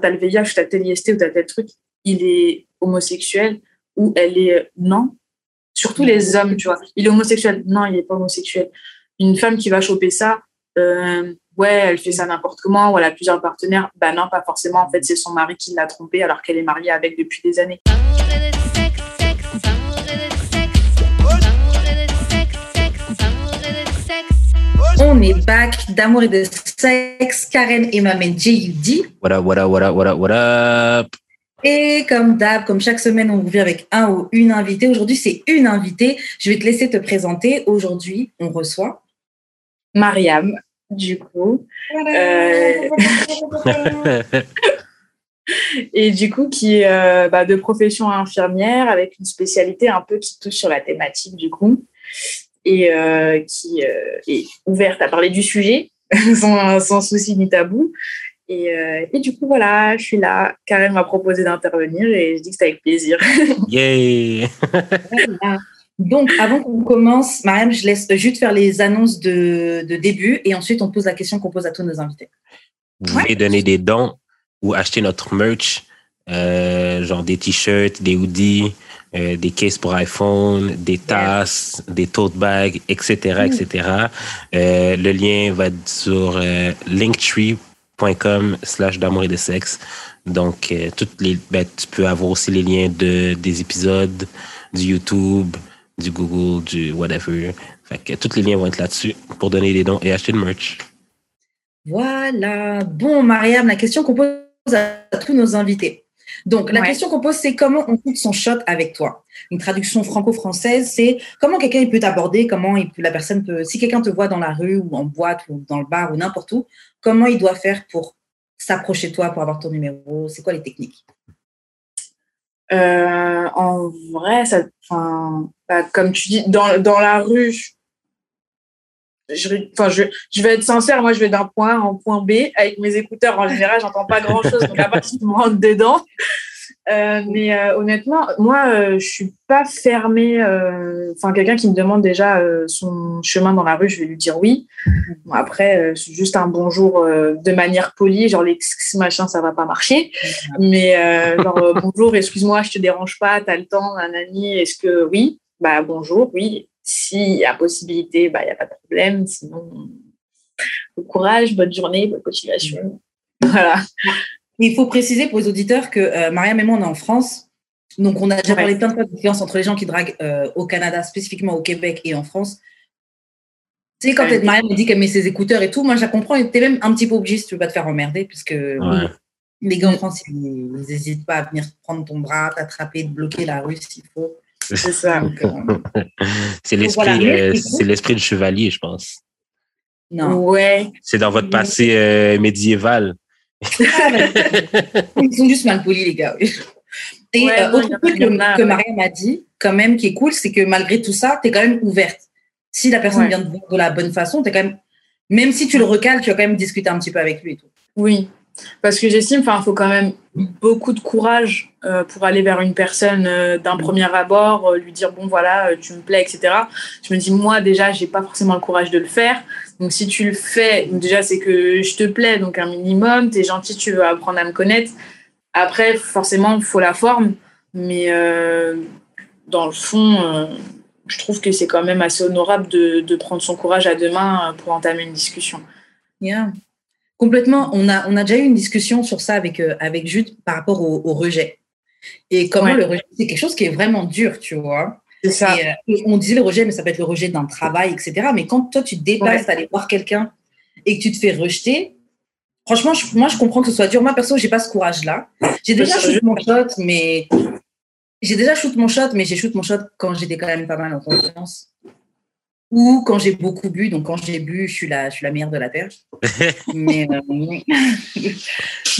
t'as le VIH, t'as tel IST ou t'as tel truc, il est homosexuel ou elle est non. Surtout les hommes, tu vois. Il est homosexuel. Non, il n'est pas homosexuel. Une femme qui va choper ça, euh, ouais, elle fait ça n'importe comment, ou elle a plusieurs partenaires. Bah non, pas forcément. En fait, c'est son mari qui l'a trompée alors qu'elle est mariée avec depuis des années. On est back d'amour et de sexe. Karen et Mamen J.U.D. What up, what up, what up, what up, what up? Et comme d'hab, comme chaque semaine, on revient avec un ou une invitée. Aujourd'hui, c'est une invitée. Je vais te laisser te présenter. Aujourd'hui, on reçoit Mariam, du coup. Euh, et du coup, qui est euh, bah, de profession infirmière avec une spécialité un peu qui touche sur la thématique, du coup, et euh, qui est ouverte à parler du sujet sans, sans souci ni tabou. Et, et, du coup, voilà, je suis là. Karen m'a proposé d'intervenir et je dis que c'est avec plaisir. Yay! Donc, avant qu'on commence, Mariam, je laisse juste faire les annonces de, de, début et ensuite on pose la question qu'on pose à tous nos invités. Vous pouvez donner des dons ou acheter notre merch, euh, genre des t-shirts, des hoodies, euh, des cases pour iPhone, des tasses, des tote bags, etc., etc. Euh, le lien va être sur linktree.com slash d'amour et de sexe. Donc, toutes les, ben, tu peux avoir aussi les liens de, des épisodes, du YouTube, du Google, du whatever. Fait que tous les liens vont être là-dessus pour donner des dons et acheter le merch. Voilà. Bon, Mariam, la question qu'on pose à tous nos invités. Donc, la ouais. question qu'on pose, c'est comment on coupe son shot avec toi? Une traduction franco-française, c'est comment quelqu'un peut t'aborder, comment il peut, la personne peut, si quelqu'un te voit dans la rue ou en boîte ou dans le bar ou n'importe où, comment il doit faire pour s'approcher de toi, pour avoir ton numéro? C'est quoi les techniques? Euh, en vrai, ça, enfin, bah, comme tu dis, dans, dans la rue, je, enfin, je, je vais être sincère, moi, je vais d'un point A en point B. Avec mes écouteurs, en général, j'entends pas grand chose, donc à part tu me dedans. Euh, mais euh, honnêtement, moi, euh, je suis pas fermée. Enfin, quelqu'un qui me demande déjà son chemin dans la rue, je vais lui dire oui. Après, c'est juste un bonjour de manière polie, genre les machin, ça va pas marcher. Mais genre bonjour, excuse-moi, je te dérange pas, t'as le temps, un ami, est-ce que oui? Bah bonjour, oui. S'il y a possibilité, bah il y a pas de problème. Sinon, bon courage, bonne journée, bonne continuation. Voilà. Il faut préciser pour les auditeurs que euh, Mariam et moi, on est en France. Donc, on a déjà parlé plein de fois de différence entre les gens qui draguent euh, au Canada, spécifiquement au Québec et en France. Tu sais, quand ouais. Mariam me dit qu'elle met ses écouteurs et tout, moi, je la comprends. Et tu es même un petit peu obligé si tu veux pas te faire emmerder, puisque ouais. les gars en France, ils n'hésitent pas à venir prendre ton bras, t'attraper, te bloquer la rue s'il faut. C'est ça. Euh, c'est l'esprit du chevalier, je pense. Non. Ouais. C'est dans votre passé euh, médiéval. Ils sont juste mal polis, les gars. Et ouais, euh, autre truc que, que Maria m'a dit, quand même, qui est cool, c'est que malgré tout ça, tu es quand même ouverte. Si la personne ouais. vient de voir de la bonne façon, tu es quand même. Même si tu le recales, tu vas quand même discuter un petit peu avec lui et tout. Oui, parce que j'estime, enfin, faut quand même beaucoup de courage euh, pour aller vers une personne euh, d'un premier abord, euh, lui dire bon voilà, tu me plais, etc. Je me dis moi déjà, j'ai pas forcément le courage de le faire. Donc si tu le fais, déjà c'est que je te plais, donc un minimum, tu es gentil, tu veux apprendre à me connaître. Après, forcément, faut la forme, mais dans le fond, je trouve que c'est quand même assez honorable de, de, prendre son courage à deux mains pour entamer une discussion. Yeah. Complètement. On a, on a déjà eu une discussion sur ça avec, euh, avec Jude par rapport au, au rejet. Et comment ouais. le rejet, c'est quelque chose qui est vraiment dur, tu vois. C'est ça. Et, euh, on disait le rejet, mais ça peut être le rejet d'un travail, etc. Mais quand toi, tu te déplaces, ouais. aller voir quelqu'un et que tu te fais rejeter, franchement, je, moi, je comprends que ce soit dur. Moi, perso, j'ai pas ce courage-là. J'ai déjà shoot mon shot, mais j'ai déjà shoot mon shot, mais j'ai shoot mon shot quand j'étais quand même pas mal en confiance ou quand j'ai beaucoup bu. Donc, quand j'ai bu, je suis la, je suis la meilleure de la Terre. mais, euh,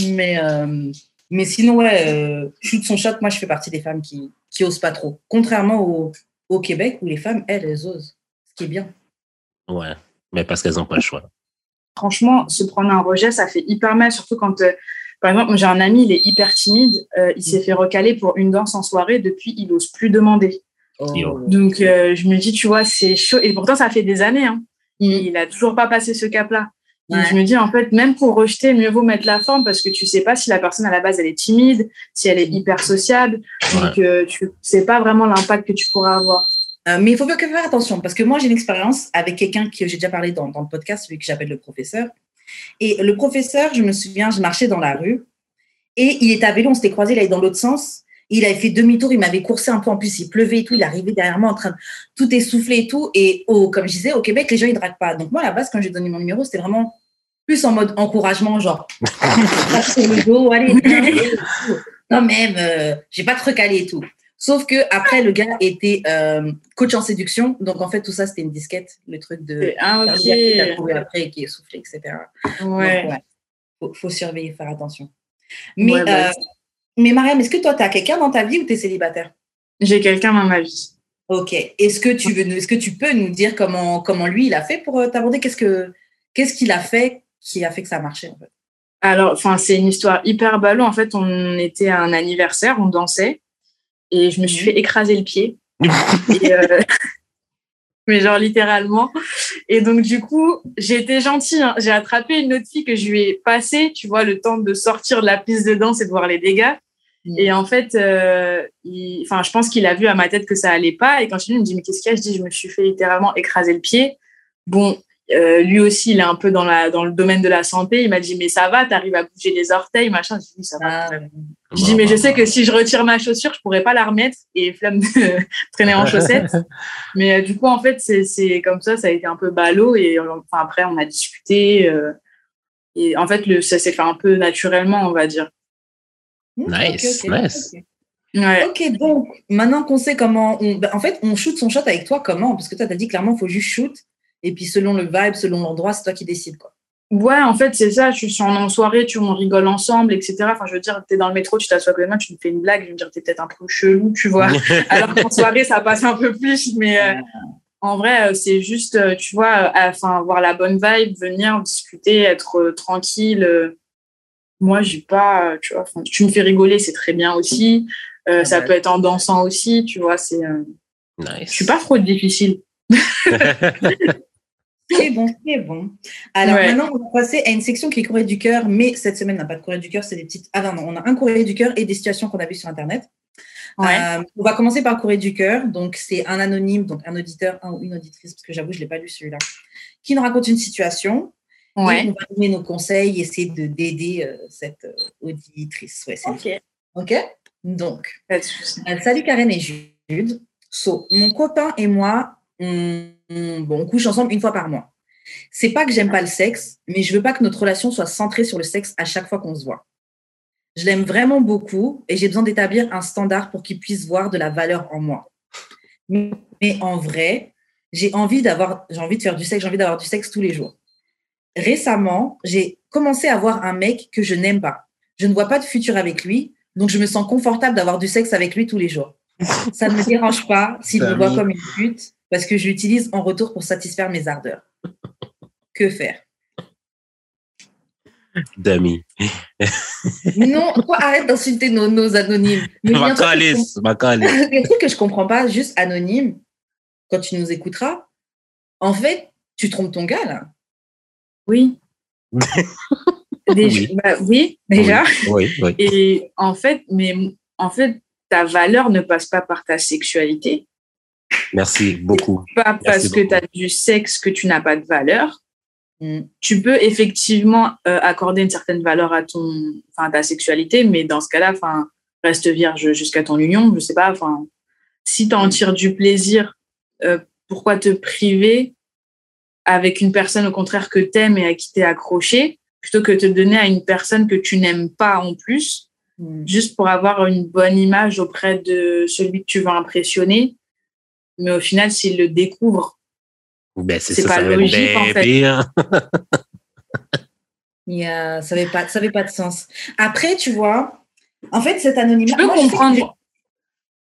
mais, euh, mais sinon, ouais, euh, shoot son shot, moi, je fais partie des femmes qui, qui osent pas trop. Contrairement au, au Québec, où les femmes, elles, elles osent. Ce qui est bien. Ouais, mais parce qu'elles n'ont pas le choix. Franchement, se prendre un rejet, ça fait hyper mal, surtout quand, par exemple, j'ai un ami, il est hyper timide, il s'est fait recaler pour une danse en soirée, depuis, il n'ose plus demander. Oh. Donc, euh, je me dis, tu vois, c'est chaud. Et pourtant, ça fait des années. Hein. Il, il a toujours pas passé ce cap-là. Je me dis, en fait, même pour rejeter, mieux vaut mettre la forme parce que tu sais pas si la personne à la base, elle est timide, si elle est hyper sociable. Donc, euh, tu sais pas vraiment l'impact que tu pourras avoir. Euh, mais il faut bien faire attention parce que moi, j'ai une expérience avec quelqu'un qui j'ai déjà parlé dans, dans le podcast, celui que j'appelle le professeur. Et le professeur, je me souviens, je marchais dans la rue et il était à vélo, on s'était croisés, il allait dans l'autre sens. Il avait fait demi-tour, il m'avait coursé un peu en plus, il pleuvait et tout, il arrivait derrière moi en train de tout essouffler et tout. Et au, comme je disais, au Québec, les gens, ils draguent pas. Donc moi, à la base, quand j'ai donné mon numéro, c'était vraiment plus en mode encouragement, genre, le dos, allez, non, même, euh, j'ai pas trop calé et tout. Sauf que après, le gars était euh, coach en séduction, donc en fait tout ça c'était une disquette, le truc de ah, qui a trouvé après qui est soufflé, etc. Ouais. Donc, Faut, surveiller, faire attention. Mais, bah, euh, mais Mariam, est-ce que toi tu as quelqu'un dans ta vie ou tu es célibataire? J'ai quelqu'un dans ma vie. Ok. Est-ce que tu veux, est-ce que tu peux nous dire comment comment lui il a fait pour euh, t'aborder? Qu'est-ce que qu'est-ce qu'il a fait qui a fait que ça a marché en fait? Alors, enfin c'est une histoire hyper ballot. En fait, on était à un anniversaire, on dansait et je me suis mhm. fait écraser le pied. Euh, mais genre littéralement. Et donc, du coup, j'ai été gentille. Hein. J'ai attrapé une autre fille que je lui ai passée, tu vois, le temps de sortir de la piste de danse et de voir les dégâts. Et en fait, euh, enfin, je pense qu'il a vu à ma tête que ça allait pas. Et quand je il me dit, mais qu'est-ce qu'il y a? Je dis, je me suis fait littéralement écraser le pied. Bon, euh, lui aussi, il est un peu dans, la, dans le domaine de la santé. Il m'a dit, mais ça va, tu arrives à bouger les orteils, machin. Je dis, ça va. Ah, je dis, mais je sais que si je retire ma chaussure, je pourrais pas la remettre et flamme de traîner en chaussettes. mais euh, du coup, en fait, c'est comme ça, ça a été un peu ballot. Et enfin, après, on a discuté. Et en fait, le, ça s'est fait un peu naturellement, on va dire. Nice, nice. Ok, donc maintenant qu'on sait comment. On, bah, en fait, on shoot son shot avec toi comment? Parce que toi, tu as dit clairement, il faut juste shoot. Et puis selon le vibe, selon l'endroit, c'est toi qui décides. Quoi. Ouais, en fait, c'est ça. Je suis en soirée, tu on rigole ensemble, etc. Enfin, je veux dire, tu es dans le métro, tu t'assois avec moi, tu me fais une blague, je veux dire, tu es peut-être un peu chelou, tu vois. Alors qu'en soirée, ça passe un peu plus. Mais euh, en vrai, euh, c'est juste, euh, tu vois, enfin, avoir la bonne vibe, venir discuter, être tranquille. Moi, j'ai pas, tu vois, tu me fais rigoler, c'est très bien aussi. ça peut être en dansant aussi, tu vois, c'est. Nice. Je suis pas trop difficile. C'est bon, c'est bon. Alors maintenant, on va passer à une section qui est courrier du cœur, mais cette semaine, on n'a pas de courrier du cœur, c'est des petites. Ah non, non, on a un courrier du cœur et des situations qu'on a vues sur Internet. Euh, on va commencer par le courrier du cœur. Donc, c'est un anonyme, donc un auditeur, un ou une auditrice, parce que j'avoue, je ne l'ai pas lu celui-là, qui nous raconte une situation. Ouais. Et on va donner nos conseils, essayer de, d'aider euh, cette euh, auditrice. Ouais, ok. Ok? Donc, salut Karen et Jude. So, mon copain et moi, on bon, on couche ensemble une fois par mois. C'est pas que j'aime pas le sexe, mais je veux pas que notre relation soit centrée sur le sexe à chaque fois qu'on se voit. Je l'aime vraiment beaucoup et j'ai besoin d'établir un standard pour qu'il puisse voir de la valeur en moi. Mais, en vrai, j'ai envie d'avoir, j'ai envie de faire du sexe, j'ai envie d'avoir du sexe tous les jours. Récemment, j'ai commencé à voir un mec que je n'aime pas. Je ne vois pas de futur avec lui, donc je me sens confortable d'avoir du sexe avec lui tous les jours. Ça ne me dérange pas s'il me voit comme une pute, parce que je l'utilise en retour pour satisfaire mes ardeurs. que faire? Dami. non, quoi, arrête d'insulter nos, nos, anonymes. Ma calice, ma calice. Le truc que je comprends pas, juste anonyme, quand tu nous écouteras, en fait, tu trompes ton gars, là. Oui. oui. Bah, oui. déjà. Oui, oui, Et en fait, mais en fait, ta valeur ne passe pas par ta sexualité. Merci beaucoup. Pas parce que tu as du sexe que tu n'as pas de valeur. Mm. Tu peux effectivement euh, accorder une certaine valeur à ton, enfin, ta sexualité, mais dans ce cas-là, enfin, reste vierge jusqu'à ton union. Je sais pas. Enfin, si tu en tires du plaisir, euh, pourquoi te priver avec une personne au contraire que tu aimes et à qui tu es accroché, plutôt que te donner à une personne que tu n'aimes pas en plus, mm. juste pour avoir une bonne image auprès de celui que tu veux impressionner mais au final, s'il le découvre, ben, c'est pas logique en fait. yeah, ça n'avait pas, pas de sens. Après, tu vois, en fait, cet anonymat. Je peux comprendre.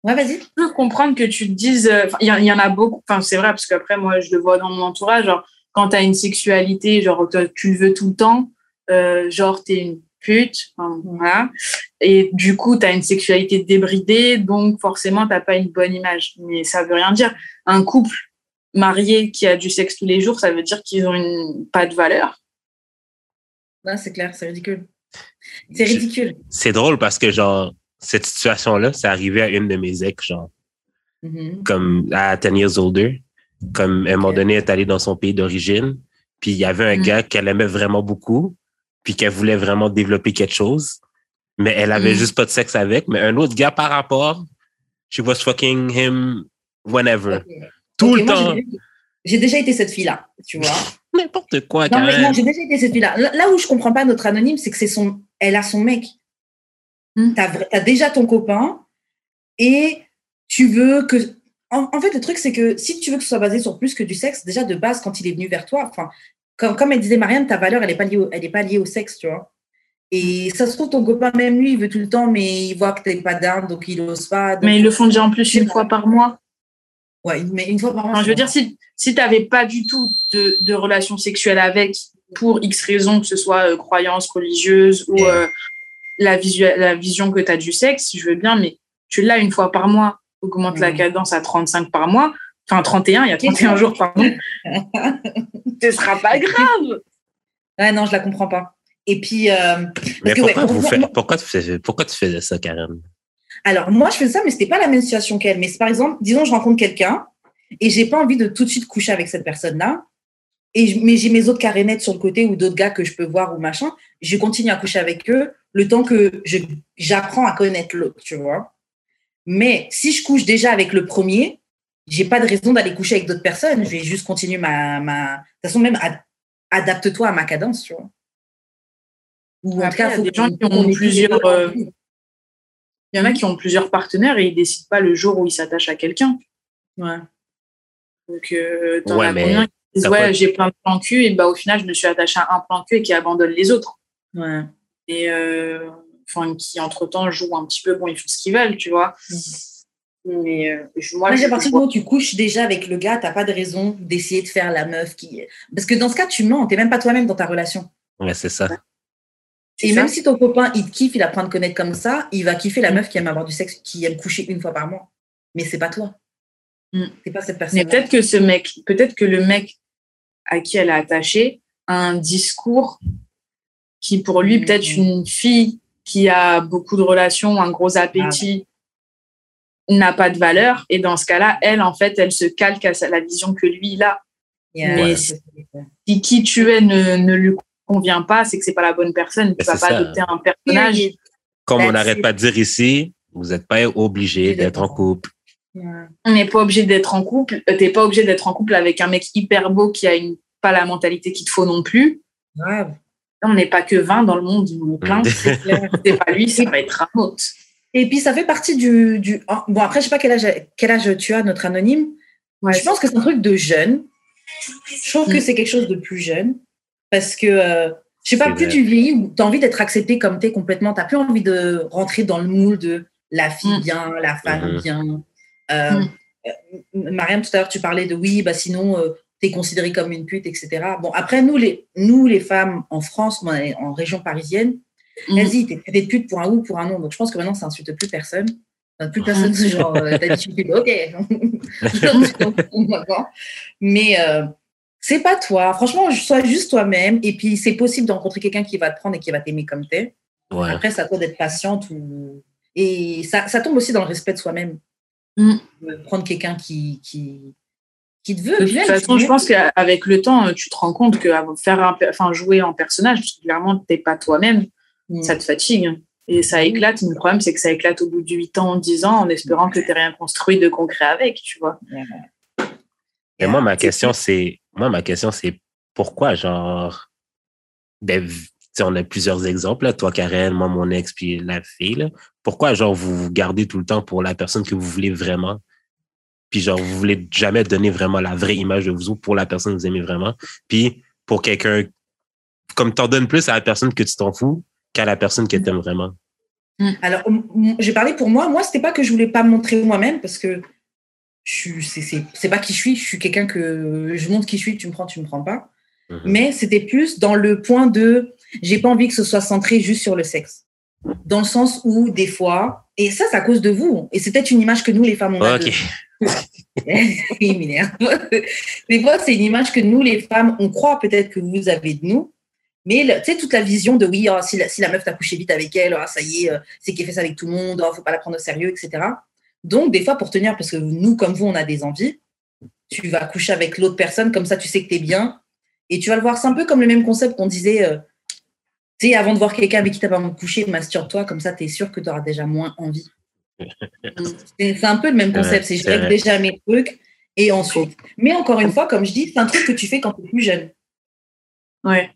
Ouais, vas-y. Je peux comprendre que tu te dises. Euh, il y, en a beaucoup. Enfin, c'est vrai, parce qu'après, moi, je le vois dans mon entourage. Genre, quand tu as une sexualité, genre, tu le veux tout le temps, euh, genre, tu es une pute, voilà. Et du coup, tu as une sexualité débridée, donc forcément, tu pas une bonne image. Mais ça veut rien dire. Un couple marié qui a du sexe tous les jours, ça veut dire qu'ils ont une, pas de valeur. Là, c'est clair, c'est ridicule. C'est ridicule. C'est drôle parce que, genre, cette situation-là, c'est arrivé à une de mes ex, genre, Mhm. comme à 10 years older. Comme, à un moment donné, elle est allée dans son pays d'origine, puis il y avait un Mhm. gars qu'elle aimait vraiment beaucoup, puis qu'elle voulait vraiment développer quelque chose, mais elle avait Mhm. juste pas de sexe avec. Mais un autre gars par rapport, she was fucking him whenever. Tout le temps. j'ai- déjà été cette fille-là, tu vois. N'importe quoi, Non, mais non, j'ai déjà été cette fille-là. Là, là où je comprends pas notre anonyme, c'est que c'est son, elle a son mec. T'as vra- as déjà ton copain et tu veux que. En, en fait, le truc, c'est que si tu veux que ce soit basé sur plus que du sexe, déjà de base, quand il est venu vers toi, enfin, comme, comme elle disait Marianne, ta valeur, elle n'est pas, liée au- elle est pas liée au sexe, tu vois. Et ça se trouve, ton copain, même lui, il veut tout le temps, mais il voit que t'es pas down, donc il ose pas. donc- Mais ils le font déjà en plus une fois par mois. Ouais, mais une fois par mois. Enfin, je veux dire, si, si tu n'avais pas du tout de, de relation sexuelle avec, pour X raisons, que ce soit euh, croyance religieuse ou euh, la, visu- la vision que tu as du sexe, je veux bien, mais tu l'as une fois par mois. Augmente la Mhm. cadence à 35 par mois. Enfin, 31, il y a 31 jours par mois. Ce sera pas grave. Ouais, non, je la comprends pas. Et puis, euh, Mais que, ouais, pourquoi, vous pour- pourquoi, tu faisais, pourquoi tu faisais ça, Karen? Alors, moi, je fais ça, mais c'était pas la même situation qu'elle. Mais par exemple, disons, je rencontre quelqu'un et j'ai pas envie de tout de suite coucher avec cette personne-là. Et mais j'ai mes autres carénettes sur le côté ou d'autres gars que je peux voir ou machin. Je continue à coucher avec eux le temps que je- j'apprends à connaître l'autre, tu vois. Mais si je couche déjà avec le premier, j'ai pas de raison d'aller coucher avec d'autres personnes. Je vais juste continuer ma. ma... De toute façon, même ad- adapte-toi à ma cadence, tu vois. Ou Après, il y a faut des gens qui ont plusieurs, euh. Il y en a qui ont plusieurs partenaires et ils décident pas le jour où ils s'attachent à quelqu'un. Ouais. Donc, euh, t'en Ouais, as mais combien qui disent Ouais, j'ai plein de plans cul et bah, au final, je me suis attachée à un plan cul et qui abandonne les autres. Ouais. Et euh, enfin qui entre temps jouent un petit peu bon ils font ce qu'ils veulent tu vois mais euh, je- moi à partir du moment où tu couches déjà avec le gars, t'as pas de raison d'essayer de faire la meuf qui. Parce que dans ce cas, tu mens, t'es même pas toi-même dans ta relation. Ouais, c'est ça. C'est Et ça. même si ton copain, il te kiffe, il apprend à te connaître comme ça, il va kiffer la Mm. meuf qui aime avoir du sexe, qui aime coucher une fois par mois. Mais c'est pas toi. Mm. C'est pas cette personne. mais peut-être que ce mec peut-être que le mec à qui elle est attachée a un discours qui pour lui peut-être une fille qui a beaucoup de relations un gros appétit n'a pas de valeur et dans ce cas-là elle en fait elle se calque à la vision que lui il a Yeah. mais Ouais. si si qui tu es ne, ne lui convient pas c'est que c'est pas la bonne personne tu Mais vas pas ça. adopter un personnage Comme on n'arrête pas de dire ici, vous n'êtes pas obligé d'être en couple. Yeah. on n'est pas obligé d'être en couple. Euh, T'es pas obligé d'être en couple avec un mec hyper beau qui a une, pas la mentalité qu'il te faut non plus. On n'est pas que 20 dans le monde, plein. Mm. C'est clair. C'est pas lui, ça va être un autre. Et puis ça fait partie du. du... oh, Bon, après, je sais pas quel âge, quel âge tu as, notre anonyme. Ouais, je pense que c'est un truc de jeune. Je trouve que Mm. c'est quelque chose de plus jeune. Parce que, euh, je sais pas, plus vrai. tu vieillis, tu as envie d'être accepté comme tu es complètement. Tu plus envie de rentrer dans le moule de la fille Mm. bien, la femme Mhm. bien. Euh, Mm. euh, Mariam, tout à l'heure, tu parlais de oui, bah sinon, tu es considérée comme une pute, etc. Bon, après, nous les, nous, les femmes en France, en région parisienne, Mm. Vas-y, t'es t'es pute pour un ou pour un non. Donc je pense que maintenant, ça insulte plus personne. Enfin, plus personne, c'est genre, euh, t'as dit pute, ok. Mais euh, c'est pas toi. Franchement, sois juste toi-même. Et puis, c'est possible de rencontrer quelqu'un qui va te prendre et qui va t'aimer comme t'es. Ouais. Après, c'est à toi d'être patiente. Ou... Et ça, ça tombe aussi dans le respect de soi-même. Mm. Prendre quelqu'un qui, qui, qui te veut. De toute façon, je pense qu'avec le temps, tu te rends compte que faire un, enfin, jouer en personnage, clairement, t'es pas toi-même, Mm. ça te fatigue. Et ça éclate. Mais le problème, c'est que ça éclate au bout de 8 ans, 10 ans, en espérant que tu rien construit de concret avec, tu vois. Et moi, ma question, c'est, moi, ma question, c'est pourquoi, genre, ben, v- tu sais, on a plusieurs exemples, là, toi, Karen, moi, mon ex, puis la fille, là. Pourquoi, genre, vous vous gardez tout le temps pour la personne que vous voulez vraiment? Puis, genre, vous voulez jamais donner vraiment la vraie image de vous pour la personne que vous aimez vraiment. Puis, pour quelqu'un, comme t'en donnes plus à la personne que tu t'en fous qu'à la personne que t'aimes vraiment. Alors, m- m- j'ai parlé pour moi. Moi, c'était pas que je voulais pas me montrer moi-même parce que je suis, c'est, pas qui je suis. Je suis quelqu'un que je montre qui je suis. Tu me prends, tu me prends pas. Mhm. Mais c'était plus dans le point de, j'ai pas envie que ce soit centré juste sur le sexe. Dans le sens où des fois, et ça, c'est à cause de vous. Et c'est peut-être une image que nous, les femmes, on a. de-. Il m'énerve. Des fois, c'est une image que nous, les femmes, on croit peut-être que vous avez de nous, Mais tu sais, toute la vision de oui, oh, si, la, si, la, meuf t'a couché vite avec elle, oh, ça y est, euh, c'est qu'elle fait ça avec tout le monde, oh, faut pas la prendre au sérieux, etc. Donc, des fois, pour tenir, parce que nous, comme vous, on a des envies, tu vas coucher avec l'autre personne, comme ça, tu sais que tu es bien. Et tu vas le voir, c'est un peu comme le même concept qu'on disait, euh, tu sais, avant de voir quelqu'un avec qui tu pas envie de coucher, masturbe-toi, comme ça, tu es sûr que tu auras déjà moins envie. c'est un peu le même concept, c'est je règle déjà mes trucs et ensuite. Mais encore une fois, comme je dis, c'est un truc que tu fais quand tu es plus jeune. Ouais.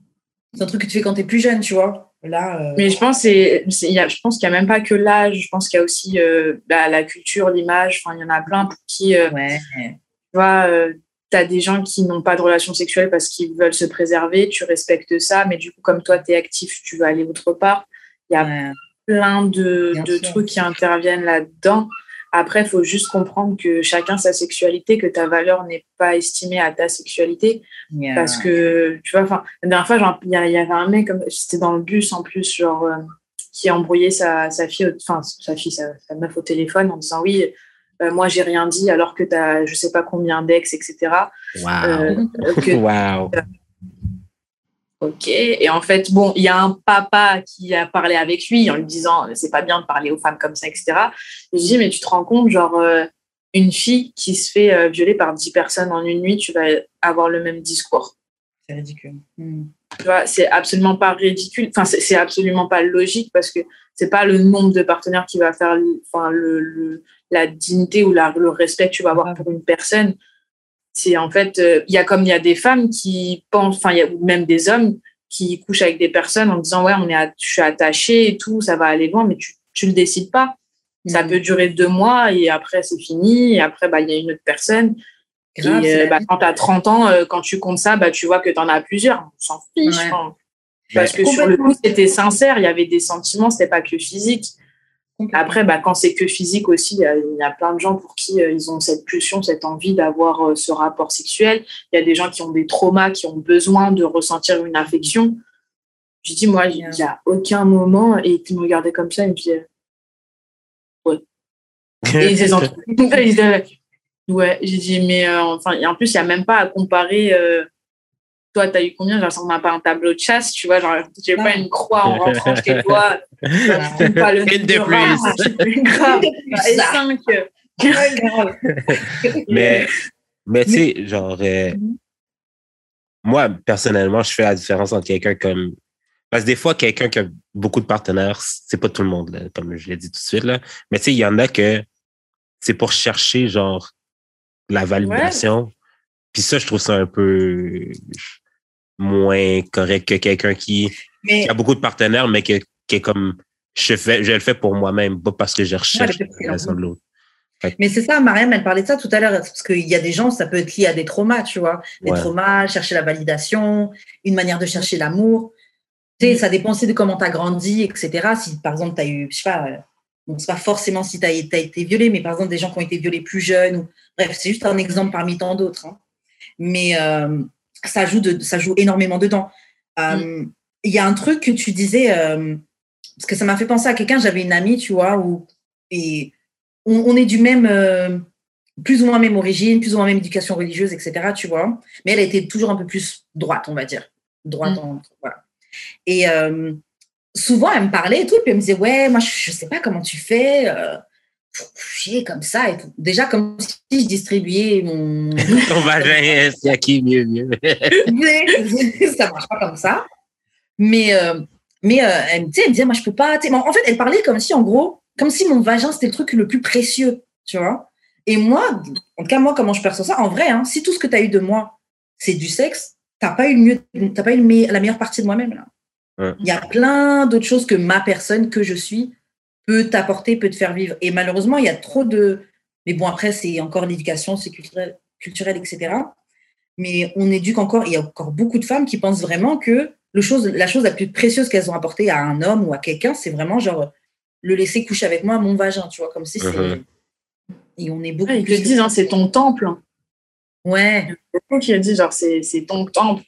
C'est un truc que tu fais quand tu es plus jeune, tu vois. Là, euh, Mais je pense, c'est, je pense qu'il n'y a même pas que l'âge, je pense qu'il y a aussi euh, bah, la culture, l'image, enfin, il y en a plein pour qui, euh, tu vois, tu as des gens qui n'ont pas de relation sexuelle parce qu'ils veulent se préserver, tu respectes ça, mais du coup, comme toi, tu es actif, tu vas aller autre part. Il y a plein de, de trucs qui interviennent là-dedans. Après, il faut juste comprendre que chacun sa sexualité, que ta valeur n'est pas estimée à ta sexualité. Parce que, tu vois, enfin, la dernière fois, il y, avait un mec, c'était dans le bus en plus, genre, euh, qui a embrouillé sa, sa fille, enfin, sa fille, sa, meuf au téléphone en disant oui, euh, moi, j'ai rien dit alors que tu as je sais pas combien d'ex, etc. Wow. wow. Ok. Et en fait, bon, il y a un papa qui a parlé avec lui en lui disant c'est pas bien de parler aux femmes comme ça, etc. Je dis mais tu te rends compte, genre, euh, une fille qui se fait euh, violer par dix personnes en une nuit, tu vas avoir le même discours. C'est ridicule. Hmm. Tu vois, c'est absolument pas ridicule. Enfin, c'est absolument pas logique parce que c'est pas le nombre de partenaires qui va faire enfin, le, la dignité ou la, le respect que tu vas avoir pour une personne c'est en fait, euh, il y a comme il y a des femmes qui pensent, enfin, il y a même des hommes qui couchent avec des personnes en disant ouais, on est, je suis attaché et tout, ça va aller loin, mais tu, tu le décides pas. Ça mm. peut durer deux mois et après c'est fini et après bah il y a une autre personne. Et, euh, bah, quand tu as 30 ans, euh, quand tu comptes ça, bah, tu vois que tu en as plusieurs. On s'en fiche. Parce que sur le coup, c'était sincère, il y avait des sentiments, c'était pas que physique. Après, bah, quand c'est que physique aussi, il y, a plein de gens pour qui euh, ils ont cette pulsion, cette envie d'avoir euh, ce rapport sexuel. Il y a des gens qui ont des traumas, qui ont besoin de ressentir une affection. Je dis, moi, il n'y a aucun moment, et qui me regardait comme ça, il me ouais. et ils disaient, ouais, j'ai dit, mais euh, enfin, en plus, il n'y a même pas à comparer toi, tu as eu combien? Genre, ça m'a pas un tableau de chasse, tu vois. Genre, j'ai pas une croix en rentrant chez toi. pas le une de plus. Grave. Et cinq. mais, mais tu sais, genre, euh, mhm. moi, personnellement, je fais la différence entre quelqu'un comme. Parce que des fois, quelqu'un qui a beaucoup de partenaires, c'est pas tout le monde, comme je l'ai dit tout de suite. Là. Mais tu sais, il y en a que c'est pour chercher, genre, la validation. Puis ça, je trouve ça un peu moins correct que quelqu'un qui, a beaucoup de partenaires, mais qui, est comme je, fais, je le fais pour moi-même, pas parce que je recherche la de l'autre. Mais c'est ça, Mariam, elle parlait de ça tout à l'heure, parce qu'il y a des gens, ça peut être lié à des traumas, tu vois. Des traumas, chercher la validation, une manière de chercher l'amour. Tu sais, ça dépend aussi de comment tu as grandi, etc. Si, par exemple, tu as eu, je sais pas, euh, bon, c'est pas forcément si tu as, été violé, mais par exemple, des gens qui ont été violés plus jeunes. Ou... Bref, c'est juste un exemple parmi tant d'autres. Hein. Mais euh, ça joue, de, ça joue énormément dedans. Euh, mm. Il y a un truc que tu disais, euh, parce que ça m'a fait penser à quelqu'un, j'avais une amie, tu vois, où, et on, est du même, plus ou moins même origine, plus ou moins même éducation religieuse, etc., tu vois, mais elle a été toujours un peu plus droite, on va dire. Droite, mm. voilà. Et souvent, elle me parlait et tout, puis elle me disait, ouais, moi, je ne sais pas comment tu fais coucher comme ça et tout. Déjà, comme si je distribuais mon. Ton vagin, c'est à qui mieux, mieux? ça marche pas comme ça. Mais, euh, mais euh, elle, me disait, moi, je peux pas. en fait, elle parlait comme si, en gros, comme si mon vagin, c'était le truc le plus précieux, tu vois. Et moi, en tout cas, moi, comment je perçois ça, en vrai, hein, si tout ce que tu as eu de moi, c'est du sexe, t'as pas eu mieux, t'as pas eu la meilleure partie de moi-même, là. Il y a plein d'autres choses que ma personne, que je suis, peut t'apporter, peut te faire vivre. Et malheureusement, il y a trop de. Mais bon, après, c'est encore l'éducation, c'est culturel, culturel, etc. Mais on éduque encore, il y a encore beaucoup de femmes qui pensent vraiment que le chose, la chose la plus précieuse qu'elles ont apportée à un homme ou à quelqu'un, c'est vraiment genre le laisser coucher avec moi, mon vagin, tu vois, comme si c'est. Et on est beaucoup. ils te disent, hein, c'est ton temple. Ouais. C'est qui a dit, genre, c'est ton temple.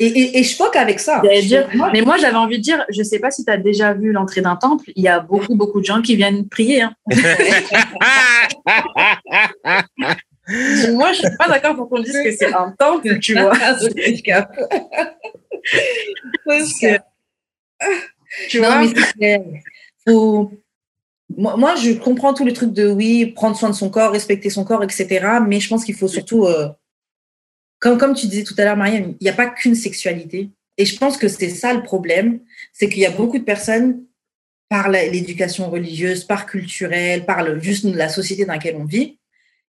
Et, je crois qu'avec ça. mais moi, j'avais envie de dire, je ne sais pas si tu as déjà vu l'entrée d'un temple, il y a beaucoup, beaucoup de gens qui viennent prier. Hein. moi, je ne suis pas d'accord pour qu'on dise que c'est un temple, tu vois. tu vois, Faut... Moi, je comprends tous les trucs de oui, prendre soin de son corps, respecter son corps, etc. Mais je pense qu'il faut surtout, euh, comme, comme tu disais tout à l'heure, Marianne, il n'y a pas qu'une sexualité. Et je pense que c'est ça le problème, c'est qu'il y a beaucoup de personnes, par l'éducation religieuse, par culturelle, par le, juste la société dans laquelle on vit,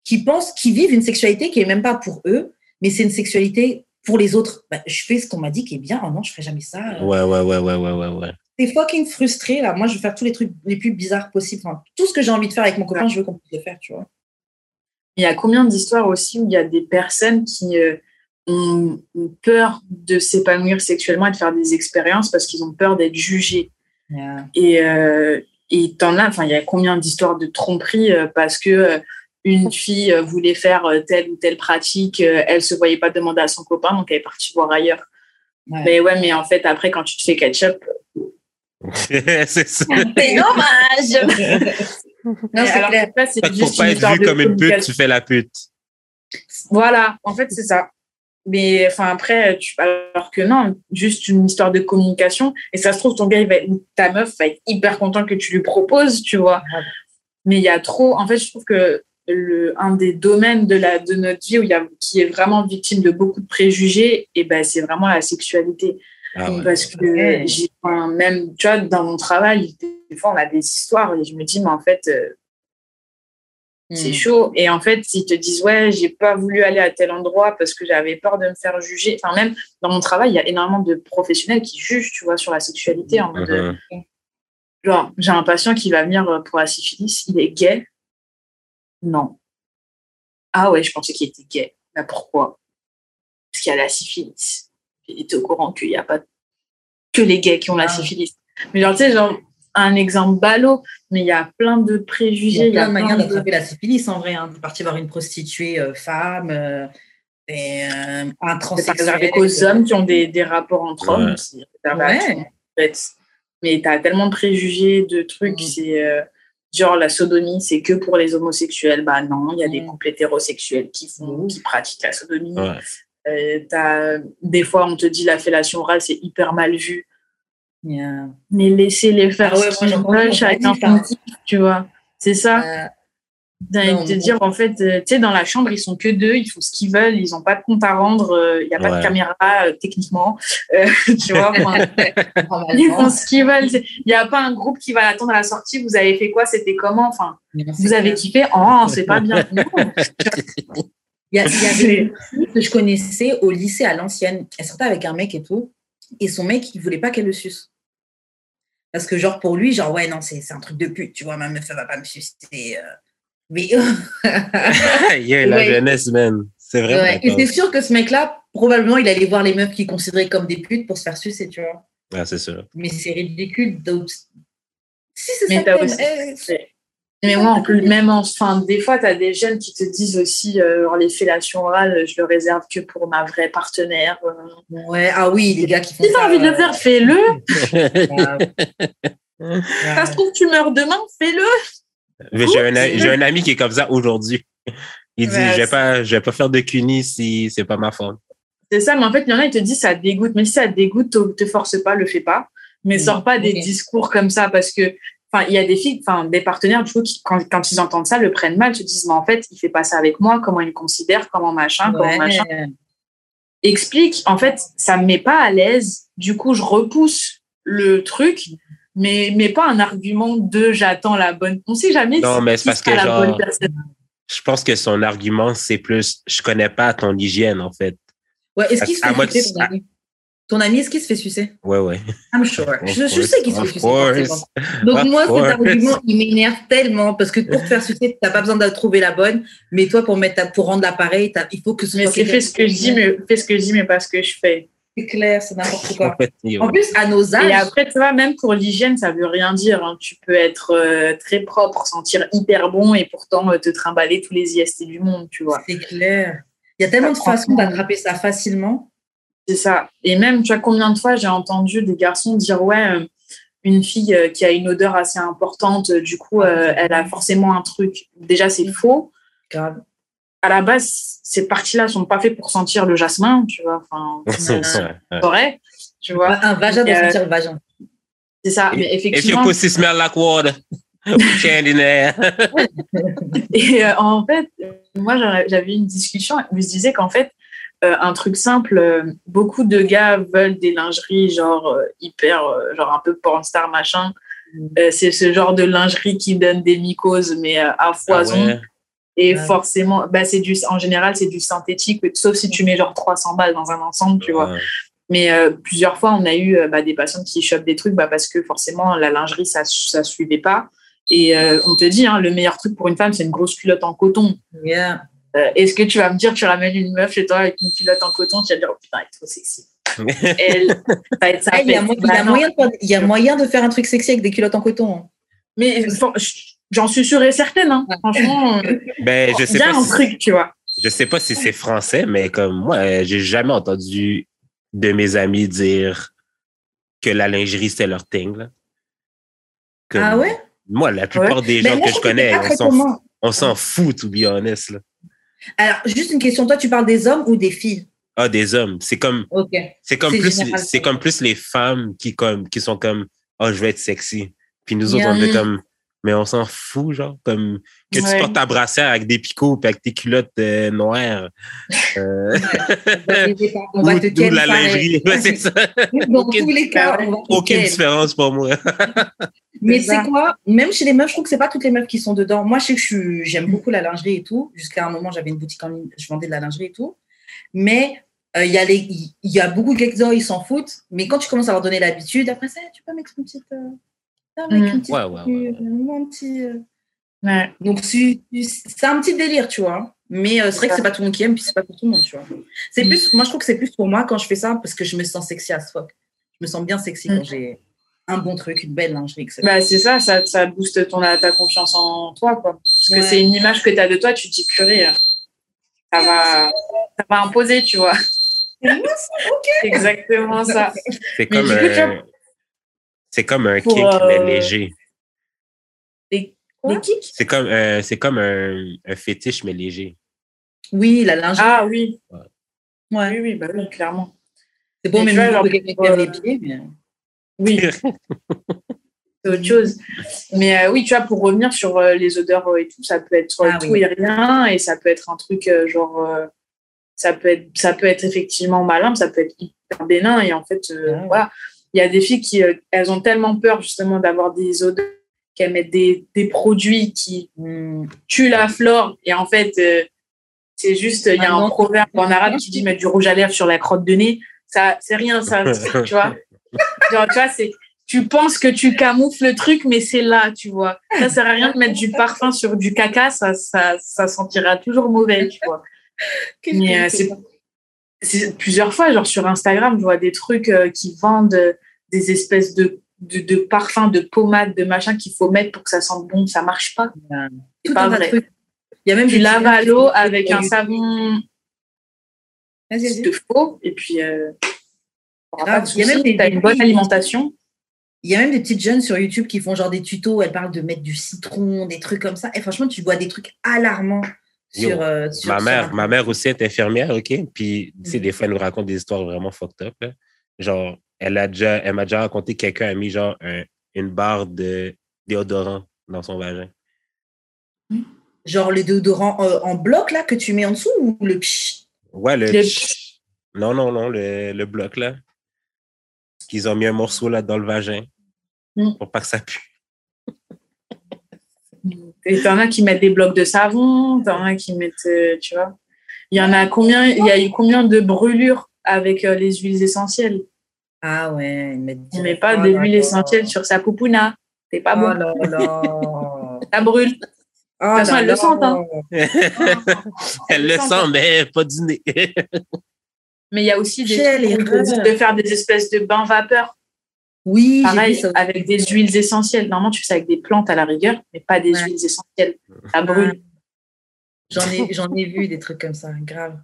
qui pensent, qui vivent une sexualité qui est même pas pour eux, mais c'est une sexualité pour les autres. Bah, je fais ce qu'on m'a dit qui est bien. Oh non, je ferai jamais ça. Ouais, ouais, ouais, ouais, ouais, ouais, ouais. T'es fucking frustré là. Moi, je veux faire tous les trucs les plus bizarres possibles. tout ce que j'ai envie de faire avec mon copain, je veux qu'on puisse le faire, tu vois. Il y a combien d'histoires aussi où il y a des personnes qui euh, ont, peur de s'épanouir sexuellement et de faire des expériences parce qu'ils ont peur d'être jugés? Et euh, et t'en as, enfin, il y a combien d'histoires de tromperie euh, parce que euh, une fille voulait faire telle ou telle pratique, elle se voyait pas demander à son copain, donc elle est partie voir ailleurs. Mais ouais, mais en fait, après, quand tu te fais ketchup. c'est ça. C'est dommage! non, c'est clair. c'est juste pas être vu comme une pute, tu fais la pute. Voilà, en fait, c'est ça. Mais enfin après, tu, alors que non, juste une histoire de communication. Et ça se trouve, ton gars, il va, ta meuf va être hyper content que tu lui proposes, tu vois. Mais il y a trop. En fait, je trouve que le, un des domaines de, la, de notre vie où il y a, qui est vraiment victime de beaucoup de préjugés, et ben, c'est vraiment la sexualité. Ah Parce que j'ai, même, tu vois, dans mon travail, des fois, on a des histoires et je me dis, mais en fait, euh, c'est hmm. chaud. Et en fait, s'ils te disent, ouais, j'ai pas voulu aller à tel endroit parce que j'avais peur de me faire juger. Enfin, même dans mon travail, il y a énormément de professionnels qui jugent, tu vois, sur la sexualité. En mode, euh, uh-huh. genre, j'ai un patient qui va venir pour la syphilis, il est gay. Non. Ah ouais, je pensais qu'il était gay. Mais pourquoi? Parce qu'il y a la syphilis. Il était au courant qu'il n'y a pas que les gays qui ont la ah. syphilis. Mais genre, tu sais, genre, un exemple ballot, mais il y a plein de préjugés. Il y a plein de manières d'attraper la syphilis en vrai. Hein, de partir voir une prostituée euh, femme, euh, et, euh, un transsexuel. avec aux hommes qui ont des, des rapports entre hommes. Mais tu as tellement de préjugés, de trucs. Mm. C'est genre la sodomie, c'est que pour les homosexuels. Bah non, il y a des mm. couples hétérosexuels qui, font, qui pratiquent la sodomie. As, des fois, on te dit la fellation orale, c'est hyper mal vu. Mais laisser les faire ah ouais, ce qu'ils veulent, chacun tu vois. C'est ça. Euh, de dire, en fait, euh, tu sais, dans la chambre, ils sont que deux, ils font ce qu'ils veulent, ils n'ont pas de compte à rendre, euh, il n'y a pas de caméra techniquement, tu vois. ils font ce qu'ils veulent. Il n'y a pas un groupe qui va l'attendre à la sortie, vous avez fait quoi, c'était comment, enfin, vous avez kiffé, oh, c'est pas bien. il y, a, il y avait une fille que je connaissais au lycée à l'ancienne, elle sortait avec un mec et tout, et son mec, il voulait pas qu'elle le suce. Parce que, genre, pour lui, genre, ouais, non, c'est un truc de pute, tu vois, ma meuf, elle va pas me sucer. Euh. Mais. yeah, la jeunesse, man. C'est vrai. Ouais. Et c'est sûr que ce mec-là, probablement, il allait voir les meufs qu'il considérait comme des putes pour se faire sucer, tu vois. Ah, c'est sûr. Mais c'est ridicule. Donc, si c'est ça. Aussi, mais moi, en plus, même enfin, des fois, tu as des jeunes qui te disent aussi, euh, les fellations orales, je le réserve que pour ma vraie partenaire. Euh. Ouais, ah oui, les gars qui font si t'as envie de le faire, fais-le. ça se trouve, tu meurs demain, fais-le. J'ai un, ami qui est comme ça aujourd'hui. Il dit, je vais pas, je vais pas faire de cunis si c'est pas ma femme. C'est ça, mais en fait, il y en a, ils te disent, ça dégoûte. Mais si ça dégoûte, te force pas, le fais pas. Mais sors pas des discours comme ça parce que Enfin, il y a des filles, enfin, des partenaires, du coup, qui, quand, quand, ils entendent ça, le prennent mal, se disent, mais en fait, il fait pas ça avec moi, comment il me considère, comment machin, comment machin. Explique, en fait, ça me met pas à l'aise, du coup, je repousse le truc, mais, mais pas un argument de j'attends la bonne. On sait jamais non, mais c'est parce que, genre, je pense que son argument, c'est plus, je connais pas ton hygiène, en fait. Ouais, est-ce qu'il se fait ton ami, est-ce qu'il se fait sucer? Ouais, ouais. I'm sure. Je, sais qu'il se fait sucer. Donc, moi, cet argument, il m'énerve tellement parce que pour te faire sucer, tu n'as pas besoin de trouver la bonne. Mais toi, pour, mettre pour rendre l'appareil, il faut que ce mais soit. Fais ce, que je dis, mais, fais ce que je dis, mais pas ce que je fais. C'est clair, c'est n'importe quoi. en plus, à nos âges. Et après, tu vois, même pour l'hygiène, ça veut rien dire. Hein. Tu peux être euh, très propre, sentir hyper bon et pourtant euh, te trimballer tous les IST du monde, tu vois. C'est clair. Il y a tellement de façons d'attraper ça facilement. C'est ça. Et même, tu vois, combien de fois j'ai entendu des garçons dire Ouais, euh, une fille euh, qui a une odeur assez importante, euh, du coup, elle a forcément un truc. Déjà, c'est mm. faux. Grave. À la base, ces parties-là sont pas faites pour sentir le jasmin, tu vois. Enfin, c'est vrai. tu vois. Un vagin doit Euh, sentir le vagin. C'est ça, mais If your effectivement. pussy smell like water, in there. Et euh, en fait, moi, j'avais une discussion où je disais qu'en fait, euh, un truc simple, euh, beaucoup de gars veulent des lingeries genre euh, hyper, genre un peu pornstar machin. Euh, c'est ce genre de lingerie qui donne des mycoses, mais à foison. Ah ouais. Et Ouais. forcément, bah, c'est du, en général, c'est du synthétique, sauf si tu mets genre 300 balles dans un ensemble, tu vois. Mais plusieurs fois, on a eu bah, des patients qui chopent des trucs bah, parce que forcément, la lingerie, ça ne suivait pas. Et on te dit, hein, le meilleur truc pour une femme, c'est une grosse culotte en coton. Yeah. Euh, Est-ce que tu vas me dire, tu ramènes une meuf chez toi avec une culotte en coton, tu vas dire, oh putain, elle est trop sexy. Elle, ça va être ça. Ah, il, y a, il y moyen de faire, il y a moyen de faire un truc sexy avec des culottes en coton. hein. Mais j'en suis sûre et certaine. Hein. Franchement, euh, Ben, je il sais y a pas un si- truc, tu vois. Je sais pas si c'est français, mais comme moi, euh, j'ai jamais entendu de mes amis dire que la lingerie, c'était leur thing. là. Comme- Ah ouais? Moi, la plupart des Mais gens que je connais, on s'en, commun. on s'en fout, to be honest. Là. Alors, juste une question. Toi, tu parles des hommes ou des filles? Ah, des hommes. C'est comme, c'est plus, général. c'est comme plus les femmes qui comme, qui sont comme, oh, je vais être sexy. Puis nous autres, Yeah. on est comme, mais on s'en fout, genre, comme, que tu Ouais. portes ta brassière avec des picots puis avec tes culottes euh, noires. Euh, On va ou- te ken la lingerie. Ouais, c'est ça. Dans Aucune- tous les cas, on va te Aucune différence pour moi. Mais C'est quoi Même chez les meufs, je trouve que c'est pas toutes les meufs qui sont dedans. Moi, je sais que j'aime beaucoup la lingerie et tout. Jusqu'à un moment, j'avais une boutique en ligne, je vendais de la lingerie et tout. Mais euh, il y a les, il y a beaucoup de gars, ils s'en foutent. Mais quand tu commences à leur donner l'habitude, après ça, tu peux mettre une petite, euh, avec une petite, Ouais, ouais, ouais, un petit. Ouais. Donc c'est un petit délire, tu vois. Mais euh, c'est vrai que c'est pas tout le monde qui aime, puis c'est pas pour tout le monde, tu vois. C'est Mm. plus, moi, je trouve que c'est plus pour moi quand je fais ça parce que je me sens sexy as fuck. Je me sens bien sexy Mm. quand j'ai un bon truc, une belle lingerie, etc. Bah, c'est ça, ça, ça booste ton, ta confiance en toi, quoi. Parce que Ouais. c'est une image que tu as de toi, tu te dis, purée, euh, ça va, ça va imposer, tu vois. C'est exactement ça. C'est Mais comme du coup, tu un, c'est comme un Pour, kick, euh, mais léger. Les, kicks? C'est comme, euh, c'est comme un, un fétiche, mais léger. Oui, la lingerie. Ah oui, ouais. oui, oui, bah oui, clairement. C'est bon, Mais vois, si genre, quelqu'un qui euh, les pieds. Mais... Oui, c'est autre chose. Mais euh, oui, tu vois, pour revenir sur euh, les odeurs euh, et tout, ça peut être euh, Ah tout oui. et rien, et ça peut être un truc euh, genre, euh, ça peut être, ça peut être effectivement malin, mais ça peut être hyper bénin, et en fait, euh, Ouais. voilà, il y a des filles qui, euh, elles ont tellement peur justement d'avoir des odeurs qu'elles mettent des, des produits qui Hmm. tuent la flore, et en fait, euh, c'est juste, il y a Ah un proverbe en arabe qui dit mettre du rouge à lèvres sur la crotte de nez, ça, c'est rien, ça, tu vois. Genre, tu vois, c'est, tu penses que tu camoufles le truc, mais c'est là, tu vois. Ça sert à rien de mettre du parfum sur du caca, ça, ça, ça sentira toujours mauvais, tu vois. Mais, euh, C'est plusieurs fois, genre sur Instagram, je vois des trucs euh, qui vendent euh, des espèces de, de, de parfums, de pommades, de machin qu'il faut mettre pour que ça sente bon. Ça marche pas. C'est Tout pas vrai. Il y a même laves petits à l'eau avec un savon vas-y. de faux, et puis euh, Il y a même des- une bonne alimentation. Il y a même des petites jeunes sur YouTube qui font genre des tutos où elles parlent de mettre du citron, des trucs comme ça. Et franchement, tu vois des trucs alarmants Yo, sur, euh, sur Ma mère, ma mère aussi est infirmière, OK? Puis, tu sais, Mhm. des fois, elle nous raconte des histoires vraiment fucked up. là. Genre, elle a déjà, elle m'a déjà raconté que quelqu'un a mis genre un- une barre de déodorant dans son vagin. Genre le déodorant euh, en bloc là que tu mets en dessous ou le psh? Ouais, le. Le- Non, non, non, le, le bloc là. Qu'ils ont mis un morceau là dans le vagin Mhm. pour pas que ça pue. Et t'en as qui mettent des blocs de savon, t'en as qui mettent, euh, tu vois. Il y en a combien, il y a eu combien de brûlures avec euh, les huiles essentielles? Ah ouais, ils mettent On met pas Oh de l'huile essentielle sur sa poupouna. C'est pas Oh bon. là là. Ça brûle. Oh toute façon, elle le sent, hein. Elle le sent sent, mais pas du nez. Mais il y a aussi des trucs de faire des espèces de bains vapeur. Oui, Pareil, ça. avec des huiles essentielles. Normalement, tu fais ça avec des plantes à la rigueur, mais pas des Ouais. huiles essentielles. Ça brûle. J'en ai, j'en ai vu des trucs comme ça, grave.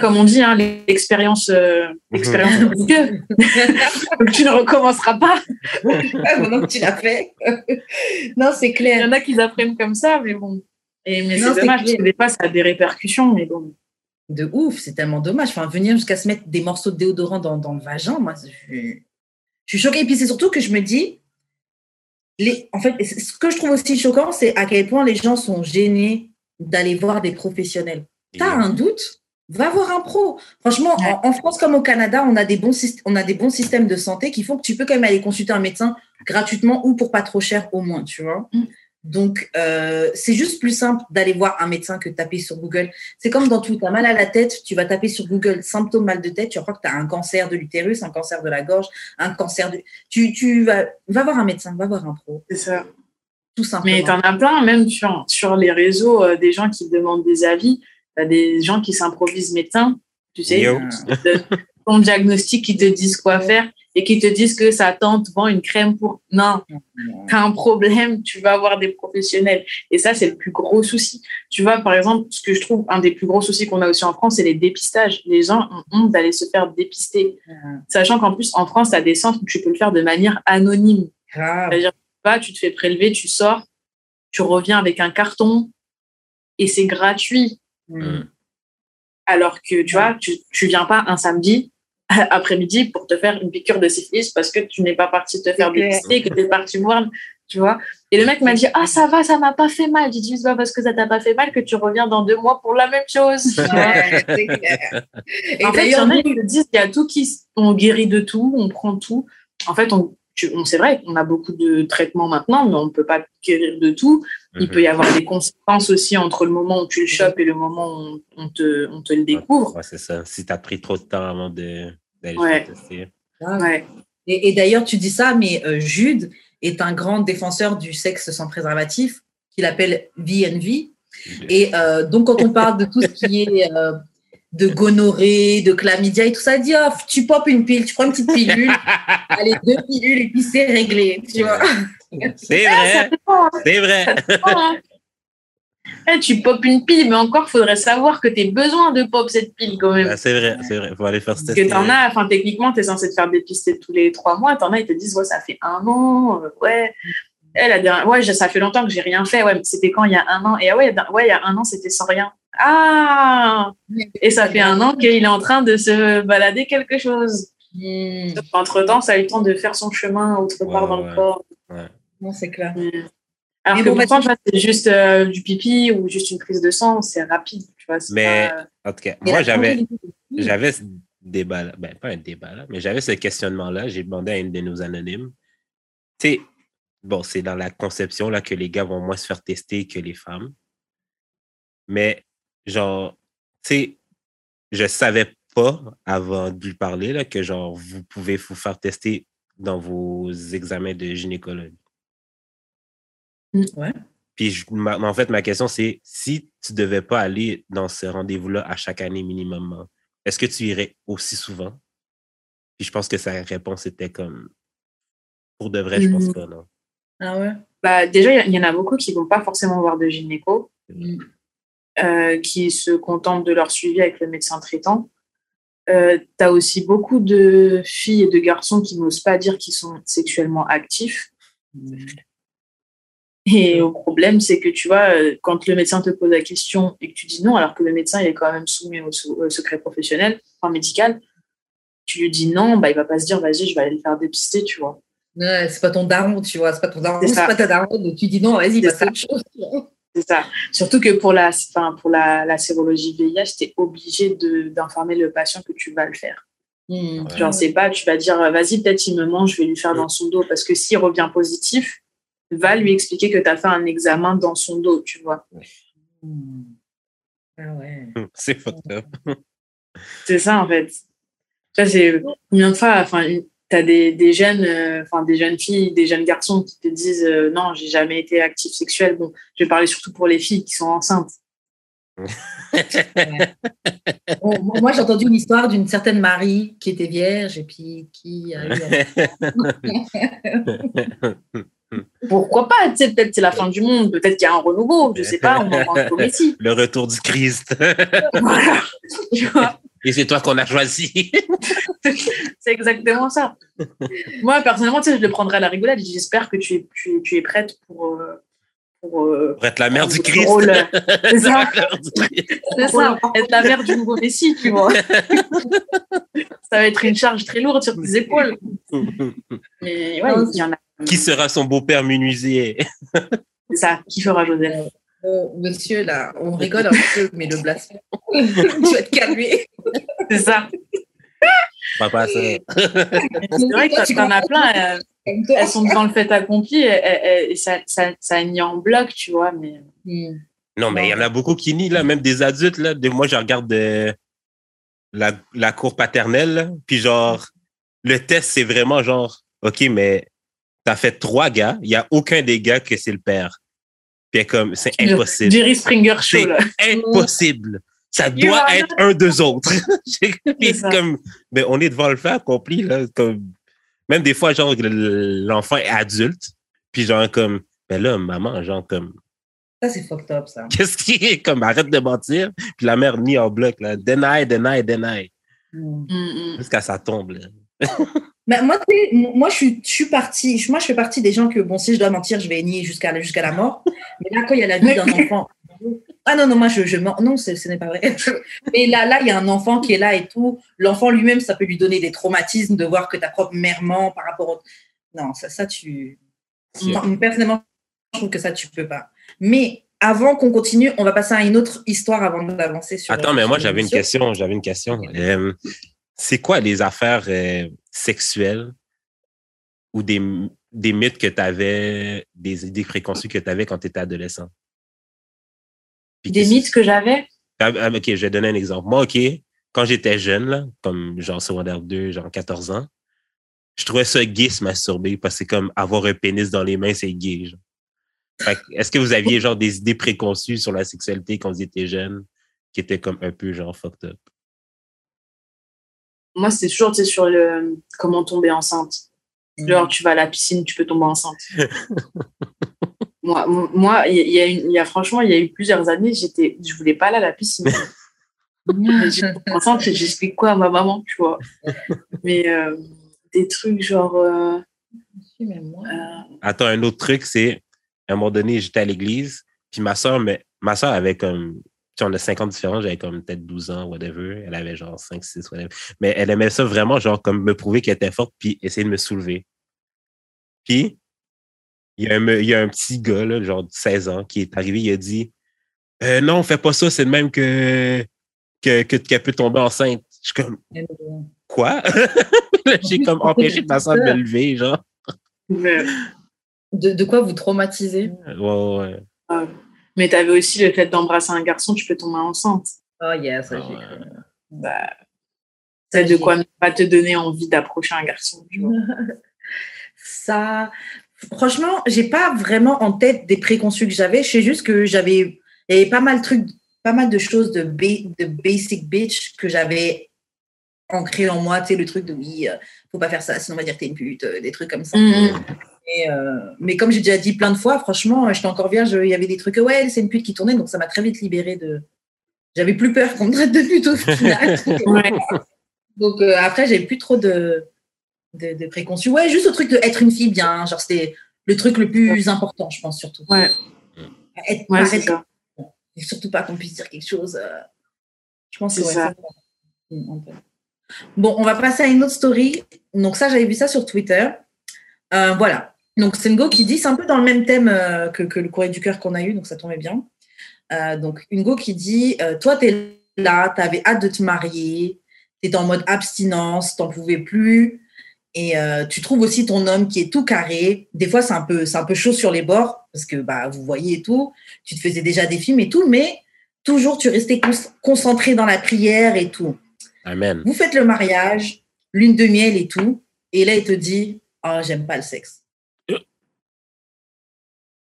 Comme on dit, hein, l'expérience, euh, l'expérience Dieu. Donc, tu ne recommenceras pas. Maintenant que tu l'as fait. non, c'est Il y clair. en a qui apprennent comme ça, mais bon. Et, mais Non, c'est c'est dommage, parce clair. que des fois, ça a des répercussions, mais bon. De ouf, c'est tellement dommage. Enfin, venir jusqu'à se mettre des morceaux de déodorant dans, dans le vagin, moi, je, je suis choquée. Et puis c'est surtout que je me dis, les, en fait, ce que je trouve aussi choquant, c'est à quel point les gens sont gênés d'aller voir des professionnels. Tu as un doute? Va voir un pro. Franchement, en, en, France comme au Canada, on a, des bons, on a des bons systèmes de santé qui font que tu peux quand même aller consulter un médecin gratuitement ou pour pas trop cher au moins, tu vois. Donc, euh, c'est juste plus simple d'aller voir un médecin que de taper sur Google. C'est comme dans tout, tu as mal à la tête, tu vas taper sur Google symptômes mal de tête, tu croire que tu as un cancer de l'utérus, un cancer de la gorge, un cancer de... Tu, tu vas, va voir un médecin, va voir un pro. C'est ça. Tout simplement. Mais tu en as plein, même sur, sur les réseaux, euh, des gens qui demandent des avis. Tu as des gens qui s'improvisent médecins, tu sais, Yo. ton diagnostic, qui te disent quoi faire et qui te disent que sa tante vend une crème pour. Non, tu as un problème, tu vas avoir des professionnels. Et ça, c'est le plus gros souci. Tu vois, par exemple, ce que je trouve un des plus gros soucis qu'on a aussi en France, c'est les dépistages. Les gens ont honte d'aller se faire dépister. Sachant qu'en plus, en France, tu as des centres où tu peux le faire de manière anonyme. Grave. C'est-à-dire, tu te fais prélever, tu sors, tu reviens avec un carton et c'est gratuit. Mm. Alors que, tu vois, tu, tu viens pas un samedi après-midi pour te faire une piqûre de syphilis parce que tu n'es pas parti te faire dépister, que tu es parti voir, tu vois. Et le mec m'a dit, ah, ça va, ça m'a pas fait mal. J'ai dit, c'est pas parce que ça t'a pas fait mal que tu reviens dans deux mois pour la même chose. Ouais, c'est clair. Et en fait, il y en a qui disent, il y a tout qui, on guérit de tout, on prend tout. En fait, on, c'est vrai qu'on a beaucoup de traitements maintenant, mais on ne peut pas guérir de tout. Il Mhm. peut y avoir des conséquences aussi entre le moment où tu le chopes et le moment où on, on te, on te le découvre. Ouais, c'est ça. Si tu as pris trop de temps avant de- d'aller Ouais. tester. grave. Ouais. Et, et d'ailleurs, tu dis ça, mais euh, Jude est un grand défenseur du sexe sans préservatif, qu'il appelle VNV. Et euh, donc, quand on parle de tout ce qui est euh, de gonorrhée, de chlamydia et tout ça, il dit oh, tu popes une pile, tu prends une petite pilule, allez, deux pilules et puis c'est réglé. Tu vois C'est Ah, ça vrai, dépend, hein. c'est vrai. Eh, tu popes une pile, mais encore, faudrait savoir que tu as besoin de pop cette pile quand même. Ah, c'est vrai, c'est vrai. Faut aller faire ce Parce test. que t'en as, enfin, techniquement, t'es censé te faire dépister tous les trois mois. T'en as, ils te disent, ouais, ça fait un an, euh, ouais. Eh, la dernière- ouais, ça fait longtemps que j'ai rien fait. Ouais, mais c'était quand il y a un an? Et ah ouais, ouais, il y a un an, c'était sans rien. Ah Et ça fait un an qu'il est en train de se balader quelque chose. Hmm, Entre temps, ça a eu le temps de faire son chemin autre part Ouais, dans ouais. le corps. Non, c'est clair. Alors Mais que bon, bah, pourtant, c'est juste euh, du pipi ou juste une prise de sang, c'est rapide. Tu vois, Mais- pas- En tout cas, Et moi, j'avais, j'avais ce débat-là. Ben, pas un débat, là, mais j'avais ce questionnement-là. J'ai demandé à une de nos anonymes. Tu sais, bon, c'est dans la conception là, que les gars vont moins se faire tester que les femmes. Mais, genre, tu sais, je savais pas avant de lui parler là, que, genre, vous pouvez vous faire tester dans vos examens de gynécologue. Ouais. Puis, je- ma- en fait, ma question, c'est si tu devais pas aller dans ce rendez-vous-là à chaque année minimum, est-ce que tu irais aussi souvent? Puis je pense que sa réponse était comme pour de vrai, je pense Mhm. pas, non. Ah ouais? Bah, déjà, il y- en a beaucoup qui vont pas forcément voir de gynéco, euh, qui se contentent de leur suivi avec le médecin traitant. Euh, tu as aussi beaucoup de filles et de garçons qui n'osent pas dire qu'ils sont sexuellement actifs. Et le problème, c'est que tu vois, euh, quand le médecin te pose la question et que tu dis non, alors que le médecin il est quand même soumis au, secret professionnel, enfin médical, tu lui dis non, bah, il va pas se dire vas-y, je vais aller le faire dépister, tu vois. Ouais, c'est pas ton daron, tu vois, c'est pas ton daron, C'est pas ta daronne, donc tu dis non, vas-y, C'est bah, ça. c'est autre chose. C'est ça. Surtout que pour la, enfin, pour la, la sérologie VIH, tu es obligé de- d'informer le patient que tu vas le faire. Ouais. Genre, c'est pas, tu vas dire, vas-y, peut-être il me ment, je vais lui faire dans son dos. Parce que s'il revient positif, va lui expliquer que tu as fait un examen dans son dos, tu vois. Ah ouais. C'est fucked up. C'est ça, en fait. Ça, c'est combien de fois, enfin, tu as des, des jeunes, euh, enfin, des jeunes filles, des jeunes garçons qui te disent, euh, non, j'ai jamais été actif sexuel. Bon, je vais parler surtout pour les filles qui sont enceintes. Bon, moi, j'ai entendu une histoire d'une certaine Marie qui était vierge et puis qui a eu Pourquoi pas Tu sais, peut-être c'est la fin du monde, peut-être qu'il y a un renouveau, je sais pas, on parle comme ici. Le retour du Christ. Voilà. Tu vois, Et c'est toi qu'on a choisi. c'est exactement ça. Moi, personnellement, tu sais, je le prendrais à la rigolade. J'espère que tu es, tu, tu es prête pour, euh, pour, euh, Pour être la mère du Christ. C'est ça, c'est ça, être la mère du nouveau Messie, tu vois. ça va être une charge très lourde sur tes épaules. Mais ouais, il y en a. Qui sera son beau-père menuisier? C'est ça, qui fera Joseph? Bon, monsieur, là, on rigole un peu, mais le blasphème. tu vas te calmer. C'est ça. Papa, ça. C'est vrai que Tu t'en as plein. Elles sont devant le fait accompli et, et- et ça, ça, ça nie en bloc, tu vois. Mais Hmm. Non, mais il y en a beaucoup qui nient, là, même des adultes. Là. Moi, je regarde la, la cour paternelle, là, puis genre, le test, c'est vraiment genre, OK, mais t'as fait trois gars, il n'y a aucun des gars que c'est le père. Puis comme, c'est impossible. Jerry Springer Show, là. impossible. Ça doit être un d'eux autres. Puis comme, mais on est devant le fait accompli, là. Comme, même des fois, genre, le- l'enfant est adulte, puis genre, comme, ben là, maman, genre, comme, Ça, c'est fucked up, ça. Qu'est-ce qui est comme arrête de mentir? Puis la mère nie en bloc, là. Deny, deny, deny. Hmm. Mm, mm. Jusqu'à ça tombe, là. Mais moi, tu sais, moi, je suis, je suis partie. Moi, je fais partie des gens que, bon, si je dois mentir, je vais nier jusqu'à jusqu'à la mort. Mais là, quand il y a la vie d'un enfant. Ah non, non, moi, je, je mens. Non, ce n'est pas vrai. Mais là, là, il y a un enfant qui est là et tout. L'enfant lui-même, ça peut lui donner des traumatismes de voir que ta propre mère ment par rapport au. Non, ça, ça tu. Personnellement, je trouve que ça, tu peux pas. Mais avant qu'on continue, on va passer à une autre histoire avant d'avancer sur. Attends, mais moi, j'avais une question. J'avais une question. Euh, c'est quoi les affaires euh, sexuelles ou des, des mythes que tu avais, des idées préconçues que tu avais quand tu étais adolescent? Puis Des mythes que j'avais? Ah, ah, OK, je vais donner un exemple. Moi, OK, quand j'étais jeune, là, comme genre secondaire 2, genre 14 ans, je trouvais ça gay se masturber parce que c'est comme avoir un pénis dans les mains, c'est gay. genre. Fait que, Est-ce que vous aviez genre des idées préconçues sur la sexualité quand vous étiez jeune qui étaient comme un peu genre fucked up? Moi, c'était toujours sur le comment tomber enceinte. Genre, tu vas à la piscine, tu peux tomber enceinte. moi, il y, a- il y a une- il y a franchement, il y a eu plusieurs années, j'étais, je voulais pas aller à la piscine. Et j'explique quoi à ma maman, tu vois. Mais euh, des trucs genre. euh, euh, Attends, un autre truc, c'est à un moment donné, j'étais à l'église, puis ma soeur, mais ma soeur avait comme, tu on a 5 ans de différence, j'avais comme peut-être 12 ans, whatever. Elle avait genre 5, 6, whatever. Mais elle aimait ça vraiment, genre, comme me prouver qu'elle était forte, puis essayer de me soulever. Puis, il y, a un, me- il y a un petit gars, là, genre de 16 ans, qui est arrivé, il a dit Euh, Non, fais pas ça, c'est de même que, que, que, qu'elle peut tomber enceinte. Je suis comme Quoi? J'ai comme empêché ma soeur de me lever, genre. De, de quoi vous traumatiser Ouais, ouais, ouais. mais t'avais aussi le fait d'embrasser un garçon, tu peux tomber enceinte. Oh yes, ça, Ah j'ai ouais. Bah, c'est de quoi ne pas te donner envie d'approcher un garçon. Tu vois. Ça, franchement, j'ai pas vraiment en tête des préconçus que j'avais. Je sais juste que j'avais, il y avait pas mal de trucs, pas mal de choses de, ba- de basic bitch que j'avais ancré en moi. Tu sais, le truc de oui, euh, faut pas faire ça, sinon on va dire que t'es une pute, euh, des trucs comme ça. Mhm. Et, euh, mais comme j'ai déjà dit plein de fois, franchement, j'étais encore vierge, il y avait des trucs, ouais, c'est une pute qui tournait, donc ça m'a très vite libérée de. J'avais plus peur qu'on me traite de pute au final. Ouais. Donc après, j'avais plus trop de, de, de préconçus. Ouais, juste le truc de être une fille bien. Genre, c'était le truc le plus important, je pense, surtout. Ouais, Être, ouais c'est ça. et surtout pas qu'on puisse dire quelque chose. euh, je pense que ouais, ça. peu. Bon, on va passer à une autre story. Donc ça, j'avais vu ça sur Twitter. Euh, voilà. Donc c'est Ngo qui dit, c'est un peu dans le même thème euh, que, que le courrier du cœur qu'on a eu, donc ça tombait bien. Donc Ngo qui dit, toi, tu es là, tu avais hâte de te marier, tu es en mode abstinence, tu n'en pouvais plus. Et euh, tu trouves aussi ton homme qui est tout carré. Des fois, c'est un peu, c'est un peu chaud sur les bords parce que bah, vous voyez et tout. Tu te faisais déjà des films et tout, mais toujours tu restais con- concentré dans la prière et tout. Amen. Vous faites le mariage, lune de miel et tout, et là il te dit oh, j'aime pas le sexe. Euh.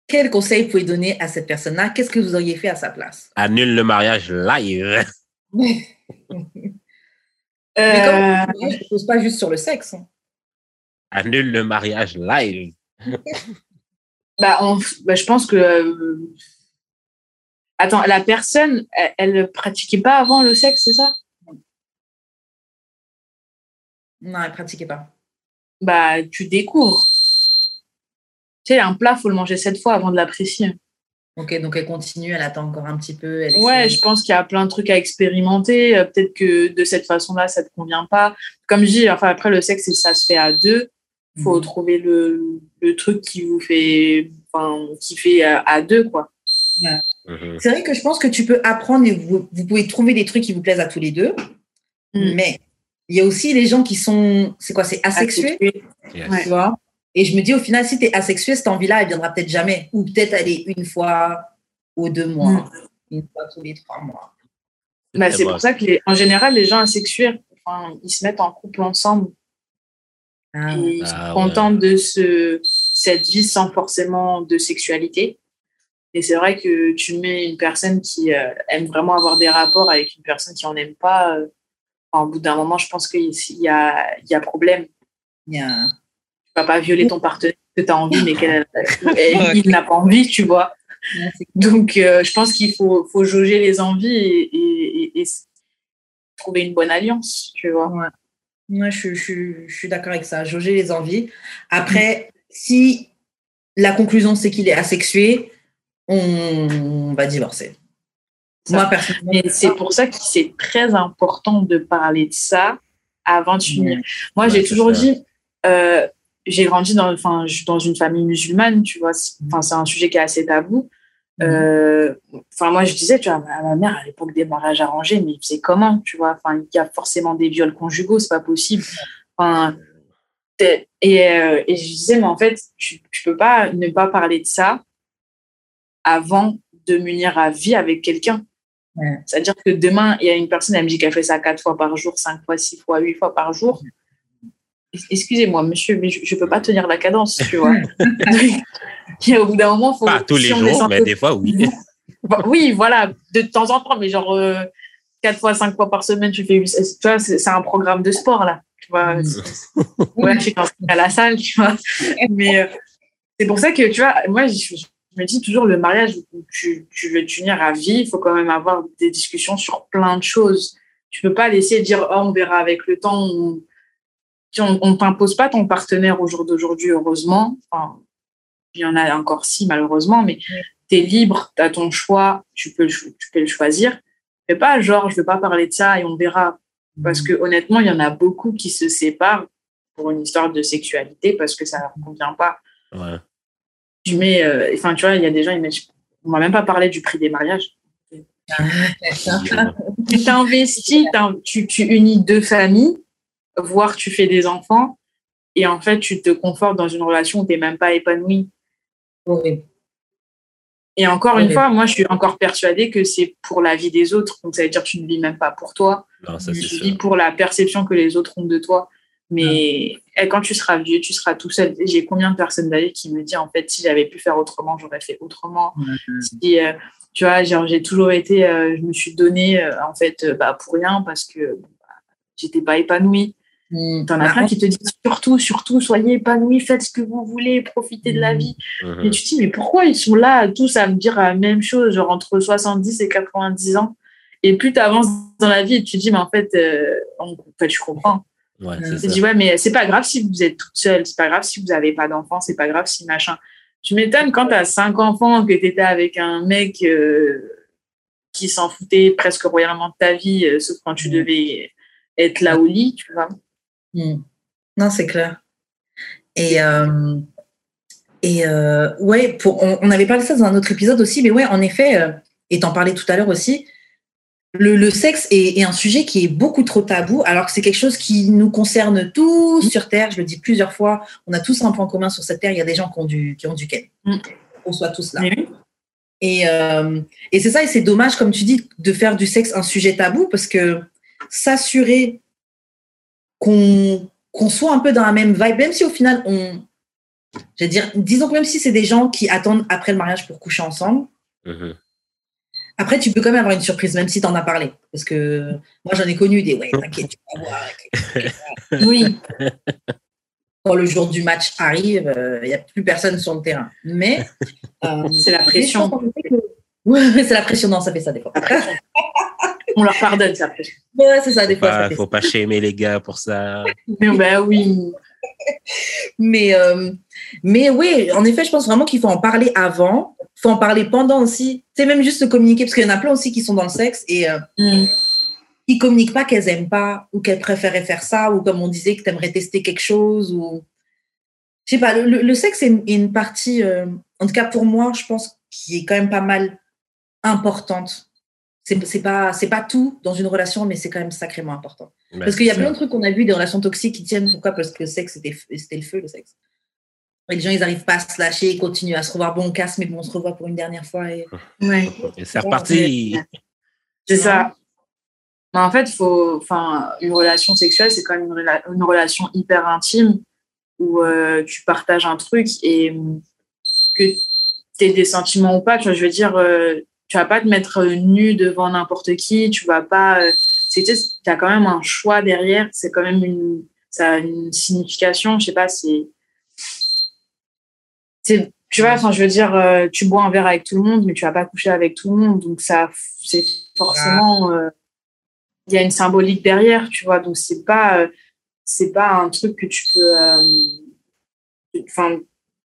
Quel conseil vous pouvez donner à cette personne-là? Qu'est-ce que vous auriez fait à sa place? Annule le mariage live. Mais Euh, comment je ne pose pas juste sur le sexe. Annule le mariage live. bah, on- bah, je pense que. euh, Attends, la personne, elle, ne pratiquait pas avant le sexe, c'est ça? Non, elle ne pratiquait pas. Bah, tu découvres. Tu sais, un plat, faut le manger sept fois avant de l'apprécier. Ok, donc elle continue, elle attend encore un petit peu. Elle Ouais, essaie. je pense qu'il y a plein de trucs à expérimenter. Euh, Peut-être que de cette façon-là, ça te convient pas. Comme je dis, enfin après le sexe, c'est- ça se fait à deux. Faut Mhm. trouver le, le truc qui vous fait, enfin, qui fait à, à deux quoi. Mhm. C'est vrai que je pense que tu peux apprendre et vous, vous pouvez trouver des trucs qui vous plaisent à tous les deux. Mm. Mais il y a aussi les gens qui sont, c'est quoi, c'est asexués, Asexué. Yes. Ouais. tu vois. Et je me dis au final, si tu es asexué, cette envie-là, elle viendra peut-être jamais. Ou peut-être elle est une fois aux deux mois, Mm. une fois tous les trois mois. Bah, c'est bon. pour ça que les, en général, les gens asexués, enfin, ils se mettent en couple ensemble Ah, et ils Ah, sont contents de ce, cette vie sans forcément de sexualité. Et c'est vrai que tu mets une personne qui euh, aime vraiment avoir des rapports avec une personne qui en aime pas. euh, enfin, au bout d'un moment, je pense qu'il y a, il y a problème. il y a- Tu vas pas violer ton partenaire que tu as envie, mais qu'elle, elle- il n'a pas envie, tu vois. Donc, euh, je pense qu'il faut, faut jauger les envies et, et- et- et trouver une bonne alliance, tu vois. Ouais, je, je- je suis d'accord avec ça. Jauger les envies. Après, si la conclusion c'est qu'il est asexué, on va divorcer. Ça. Moi, personnellement, c'est pour ça que c'est très important de parler de ça avant de finir. Moi, Ouais, j'ai toujours ça. dit, euh, j'ai grandi dans, dans une famille musulmane, tu vois. c'est un sujet qui est assez tabou. Euh, Enfin, moi, je disais, tu vois, ma ma mère à l'époque des mariages arrangés, mais c'est comment, tu vois? Enfin, il y a forcément des viols conjugaux, c'est pas possible. Enfin, et, euh, et je disais, mais en fait, tu, tu peux pas ne pas parler de ça avant de m'unir à vie avec quelqu'un. Ouais. C'est-à-dire que demain, il y a une personne, elle me dit qu'elle fait ça quatre fois par jour, cinq fois, six fois, huit fois par jour. Excusez-moi, monsieur, mais je ne peux pas tenir la cadence, tu vois. Et au bout d'un moment, faut. Pas tous les si jours, mais des fois, oui. Bah, oui, voilà, de temps en temps, mais genre euh, quatre fois, cinq fois par semaine, tu fais. Tu vois, c'est un programme de sport, là. Tu vois, Mm. ouais, je suis à la salle, tu vois. Mais euh, c'est pour ça que, tu vois, moi, je, je me dis toujours, le mariage, où tu, tu veux t'unir à vie, il faut quand même avoir des discussions sur plein de choses. Tu peux pas laisser dire, oh, on verra avec le temps. On on ne t'impose pas ton partenaire au jour d'aujourd'hui, heureusement. Enfin, il y en a encore si, malheureusement, mais tu es libre, tu as ton choix, tu peux, tu peux le choisir. Mais pas genre, je ne veux pas parler de ça et on verra. Parce que honnêtement, il y en a beaucoup qui se séparent pour une histoire de sexualité parce que ça ne leur convient pas. Ouais. Tu mets, euh, enfin, tu vois, il y a des gens, ils mettent, on m'a même pas parlé du prix des mariages. Tu t'investis, t'in- tu, tu unis deux familles, voire tu fais des enfants, et en fait, tu te confortes dans une relation où tu n'es même pas épanoui. Horrible. Et encore une fois, moi, je suis encore persuadée que c'est pour la vie des autres. Donc, ça veut dire que tu ne vis même pas pour toi. Non, ça, c'est tu sûr. vis pour la perception que les autres ont de toi. Mais eh, quand tu seras vieux, tu seras tout seul. J'ai combien de personnes d'ailleurs qui me disent, en fait, si j'avais pu faire autrement, j'aurais fait autrement. Si, euh, tu vois, genre, j'ai toujours été, euh, je me suis donnée, euh, en fait, euh, bah, pour rien parce que bah, j'étais pas épanouie. Mm. T'en as plein qui te disent surtout, surtout, soyez épanouis, faites ce que vous voulez, profitez de la vie. Mhm. Et tu te dis, mais pourquoi ils sont là tous à me dire la même chose, genre entre 70 et 90 ans? Et plus tu avances dans la vie, tu te dis, mais en fait, euh, en fait je comprends. Ouais, Tu te dis, ouais, mais c'est pas grave si vous êtes toute seule, c'est pas grave si vous n'avez pas d'enfants, c'est pas grave si machin. Tu m'étonnes quand tu as cinq enfants, que tu étais avec un mec euh, qui s'en foutait presque royalement de ta vie, euh, sauf quand tu Mhm. devais être là au lit, tu vois. Mm. Non, c'est clair. Et, euh, et euh, ouais, pour, on, on avait parlé de ça dans un autre épisode aussi, mais ouais, en effet, euh, et t'en parlais tout à l'heure aussi, le, le sexe est, est un sujet qui est beaucoup trop tabou, alors que c'est quelque chose qui nous concerne tous sur Terre. Je le dis plusieurs fois, on a tous un point commun sur cette Terre. Il y a des gens qui ont du, qui ont du ken. Mm. On soit tous là. Et, et c'est ça, et c'est dommage, comme tu dis, de faire du sexe un sujet tabou, parce que s'assurer qu'on soit un peu dans la même vibe, même si au final, on. Je veux dire, disons que même si c'est des gens qui attendent après le mariage pour coucher ensemble, Mhm. après, tu peux quand même avoir une surprise, même si tu en as parlé. Parce que moi, j'en ai connu des, ouais, t'inquiète, tu vas voir. Oui. Quand le jour du match arrive, euh, il n'y a plus personne sur le terrain. Mais. euh, C'est la pression. Ouais, c'est la pression, non, ça fait ça des fois. On leur pardonne ça. Ouais, c'est ça, des fois, fait faut pas shamer les gars pour ça. Mais bah oui. mais, euh, mais oui, en effet, je pense vraiment qu'il faut en parler avant. Il faut en parler pendant aussi. C'est même juste se communiquer, parce qu'il y en a plein aussi qui sont dans le sexe et euh, Mm. qui communiquent pas qu'elles aiment pas ou qu'elles préféraient faire ça ou comme on disait que tu aimerais tester quelque chose ou je sais pas le, le- le sexe est une, est une partie euh, en tout cas pour moi je pense qui est quand même pas mal importante c'est pas c'est pas tout dans une relation mais c'est quand même sacrément important. Ben, parce qu'il y a plein de trucs qu'on a vu des relations toxiques qui tiennent. Pourquoi? Parce que le sexe c'était c'était le feu le sexe. Et les gens ils arrivent pas à se lâcher ils continuent à se revoir. Bon on casse mais bon on se revoit pour une dernière fois et Ouais. Et C'est reparti. C'est ça. Mais en fait, faut, enfin, une relation sexuelle, c'est quand même une, rela- une relation hyper intime où euh, tu partages un truc et que tu aies des sentiments ou pas, tu vois, je veux dire, euh, tu vas pas te mettre euh, nu devant n'importe qui, tu vas pas. Euh, tu as quand même un choix derrière, c'est quand même une, ça a une signification, je sais pas, c'est. tu vois, enfin, je veux dire, euh, tu bois un verre avec tout le monde, mais tu vas pas coucher avec tout le monde, donc ça, c'est forcément, euh, il y a une symbolique derrière, tu vois, donc c'est pas, c'est pas un truc que tu peux, euh, enfin,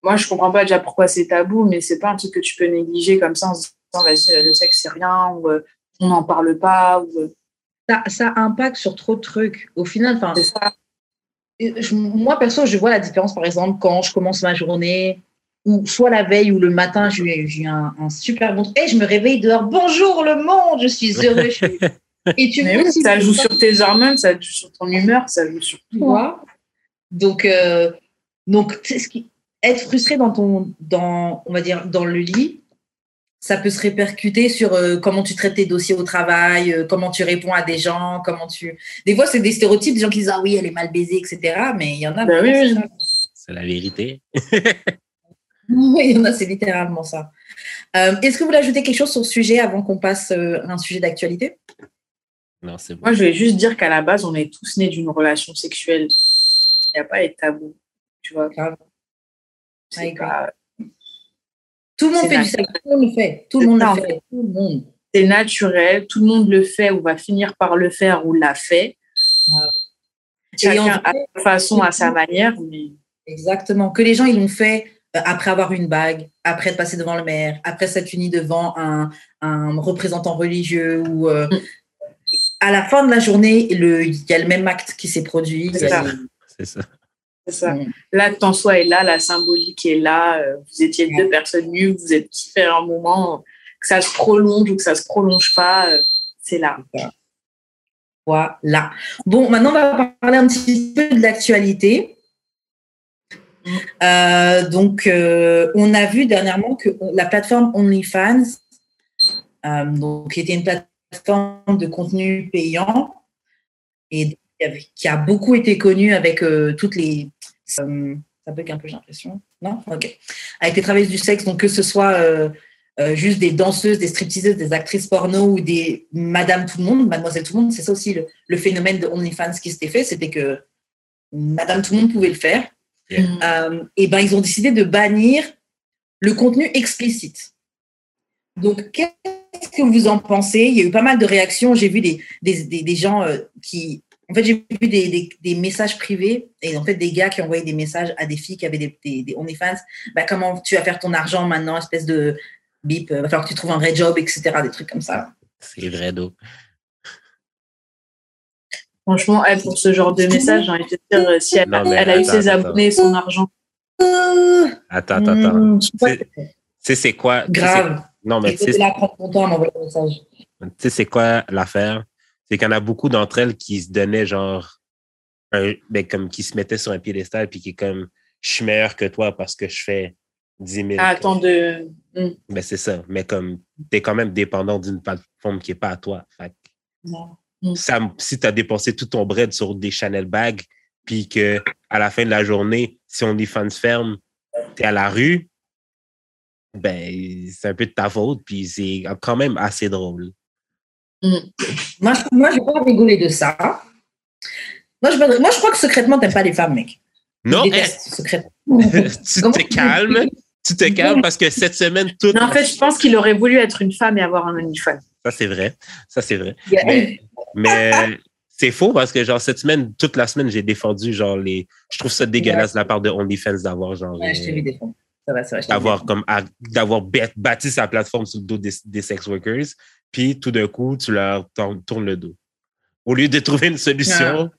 moi je comprends pas déjà pourquoi c'est tabou, mais c'est pas un truc que tu peux négliger comme ça en se disant, vas-y, le sexe c'est rien, ou euh, on n'en parle pas, ou euh, ça, ça impacte sur trop de trucs au final enfin moi, perso, je vois la différence, par exemple, quand je commence ma journée, ou soit la veille ou le matin, j'ai eu un, un super bon truc. Et je me réveille dehors, bonjour le monde, je suis heureux. je suis- Et tu Mais vois, oui, si ça joue sur tes hormones, ça joue sur ton humeur, ça joue sur tout. vois. Donc, euh, donc c'est ce qui, être frustré dans ton, dans, on va dire, dans le lit, ça peut se répercuter sur euh, comment tu traites tes dossiers au travail, euh, comment tu réponds à des gens, comment tu. Des fois, c'est des stéréotypes, des gens qui disent ah oui, elle est mal baisée, etc. Mais il y en a. Ben oui, oui. c'est ça. C'est la vérité. Oui, il y en a, c'est littéralement ça. Euh, Est-ce que vous voulez ajouter quelque chose sur le sujet avant qu'on passe euh, à un sujet d'actualité? Non, c'est bon. Moi, je vais juste dire qu'à la base, on est tous nés d'une relation sexuelle. Il n'y a pas de tabou, tu vois. Grave. C'est pas- Tout le monde fait du sexe, tout le monde le fait. Tout le C'est monde le en fait. Tout le monde. c'est naturel, tout le monde le fait ou va finir par le faire ou l'a fait. Et en Chacun à vrai, sa façon, à sa manière. Mais... Exactement. Que les gens, ils l'ont fait euh, après avoir une bague, après être passé devant le maire, après s'être uni devant un, un représentant religieux ou euh, Mm. à la fin de la journée, il y a le même acte qui s'est produit. C'est ça. Ça. Mm. L'acte en soi est là, la symbolique est là. euh, Vous étiez deux personnes nues, vous êtes kiffé un moment, que ça se prolonge ou que ça se prolonge pas, euh, c'est là. Voilà. Bon, maintenant, on va parler un petit peu de l'actualité. Mm. Euh, donc, euh, on a vu dernièrement que la plateforme OnlyFans, euh, donc, qui était une plateforme de contenu payant et qui a beaucoup été connue avec toutes les. Euh, ça bug un peu, j'ai l'impression. Non? Ok. Avec les travailleuses du sexe, donc que ce soit euh, euh, juste des danseuses, des stripteaseuses, des actrices porno ou des Madame Tout le Monde, Mademoiselle Tout le Monde, c'est ça aussi le, le phénomène de OnlyFans qui s'était fait, c'était que Madame Tout le Monde pouvait le faire. Euh, et ben ils ont décidé de bannir le contenu explicite. Donc qu'est-ce que vous en pensez? Il y a eu pas mal de réactions. J'ai vu des, des, des, des gens euh, qui, en fait, j'ai vu des, des, des messages privés et en fait des gars qui envoyaient des messages à des filles qui avaient des, des, des OnlyFans. Bah, comment tu vas faire ton argent maintenant, espèce de bip, euh, va falloir que tu trouves un vrai job, etc. Des trucs comme ça. C'est vrai, d'eau. Franchement, elle, pour ce genre de message, j'ai envie de te dire, euh, si elle, Non, mais elle a eu ses attends. abonnés, son argent. Attends, attends, attends. hmm. Tu sais, c'est quoi? Grave. Non, mais tu sais, tu sais, c'est quoi l'affaire? C'est qu'il y en a beaucoup d'entre elles qui se donnaient genre, un- ben, comme qui se mettaient sur un piédestal puis qui est comme, je suis meilleur que toi parce que je fais 10 000. Ah, attends de. Hmm. Ben, c'est ça. Mais comme, t'es quand même dépendant d'une plateforme qui n'est pas à toi. Fait Non. ça, si tu as dépensé tout ton bread sur des Chanel bags, puis que à la fin de la journée, si on est fans ferme, tu es à la rue, ben, c'est un peu de ta faute, puis c'est quand même assez drôle. Moi, je- moi, je vais pas rigoler de ça. Moi, je, moi, je crois que secrètement, t'aimes pas les femmes, mec. Non, Je secrètement. tu te calmes, tu te calmes parce que cette semaine, tout. Non, en fait, je pense qu'il aurait voulu être une femme et avoir un OnlyFans. Ça, c'est vrai. Ça, c'est vrai. Mais, mais c'est faux parce que, genre, cette semaine, toute la semaine, j'ai défendu, genre, les. Je trouve ça dégueulasse de la part de OnlyFans d'avoir, genre. Ouais, je t'ai vu défendre. Ça va, ça va. d'avoir comme à- d'avoir bâti sa plateforme sur le dos des, des sex workers, puis tout d'un coup, tu leur tournes, le dos. Au lieu de trouver une solution,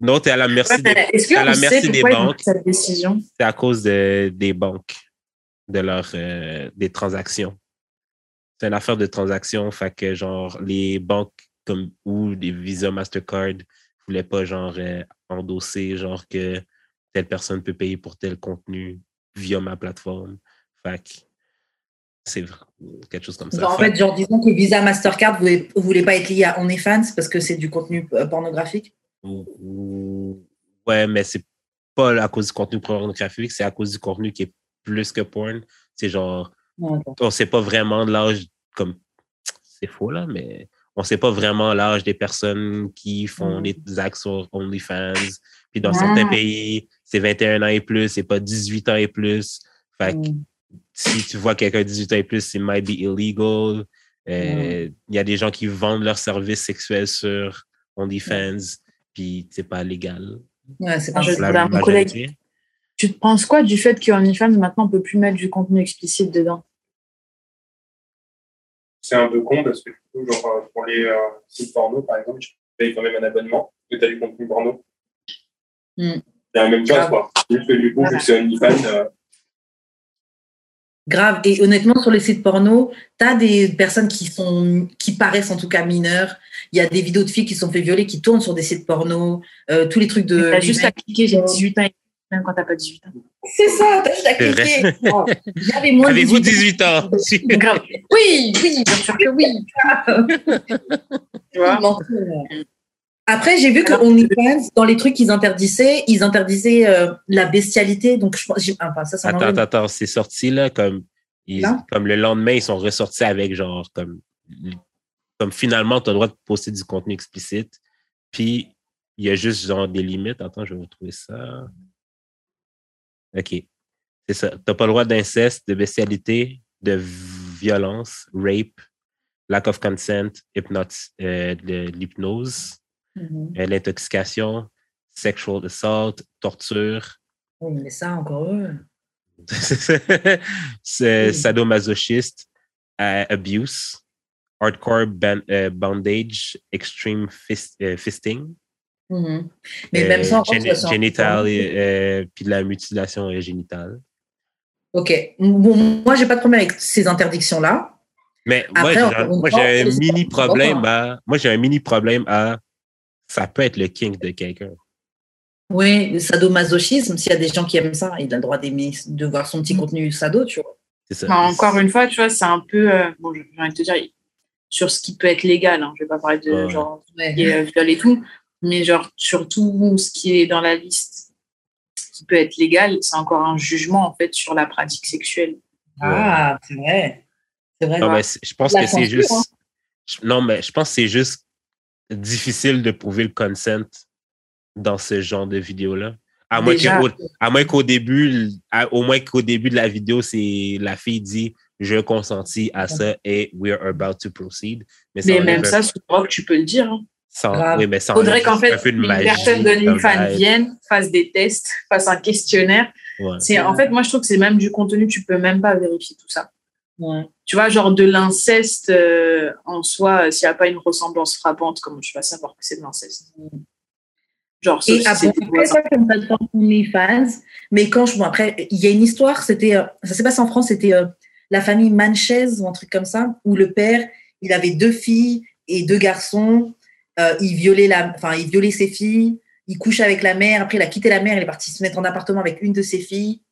non, tu es à la merci Ouais, des, à la merci des banques. pris cette décision? C'est à cause de, des banques, de leur, euh, des transactions. C'est une affaire de transactions, fait que genre les banques comme ou les Visa, Mastercard voulaient pas genre euh, endosser genre que telle personne peut payer pour tel contenu via ma plateforme. Fait que c'est quelque chose comme ça. En Fait genre, disons que Visa, Mastercard, vous vous voulez pas être lié à OnlyFans parce que c'est du contenu euh, pornographique? Ou- ou- Ouais, mais c'est pas à cause du contenu pornographique, c'est à cause du contenu qui est plus que porn. C'est genre, Ouais, d'accord. on sait pas vraiment l'âge, comme, c'est faux là, mais on sait pas vraiment l'âge des personnes qui font des actes sur OnlyFans. Puis dans Ah. certains pays, c'est 21 ans et plus, c'est pas 18 ans et plus. Fait. Si tu vois quelqu'un de 18 ans et plus, it might be illegal. Euh, Il y a des gens qui vendent leurs services sexuels sur OnlyFans, puis c'est pas légal. Ouais, c'est pas. La mon collègue. Tu te penses quoi du fait qu'OnlyFans, maintenant, on peut plus mettre du contenu explicite dedans? C'est un peu con parce que du coup, genre, euh, pour les euh, sites porno, par exemple, tu payes quand même un abonnement et tu as du contenu porno. C'est la même chose, quoi. Juste que du coup, vu que c'est OnlyFans, euh, Grave. Et honnêtement, sur les sites porno, tu as des personnes qui, sont, qui paraissent en tout cas mineures. Il y a des vidéos de filles qui sont fait violer, qui tournent sur des sites porno. Euh, tous les trucs de. T'as juste à cliquer, j'ai 18 ans, même quand t'as pas 18 ans. C'est ça, t'as juste à cliquer. Oh, J'avais moins de Avez-vous 18 ans? 18 ans? Grave. Oui, oui, bien sûr que oui. tu vois? Après, j'ai vu que OnlyFans, dans les trucs qu'ils interdisaient, ils interdisaient euh, la bestialité. Donc, je pense, enfin, ça, en Attends, attends, attends, c'est sorti là, comme, ils- comme le lendemain, ils sont ressortis avec genre, comme, comme finalement, tu as le droit de poster du contenu explicite. Puis, il y a juste genre des limites. Attends, je vais retrouver ça. OK. C'est ça. Tu n'as pas le droit d'inceste, de bestialité, de violence, rape, lack of consent, euh, de l'hypnose, Mhm. euh, l'intoxication, sexual assault, torture. Oui, mais ça, encore eux. Oui. sadomasochiste, euh, abuse, hardcore ban- euh, bondage, extreme fist- fisting, Mhm. Mais euh, même en- génital et, puis de la mutilation génitale. Ok. Bon, moi, j'ai pas de problème avec ces interdictions-là. Mais Après, moi, j'ai un- mini problème à. Moi, j'ai un mini problème à. Ça peut être le kink de quelqu'un. Oui, le sadomasochisme, s'il y a des gens qui aiment ça, il a le droit d'aimer, de voir son petit contenu sado, tu vois. C'est ça. Enfin, encore une fois, tu vois, c'est un peu. euh, bon, j'ai envie de te dire, sur ce qui peut être légal, hein, je vais pas parler de Ouais. genre Ouais. est, euh, viol et tout, mais genre, surtout ce qui est dans la liste qui peut être légal, c'est encore un jugement, en fait, sur la pratique sexuelle. Ah, c'est vrai. C'est vrai. Non, mais je pense La que c'est juste. hein. Non, mais je pense que c'est juste difficile de prouver le consent dans ce genre de vidéo-là. À moins qu'au à moins qu'au début, à- au moins qu'au début de la vidéo, c'est la fille dit je consentis à ça et we are about to proceed. Mais, même ça, sur Rock, tu peux le dire. hein. ça, Grave. oui, mais ça Faudrait qu'en fait, de une magie personne d'OnlyFans vibe. vienne, fasse des tests, fasse un questionnaire. Ouais. C'est, en fait, moi, je trouve que c'est même du contenu, tu peux même pas vérifier tout ça. Ouais. Tu vois, genre de l'inceste euh, en soi, euh, s'il n'y a pas une ressemblance frappante, comment tu vas savoir que c'est de l'inceste? Genre, Et après, ça, comme OnlyFans, mais quand je. Bon, après, il y a une histoire, c'était. euh, ça s'est passé en France, c'était euh, la famille Manchez ou un truc comme ça, où le père, il avait deux filles et deux garçons. Il, violait la, enfin, il violait ses filles, il couchait avec la mère, après, il a quitté la mère, il est parti se mettre en appartement avec une de ses filles.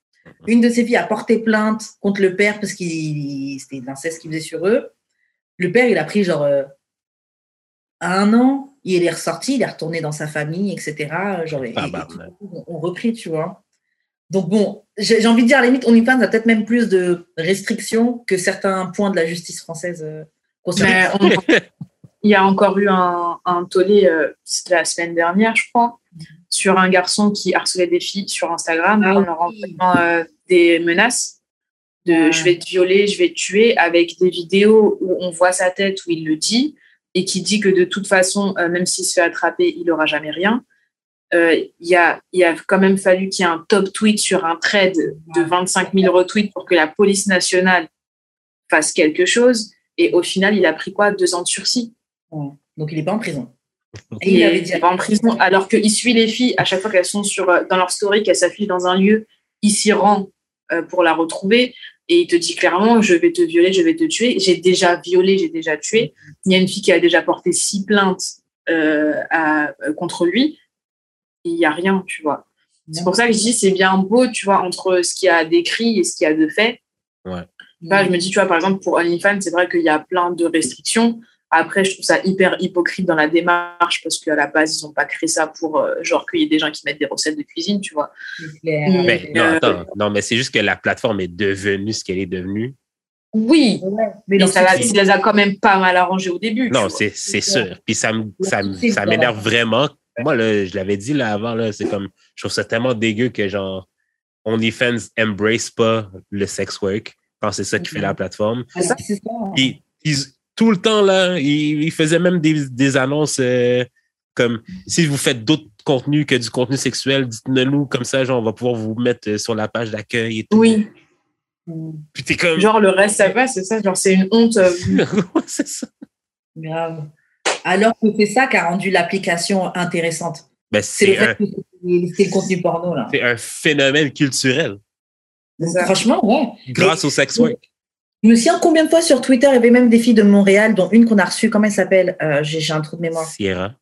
Une de ses filles a porté plainte contre le père parce qu'il c'était de l'inceste qu'il faisait sur eux. Le père, il a pris genre euh, un an, il est ressorti, il est retourné dans sa famille, etc. Genre, et- et Tabarnak. tout, on, on repris, tu vois. Donc bon, j'ai envie de dire, à la limite, OnlyFans a peut-être même plus de restrictions que certains points de la justice française euh, Mais on- il y a encore eu un, un tollé, euh, c'était la semaine dernière, je crois, sur un garçon qui harcelait des filles sur Instagram Ah en leur envoyant euh, des menaces de Ah. je vais te violer, je vais te tuer, avec des vidéos où on voit sa tête, où il le dit, et qui dit que de toute façon, euh, même s'il se fait attraper, il n'aura jamais rien. Il y, a, il a quand même fallu qu'il y ait un top tweet sur un trade de 25 000 retweets pour que la police nationale fasse quelque chose. Et au final, il a pris quoi? Deux ans de sursis. Donc, il n'est pas en prison. Et il avait dit pas en prison, alors qu'il suit les filles à chaque fois qu'elles sont sur, euh, dans leur story, qu'elles s'affichent dans un lieu, il s'y rend euh, pour la retrouver. Et il te dit clairement, je vais te violer, je vais te tuer. J'ai déjà violé, j'ai déjà tué. Il y a une fille qui a déjà porté six plaintes euh, à- euh, contre lui. Il n'y a rien, tu vois. C'est pour ça que je dis, c'est bien beau, tu vois, entre ce qu'il y a d'écrit et ce qu'il y a de fait. Ouais. Bah, je me dis, tu vois, par exemple, pour OnlyFans, c'est vrai qu'il y a plein de restrictions. Après, je trouve ça hyper hypocrite dans la démarche parce qu'à la base, ils n'ont pas créé ça pour, euh, genre, qu'il y ait des gens qui mettent des recettes de cuisine, tu vois. Mm. Ben, non, Euh, attends. Non, mais c'est juste que la plateforme est devenue ce qu'elle est devenue. Oui, Ouais. mais ça, la- ce- ça les a quand même pas mal arrangés au début. Non, c'est sûr. Puis ça me- ça ça vrai. m'énerve vraiment. Moi, là, je l'avais dit là avant, là, c'est comme, je trouve ça tellement dégueu que genre, OnlyFans embrace pas le sex work quand c'est ça qui fait la plateforme. C'est ça. C'est ça. Puis, ils- tout le temps, là, ils faisaient même des, des annonces euh, comme si vous faites d'autres contenus que du contenu sexuel, dites-le nous, comme ça, genre, on va pouvoir vous mettre euh, sur la page d'accueil et tout. Oui. Puis t'es comme. genre le reste, ça va, c'est ça. Genre, c'est une honte. euh, c'est ça. Grave. Alors que c'est ça qui a rendu l'application intéressante. Ben, C'est un, fait que c'est- c'est le contenu porno, là. c'est un phénomène culturel ça. Franchement, ouais. grâce au sex work. Je me souviens combien de fois sur Twitter, il y avait même des filles de Montréal, dont une qu'on a reçue, comment elle s'appelle Euh, J'ai j'ai un trou de mémoire. Sierra.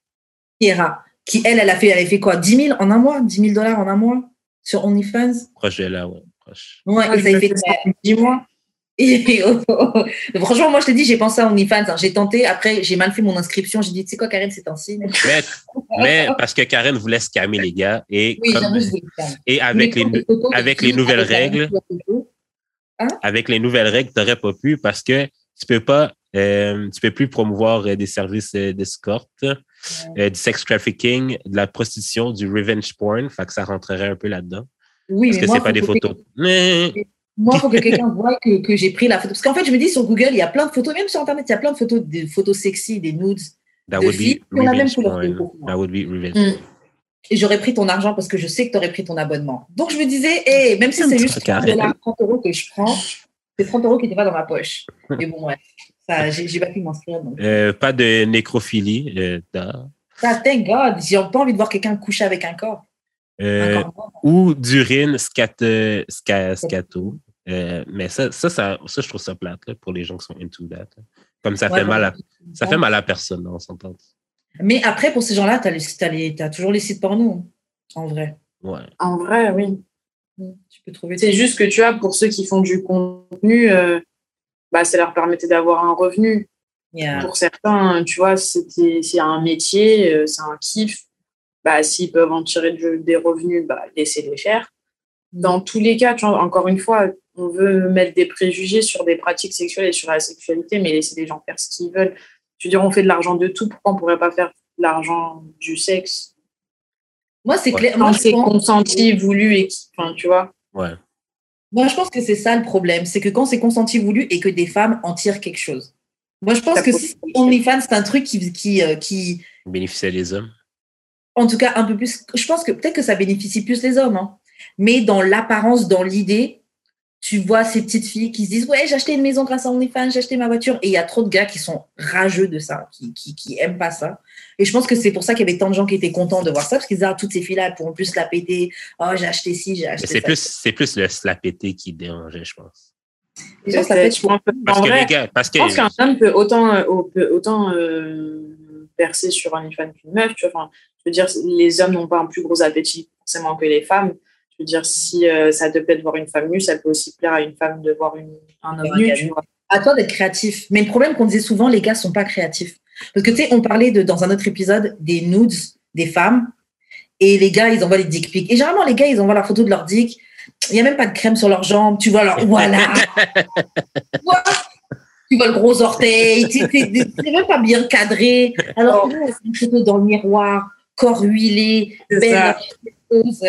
Sierra, qui elle, elle a fait, elle a fait quoi 10 000 en un mois? 10 000 dollars en un mois sur OnlyFans? Proche de là, ouais. Proche. Ouais, Ah, et ça je a fait fais ça. Dis-moi. Et- oh, oh, oh. Franchement, moi, je te dis, j'ai pensé à OnlyFans. hein. J'ai tenté. Après, j'ai mal fait mon inscription. J'ai dit, tu sais quoi, Karen, c'est un signe. Mais, mais parce que Karen voulait scammer les gars et, Oui, comme- et avec, Mais les, avec les nouvelles avec photo, avec les nouvelles règles, tu n'aurais pas pu parce que tu peux pas, euh, tu peux plus promouvoir euh, des services euh, d'escorte, du sex trafficking, de la prostitution, du revenge porn. Fait que ça rentrerait un peu là-dedans. Oui, Parce mais que c'est pas des photos. Mais- Moi, il faut que quelqu'un voit que, que j'ai pris la photo. Parce qu'en fait, je me dis sur Google, il y a plein de photos, même sur Internet, il y a plein de photos, des photos sexy, des nudes. That De would filles be ont la même revenge couleur. That would be revenge Mm. Et j'aurais pris ton argent parce que je sais que tu aurais pris ton abonnement. Donc, je me disais, hey, même si c'est juste 30, Carré. dollars, 30 euros que je prends, c'est 30 euros qui n'étaient pas dans ma poche. Mais bon, ouais. Ça, j'ai j'ai pas pu m'inscrire. donc. Euh, pas de nécrophilie. euh. Ah, thank God. J'ai pas envie de voir quelqu'un coucher avec un corps. Euh, Un corps. ou d'urine scat, euh, sca- scato. Euh, mais ça, ça, ça, ça, je trouve ça plate là, pour les gens qui sont into that. là. Comme ça Ouais, fait mal à, ça fait mal à personne, on s'entend. Mais après, pour ces gens-là, tu as, toujours les sites porno, en vrai. Ouais. En vrai, oui. Tu peux trouver. C'est juste que tu vois, pour ceux qui font du contenu, euh, bah, ça leur permettait d'avoir un revenu. Yeah. Pour certains, tu vois, c'était c'est un métier, euh, c'est un kiff. Bah, S'ils peuvent en tirer de- des revenus, bah, laissez-les faire. Dans tous les cas, tu vois, encore une fois, on veut mettre des préjugés sur des pratiques sexuelles et sur la sexualité, mais laisser les gens faire ce qu'ils veulent. Je veux dire, on fait de l'argent de tout, pourquoi on ne pourrait pas faire de l'argent du sexe? Moi, c'est Ouais. c'est pense, consenti, voulu, et enfin, tu vois. Ouais. moi, je pense que c'est ça le problème. C'est que quand c'est consenti voulu et que des femmes en tirent quelque chose. Moi, je pense Ça que si OnlyFans, c'est un truc qui, qui, euh, qui, Bénéficier des hommes. en tout cas, un peu plus. Je pense que peut-être que ça bénéficie plus les hommes. hein. Mais dans l'apparence, dans l'idée, tu vois ces petites filles qui se disent Ouais, j'ai acheté une maison grâce à OnlyFans, j'ai acheté ma voiture. Et il y a trop de gars qui sont rageux de ça, qui, qui, qui aiment pas ça. Et je pense que c'est pour ça qu'il y avait tant de gens qui étaient contents de voir ça, parce qu'ils disaient Ah, toutes ces filles-là, elles pourront plus la péter. Oh, j'ai acheté ci, j'ai acheté c'est ça. plus, c'est plus le slapété qui dérangeait, je pense. Les gens, ça pète je pense Parce en que vrai, les gars, parce que Je pense qu'un homme peut autant, euh, peut autant euh, percer sur OnlyFans qu'une meuf. Tu vois. Enfin, je veux dire, les hommes n'ont pas un plus gros appétit forcément que les femmes. Je veux dire, si euh, ça te plaît de voir une femme nue, ça peut aussi plaire à une femme de voir une, un homme nu. Tu vois. à toi d'être créatif. Mais le problème qu'on disait souvent, les gars sont pas créatifs. Parce que tu sais, on parlait de, dans un autre épisode des nudes des femmes et les gars, ils envoient les dick pics. Et généralement, les gars, ils envoient la photo de leur dick. Il n'y a même pas de crème sur leurs jambes. Tu vois, alors voilà. Tu vois tu vois le gros orteil. C'est même pas bien cadré. Alors, c'est une photo dans le miroir, corps huilé, belle. chose,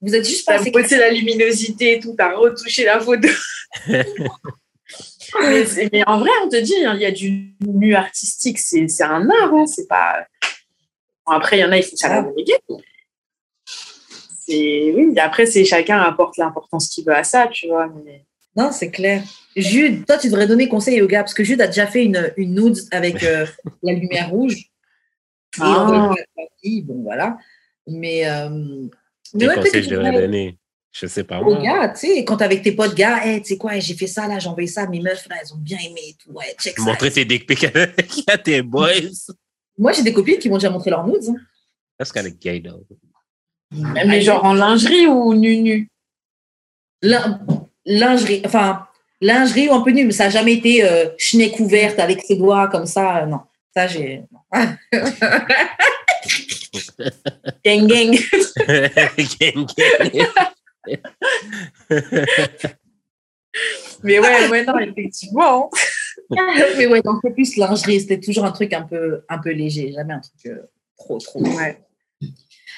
Vous êtes juste pas assez la luminosité et tout, t'as retouché la photo. mais, en vrai, on te dit, hein, il y a du nu artistique, c'est un art, hein, c'est pas. Bon, après, il y en a, ils font ça la oui. Après, c'est chacun apporte l'importance qu'il veut à ça, tu vois. Mais... Non, c'est clair. Jude, toi, tu devrais donner conseil au gars, parce que Jude a déjà fait une, une nude avec euh, la lumière rouge. Et il a Ah. bon, voilà. Mais, euh, mais Quel ouais, conseil que je devrais donner? Je sais pas moi. gars, tu sais, quand t'es avec tes potes, gars, hey, tu sais quoi, j'ai fait ça, là, j'ai envoyé ça à mes meufs, là, elles ont bien aimé et tout, ouais, check ça. Montrer tes dick pics à tes boys. Moi, j'ai des copines qui m'ont déjà montré leurs nudes. hein. That's kind of gay, though. mais genre en lingerie ou nu-nu Lin- lingerie, enfin, lingerie ou un peu nu, mais ça n'a jamais été euh, schneck ouverte avec ses doigts comme ça, euh, non. Ça, j'ai. Gang, gang. Gang, gang. Mais ouais, ouais, non, effectivement. mais ouais, donc peu plus lingerie, c'était toujours un truc un peu, un peu léger, jamais un truc euh, trop, trop. Ouais.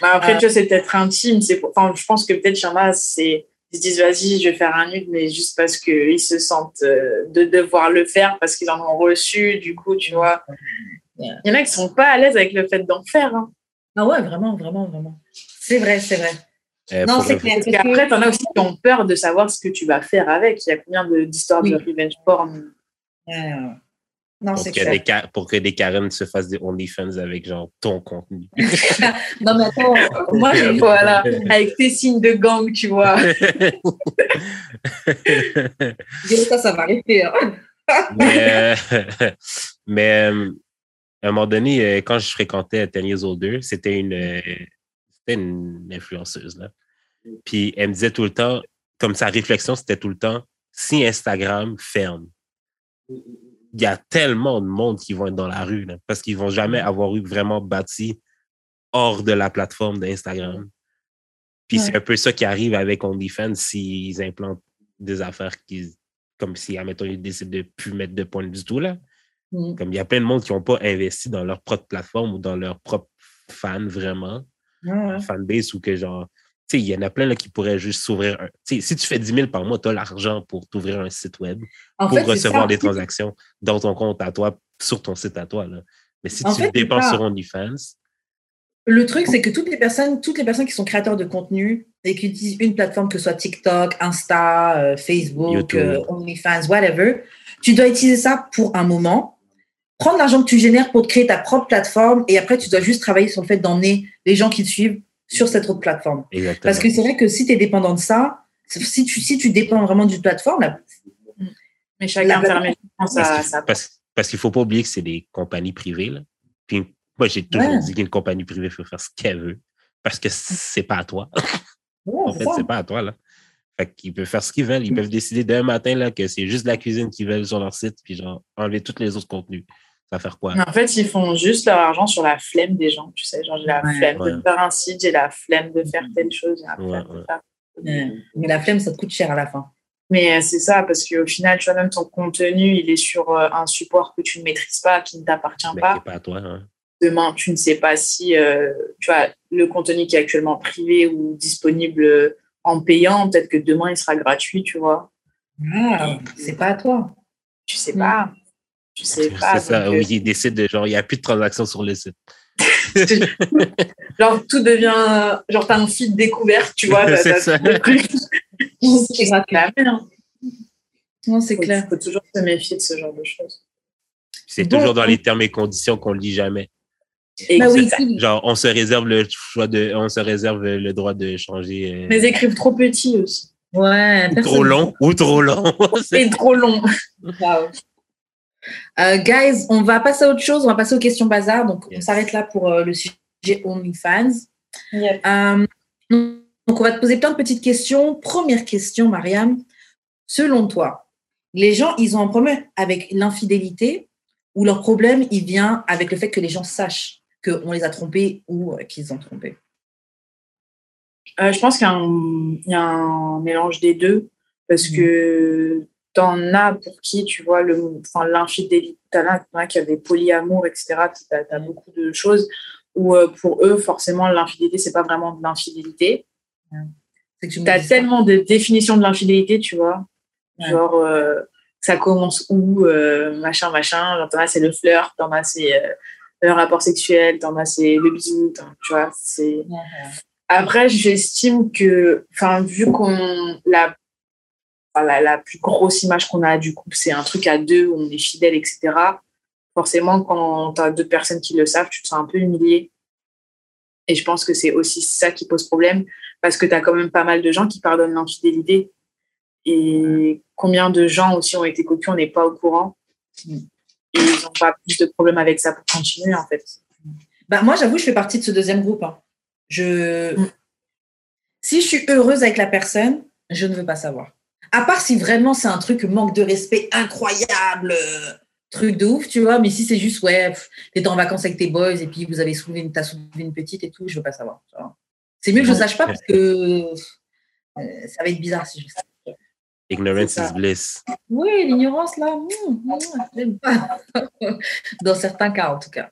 Bah, après, Euh, tu vois, c'est peut-être intime. C'est pour- Enfin, je pense que peut-être il y en a, c'est ils se disent vas-y, je vais faire un nude, mais juste parce qu'ils se sentent euh, de devoir le faire parce qu'ils en ont reçu. Du coup, tu vois, il y en a qui sont pas à l'aise avec le fait d'en faire. hein. Ah ouais, vraiment, vraiment, vraiment. C'est vrai, c'est vrai. Euh, Non, c'est clair. Parce qu'après, t'en as aussi qui ont peur de savoir ce que tu vas faire avec. Il y a combien de- d'histoires de Oui. revenge porn? Non, Pour c'est que, clair. des pour que des Karen se fassent des OnlyFans avec genre ton contenu. Non, mais attends, moi, j'ai Voilà, avec tes signes de gang, tu vois. ça, ça va arrêter. hein. mais euh, mais, euh, à un moment donné, euh, quand je fréquentais Ten Years Older, c'était une, euh, une influenceuse. Là. Puis elle me disait tout le temps, comme sa réflexion, c'était tout le temps, si Instagram ferme, il y a tellement de monde qui vont être dans la rue, là, parce qu'ils vont jamais avoir eu vraiment bâti hors de la plateforme d'Instagram. Puis Ouais. c'est un peu ça qui arrive avec OnlyFans s'ils implantent des affaires qui, comme si, admettons, ils décident de plus mettre de points du tout, là. Mm. Comme il y a plein de monde qui n'ont pas investi dans leur propre plateforme ou dans leur propre fan vraiment, fanbase ou que genre, tu sais, il y en a plein là, qui pourraient juste s'ouvrir un. Tu sais, si tu fais 10 000 par mois, tu as l'argent pour t'ouvrir un site web, En pour fait, recevoir des transactions dans ton compte à toi, sur ton site à toi. Là. Mais si En tu fait, dépenses sur OnlyFans, Le truc, c'est que toutes les personnes, toutes les personnes qui sont créateurs de contenu et qui utilisent une plateforme, que ce soit TikTok, Insta, euh, Facebook, euh, OnlyFans, whatever, tu dois utiliser ça pour un moment, prendre l'argent que tu génères pour te créer ta propre plateforme et après, tu dois juste travailler sur le fait d'emmener les gens qui te suivent sur cette autre plateforme. exactement. Parce que c'est vrai que si tu es dépendant de ça, si tu, si tu dépends vraiment d'une plateforme, là, Mais chacun La- permet Parce ça, parce, parce qu'il faut pas oublier que c'est des compagnies privées. Là. Puis moi, j'ai toujours Ouais. dit qu'une compagnie privée peut faire ce qu'elle veut parce que c'est pas à toi. ouais, En fait, c'est pas à toi, là. Fait qu'ils peuvent faire ce qu'ils veulent. Ils peuvent décider d'un matin, là, que c'est juste la cuisine qu'ils veulent sur leur site, puis genre, enlever tous les autres contenus. Ça va faire quoi? En fait, ils font juste leur argent sur la flemme des gens, tu sais. Genre, j'ai la Ouais. flemme Ouais. de faire un site, j'ai la flemme de faire telle chose, la flemme de faire-. Mais la flemme, ça te coûte cher à la fin. Mais euh, c'est ça, parce qu'au final, tu vois, même ton contenu, il est sur euh, un support que tu ne maîtrises pas, qui ne t'appartient pas. c'est pas à toi, hein. Demain, tu ne sais pas si euh, tu vois, le contenu qui est actuellement privé ou disponible en payant, peut-être que demain, il sera gratuit, tu vois. Ah, c'est pas à toi. Tu sais Mm. pas. Tu sais C'est ça, donc, oui, euh, ils décident de genre, il n'y a plus de transactions sur le site. genre, tout devient. Genre, t'as un feed découvert, tu vois. C'est ça. C'est la merde. Non, c'est faut, clair. faut toujours se méfier de ce genre de choses. C'est Bon, toujours dans les termes et conditions qu'on lit jamais. Bah oui, Exact. si. Genre, on se réserve le choix de, on se réserve le droit de changer. euh, Mais ils écrivent trop petit aussi. Ouais, ou trop long, ou trop long. C'est- C'est trop long. Wow. Euh, guys, on va passer à autre chose. On va passer aux questions bazar. Donc, on Yes. s'arrête là pour euh, le sujet OnlyFans. Euh, donc, on va te poser plein de petites questions. Première question, Mariam. Selon toi, les gens, ils ont un problème avec l'infidélité ou leur problème, il vient avec le fait que les gens sachent qu'on les a trompés ou euh, qu'ils ont trompés Euh, je pense qu'il y, a un- il y a un mélange des deux parce Mhm. que t'en as pour qui, tu vois, le, enfin, l'infidélité, t'en as, qui avaient polyamour, etc. T'as as beaucoup de choses où euh, pour eux, forcément, l'infidélité, c'est pas vraiment de l'infidélité. Que tu tellement de définitions de l'infidélité, tu vois. Ouais. Genre, euh, ça commence où, euh, machin, machin. T'en as, c'est le flirt, t'en as, c'est le rapport sexuel, t'en as, c'est le bisou, tu vois. C'est... Après, j'estime que, enfin, vu qu'on la, la, la plus grosse image qu'on a du couple, c'est un truc à deux où on est fidèle, etc. Forcément, quand tu as deux personnes qui le savent, tu te sens un peu humilié. Et je pense que c'est aussi ça qui pose problème, parce que tu as quand même pas mal de gens qui pardonnent l'infidélité. Et combien de gens aussi ont été copus, on n'est pas au courant. Et ils n'ont pas plus de problèmes avec ça pour continuer, en fait. Bah, moi, j'avoue, je fais partie de ce deuxième groupe. hein. Je... Mm. Si je suis heureuse avec la personne, je ne veux pas savoir. À part si vraiment c'est un truc manque de respect incroyable, euh, truc de ouf, tu vois. Mais si c'est juste, ouais, t'es en vacances avec tes boys et puis vous avez soulevé une, t'as soulevé une petite et tout, je veux pas savoir. tu vois. C'est mieux que je ne sache pas parce que euh, ça va être bizarre si je sais. Ignorance is bliss. Oui, l'ignorance, là, mm, mm, j'aime pas. Dans certains cas, en tout cas.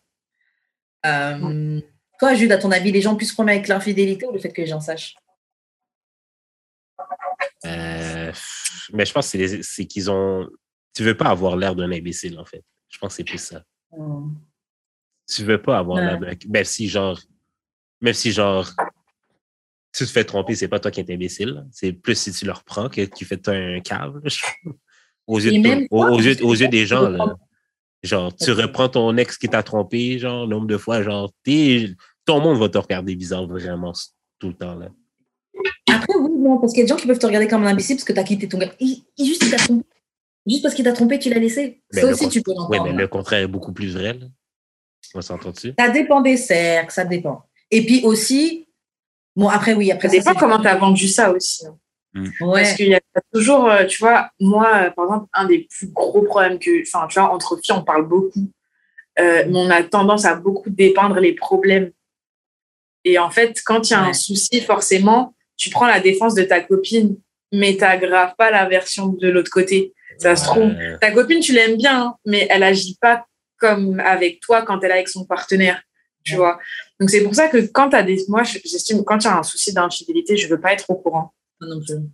Euh, toi, Jude, à ton avis, les gens puissent prendre avec l'infidélité ou le fait que les gens sachent? Euh, mais je pense que c'est qu'ils ont. Tu veux pas avoir l'air d'un imbécile, en fait. Je pense que c'est plus ça. Mm. Tu veux pas avoir Ouais. l'air d'un. Même si, genre. Même si, genre. Tu te fais tromper, c'est pas toi qui es imbécile. C'est plus si tu le reprends que de toi un trouve. Aux yeux, de aux, yeux, aux des tu gens, là. Genre, tu reprends ton ex qui t'a trompé, genre, nombre de fois, genre, ton monde va te regarder bizarre vraiment tout le temps, là. Après, oui, non, parce qu'il y a des gens qui peuvent te regarder comme un imbécile parce que tu as quitté ton gars. Il, il- juste, il t'a trompé. Juste parce qu'il t'a trompé, tu l'as laissé. Ça aussi, con- tu peux Oui, l'entendre. mais le contraire est beaucoup plus vrai, là. On s'entend dessus. Ça dépend des cercles, ça dépend. Et puis aussi, bon, après, oui, après Ça dépend c'est- comment tu as vendu ça aussi. hein. Ouais. Parce qu'il y a toujours, euh, tu vois, moi, euh, par exemple, un des plus gros problèmes que, enfin, tu vois, entre filles, on parle beaucoup, euh, mais on a tendance à beaucoup dépeindre les problèmes. Et en fait, quand il y a Ouais. un souci, forcément, tu prends la défense de ta copine, mais tu n'aggraves pas la version de l'autre côté. Ça se trouve, ta copine, tu l'aimes bien, hein, mais elle agit pas comme avec toi quand elle est avec son partenaire, tu Ouais. vois. Donc c'est pour ça que quand tu as des, moi, j'estime que quand il y a un souci d'infidélité, je veux pas être au courant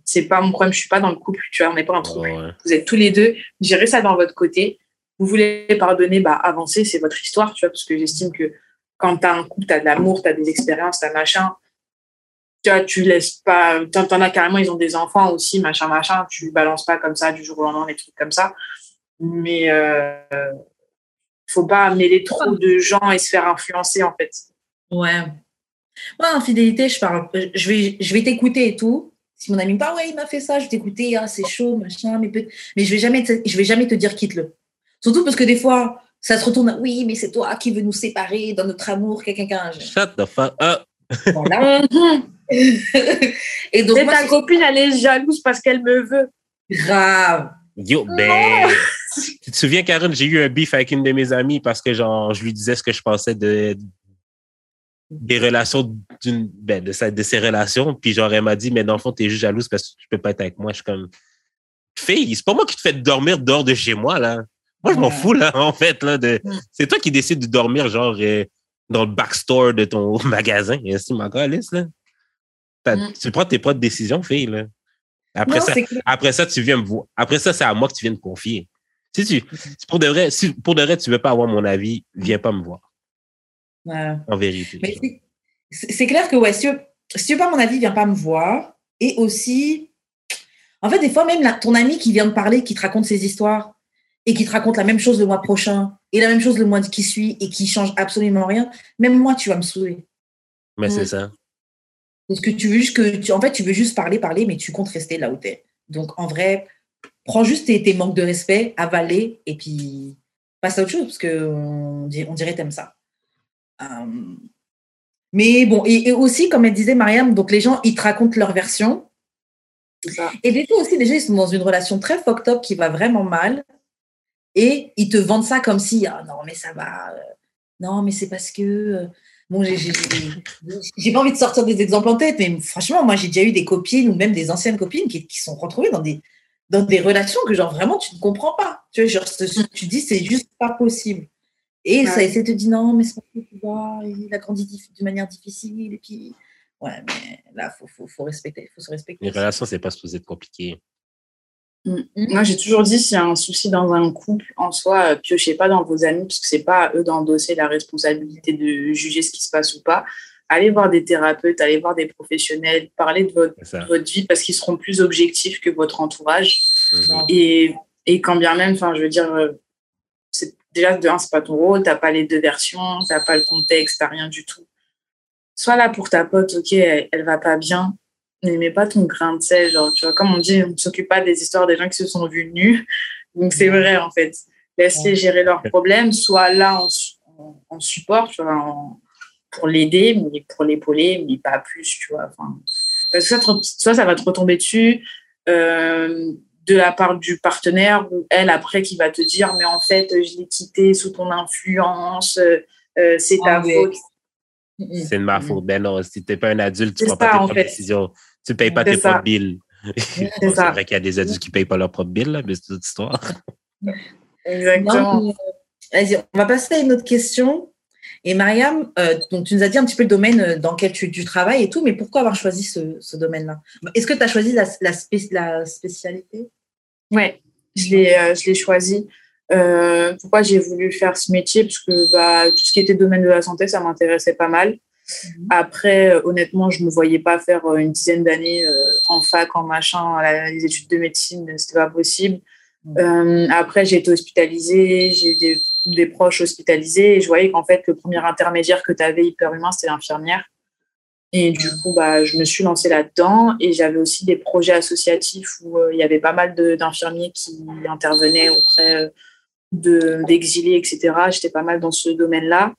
c'est pas mon problème, je suis pas dans le couple, tu vois, on n'est pas en couple. ouais. Vous êtes tous les deux, gérez ça dans votre côté. Vous voulez pardonner, bah avancez, c'est votre histoire, tu vois, parce que j'estime que quand tu as un couple, tu as de l'amour, tu as des expériences, tu as machin. Tu laisses pas. T'en t'en as carrément, ils ont des enfants aussi, machin, machin. Tu balances pas comme ça du jour au lendemain, des trucs comme ça. Mais euh, faut pas mêler trop de gens et se faire influencer, en fait. Ouais. Moi, infidélité, je parle, je vais, je vais t'écouter et tout. Si mon ami me parle, ouais, il m'a fait ça, je vais t'écouter, ah, c'est chaud, machin, mais, peut- mais je vais jamais, te- je vais jamais te dire quitte-le. Surtout parce que des fois, ça se retourne, à, oui, mais c'est toi qui veux nous séparer dans notre amour, quelqu'un, quelqu'un. Shut the fuck up. Voilà. et donc, Et moi, ta c'est copine, elle est jalouse parce qu'elle me veut. grave. Yo, ben. Tu te souviens, Karen, j'ai eu un beef avec une de mes amies parce que, genre, je lui disais ce que je pensais de des relations d'une ben, de, sa, de ses relations puis genre elle m'a dit mais dans le fond t'es juste jalouse parce que tu peux pas être avec moi je suis comme fille c'est pas moi qui te fais dormir dehors de chez moi là moi je m'en Ouais. fous là en fait là de Mm. c'est toi qui décides de dormir genre euh, dans le backstore de ton magasin ainsi ma Alice, là? Mm. tu prends tes propres décisions fille là après Non, ça après ça, tu viens me voir. Après ça, c'est à moi que tu viens me confier. Si tu, pour de vrai, si pour de vrai, tu veux pas avoir mon avis, viens pas me voir. En vérité. C'est- clair que, ouais, si si tu veux pas mon avis, viens pas me voir. Et aussi, en fait, des fois, même la- ton ami qui vient me parler, qui te raconte ses histoires et qui te raconte la même chose le mois prochain et la même chose le mois qui suit et qui change absolument rien, même moi, tu vas me saouler. Mais c'est Mm. ça. Parce que tu veux juste que, tu, en fait, tu veux juste parler, parler, mais tu comptes rester là où tu es. Donc, en vrai, prends juste tes, tes manques de respect, avaler, et puis passe à autre chose, parce qu'on on dirait t'aimes ça. Euh, mais bon, et, et aussi, comme elle disait, Mariam, donc les gens, ils te racontent leur version. Ça. Et des fois aussi, déjà, ils sont dans une relation très fucked up qui va vraiment mal. Et ils te vendent ça comme si, ah non, mais ça va. euh, non, mais c'est parce que. Bon, j'ai- j'ai j'ai- j'ai pas envie de sortir des exemples en tête, mais franchement, moi, j'ai déjà eu des copines ou même des anciennes copines qui, qui sont retrouvées dans des, dans des relations que, genre, vraiment, tu ne comprends pas. Tu vois, genre, ce- tu dis, c'est juste pas possible. Et ça essaie de te dire, non, mais c'est tu vois, il a grandi d'une manière difficile. Et puis, ouais, mais là, il faut, faut, faut respecter, faut se respecter. Les relations, c'est pas supposé être compliqué. Mm. Moi, j'ai toujours dit, s'il y a un souci dans un couple, en soi, euh, piochez pas dans vos amis, parce que c'est pas à eux d'endosser la responsabilité de juger ce qui se passe ou pas. Allez voir des thérapeutes, allez voir des professionnels, parlez de votre, votre vie, parce qu'ils seront plus objectifs que votre entourage. Mm-hmm. Et, et, quand bien même, enfin, je veux dire, euh, c'est déjà de un, c'est pas ton rôle, t'as pas les deux versions, t'as pas le contexte, t'as rien du tout. Sois là pour ta pote, ok, elle, elle va pas bien, n'aimais pas ton grain de sel. Genre, tu vois, comme on dit, on ne s'occupe pas des histoires des gens qui se sont vus nus. Donc, c'est vrai, en fait. Laisse-les gérer leurs problèmes, soit là en, support, tu vois, pour l'aider, mais pour l'épauler, mais pas plus, tu vois. Enfin, parce que soit, ça va te retomber dessus euh, de la part du partenaire ou elle, après, qui va te dire, mais en fait, je l'ai quitté sous ton influence, euh, c'est ta ah, faute. C'est de ma faute. Ben non, si tu n'es pas un adulte, tu ne prends pas tes décisions. Tu ne payes pas tes propres billes. C'est vrai qu'il y a des adultes qui ne payent pas leurs propres billes, mais c'est toute histoire. Exactement. Vas-y, on va passer à une autre question. Et Mariam, euh, donc tu nous as dit un petit peu le domaine euh, dans lequel tu, travailles et tout, mais pourquoi avoir choisi ce, domaine-là? Est-ce que tu as choisi la, la, la spécialité? Oui, je l'ai euh, choisi. pourquoi j'ai voulu faire ce métier? Parce que bah, tout ce qui était domaine de la santé, ça m'intéressait pas mal. Mhm. Après, euh, honnêtement, je ne me voyais pas faire euh, une dizaine d'années euh, en fac, en machin, les études de médecine, c'était pas possible. Mhm. après, j'ai été hospitalisée, j'ai eu des, des, proches hospitalisés et je voyais qu'en fait, le premier intermédiaire que tu avais hyper humain, c'était l'infirmière. Et du coup, bah, je me suis lancée là-dedans et j'avais aussi des projets associatifs où il y avait pas mal d'infirmiers qui intervenaient auprès d'exilés, etc. J'étais pas mal dans ce domaine-là.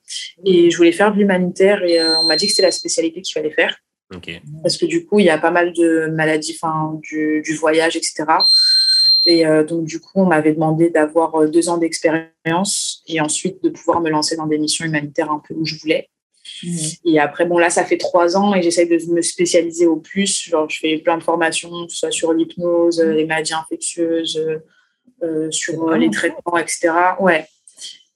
Et je voulais faire de l'humanitaire et euh, on m'a dit que c'était la spécialité qu'il fallait faire. Parce que du coup, il y a pas mal de maladies, enfin, du, du, voyage, etc. Et euh, donc, du coup, on m'avait demandé d'avoir euh, deux ans d'expérience et ensuite de pouvoir me lancer dans des missions humanitaires un peu où je voulais. Mmh. Et après, bon, là, ça fait trois ans et j'essaye de me spécialiser au plus. Genre, je fais plein de formations, que ce soit sur l'hypnose, les maladies infectieuses, euh, sur euh, les traitements, etc. Ouais.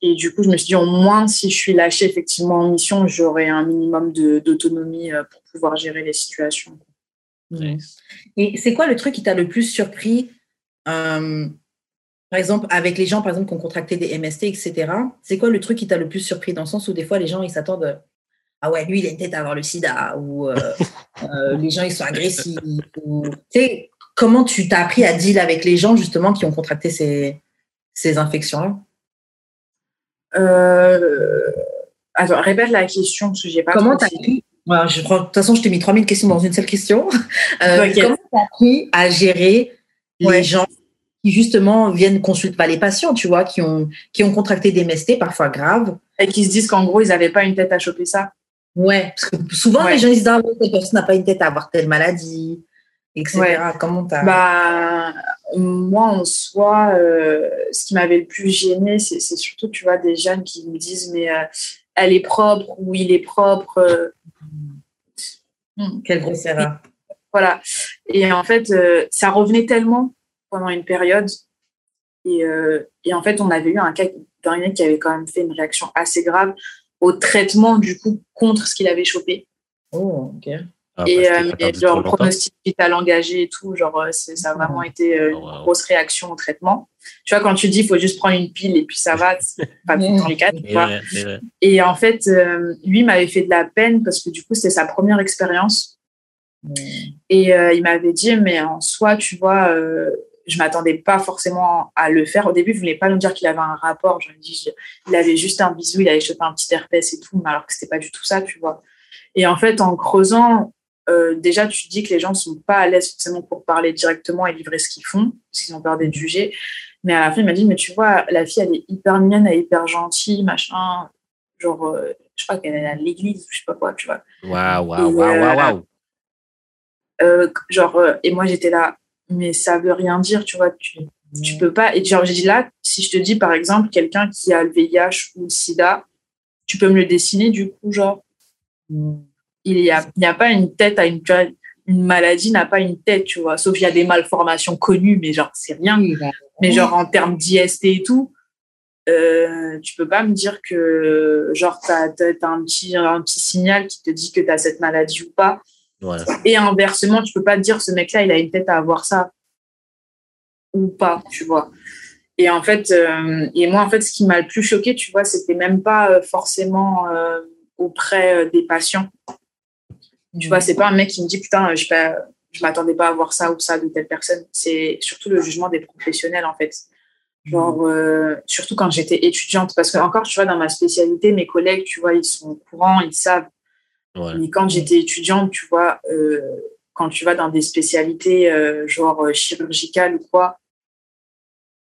Et du coup, je me suis dit, au moins, si je suis lâchée effectivement en mission, j'aurai un minimum d'autonomie euh, pour pouvoir gérer les situations. Et c'est quoi le truc qui t'a le plus surpris par exemple, avec les gens, par exemple, qui ont contracté des MST, etc., c'est quoi le truc qui t'a le plus surpris dans le sens où des fois, les gens, ils s'attendent Ah ouais, lui, il a une tête à avoir le sida, ou les gens, ils sont agressifs, ou... Tu sais, comment tu t'as appris à deal avec les gens justement qui ont contracté ces, ces infections-là? Euh... Attends, répète la question parce que j'ai pas. Comment tu as appris? Je De toute façon, je t'ai mis 3000 questions dans une seule question. Euh, comment tu as appris à gérer les gens qui justement viennent consulter, pas les patients, tu vois, qui ont, qui ont contracté des MST parfois graves? Et qui se disent qu'en gros, ils n'avaient pas une tête à choper ça? Ouais, parce que souvent, les gens ils se disent, ah, cette personne n'a pas une tête à avoir telle maladie etc. Comment bah, Moi, en soi, euh, ce qui m'avait le plus gêné, c'est surtout, tu vois, des jeunes qui me disent, mais euh, elle est propre ou il est propre. Euh. Hmm, quelle grosse erreur. Voilà. Et en fait, ça revenait tellement pendant une période. Et, et, en fait, on avait eu un cas d'un qui avait quand même fait une réaction assez grave au traitement, du coup, contre ce qu'il avait chopé. Oh, ok. Ah, et, euh, genre pronostic vital engagé et tout, genre euh, ça a vraiment été euh, une oh, grosse réaction au traitement. Tu vois, quand tu dis il faut juste prendre une pile et puis ça va, pas tout dans les cas. Et en fait, lui m'avait fait de la peine parce que du coup, c'était sa première expérience. Et il m'avait dit, mais en soi, tu vois, je m'attendais pas forcément à le faire. Au début, il voulait pas nous dire qu'il avait un rapport. Je me dis, il avait juste un bisou, il avait chopé un petit herpès et tout, alors que c'était pas du tout ça, tu vois. Et en fait, en creusant, euh, déjà, tu dis que les gens ne sont pas à l'aise forcément pour parler directement et livrer ce qu'ils font, parce qu'ils ont peur d'être jugés. Mais à la fin, il m'a dit, mais tu vois, la fille, elle est hyper mignonne, elle est hyper gentille, machin. Genre, euh, je crois qu'elle est à l'église, je sais pas quoi, tu vois. Waouh, waouh, waouh, waouh. Euh, genre, et moi, j'étais là, mais ça veut rien dire, tu vois. Tu, tu peux pas. Et genre, j'ai dit là, si je te dis, par exemple, quelqu'un qui a le VIH ou le sida, tu peux me le dessiner, du coup, genre. Mm il n'y a, a, pas une tête à une, une maladie n'a pas une tête, tu vois. Sauf qu'il y a des malformations connues, mais genre, c'est rien. Bah, mais genre, en termes d'IST et tout, euh, tu peux pas me dire que, genre, tu as, un, petit, un petit signal qui te dit que tu as cette maladie ou pas. Et inversement, tu peux pas te dire, ce mec-là, il a une tête à avoir ça. ou pas, tu vois. Et en fait, euh, et moi, en fait, ce qui m'a le plus choqué, tu vois, c'était même pas euh, forcément euh, auprès des patients. Tu vois, c'est pas un mec qui me dit putain, je, je m'attendais pas à voir ça ou ça de telle personne. C'est surtout le jugement des professionnels, en fait. Genre, surtout quand j'étais étudiante, parce que encore, tu vois, dans ma spécialité, mes collègues, tu vois, ils sont au courant, ils savent. Mais quand j'étais étudiante, tu vois, quand tu vas dans des spécialités genre chirurgicales ou quoi,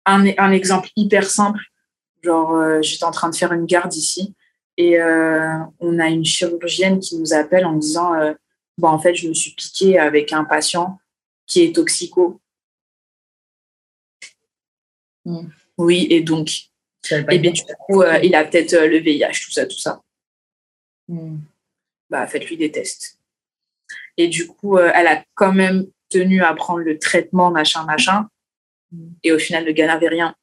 un, un exemple hyper simple. Genre, euh, j'étais en train de faire une garde ici et euh, on a une chirurgienne qui nous appelle en disant euh, bon, en fait, je me suis piqué avec un patient qui est toxico. Hmm. Oui, et donc, et bien, du coup, il a peut-être le VIH, tout ça, tout ça. Hmm. Bah, faites-lui des tests. Et du coup, elle a quand même tenu à prendre le traitement, machin, machin. Et au final, le gars n'avait rien.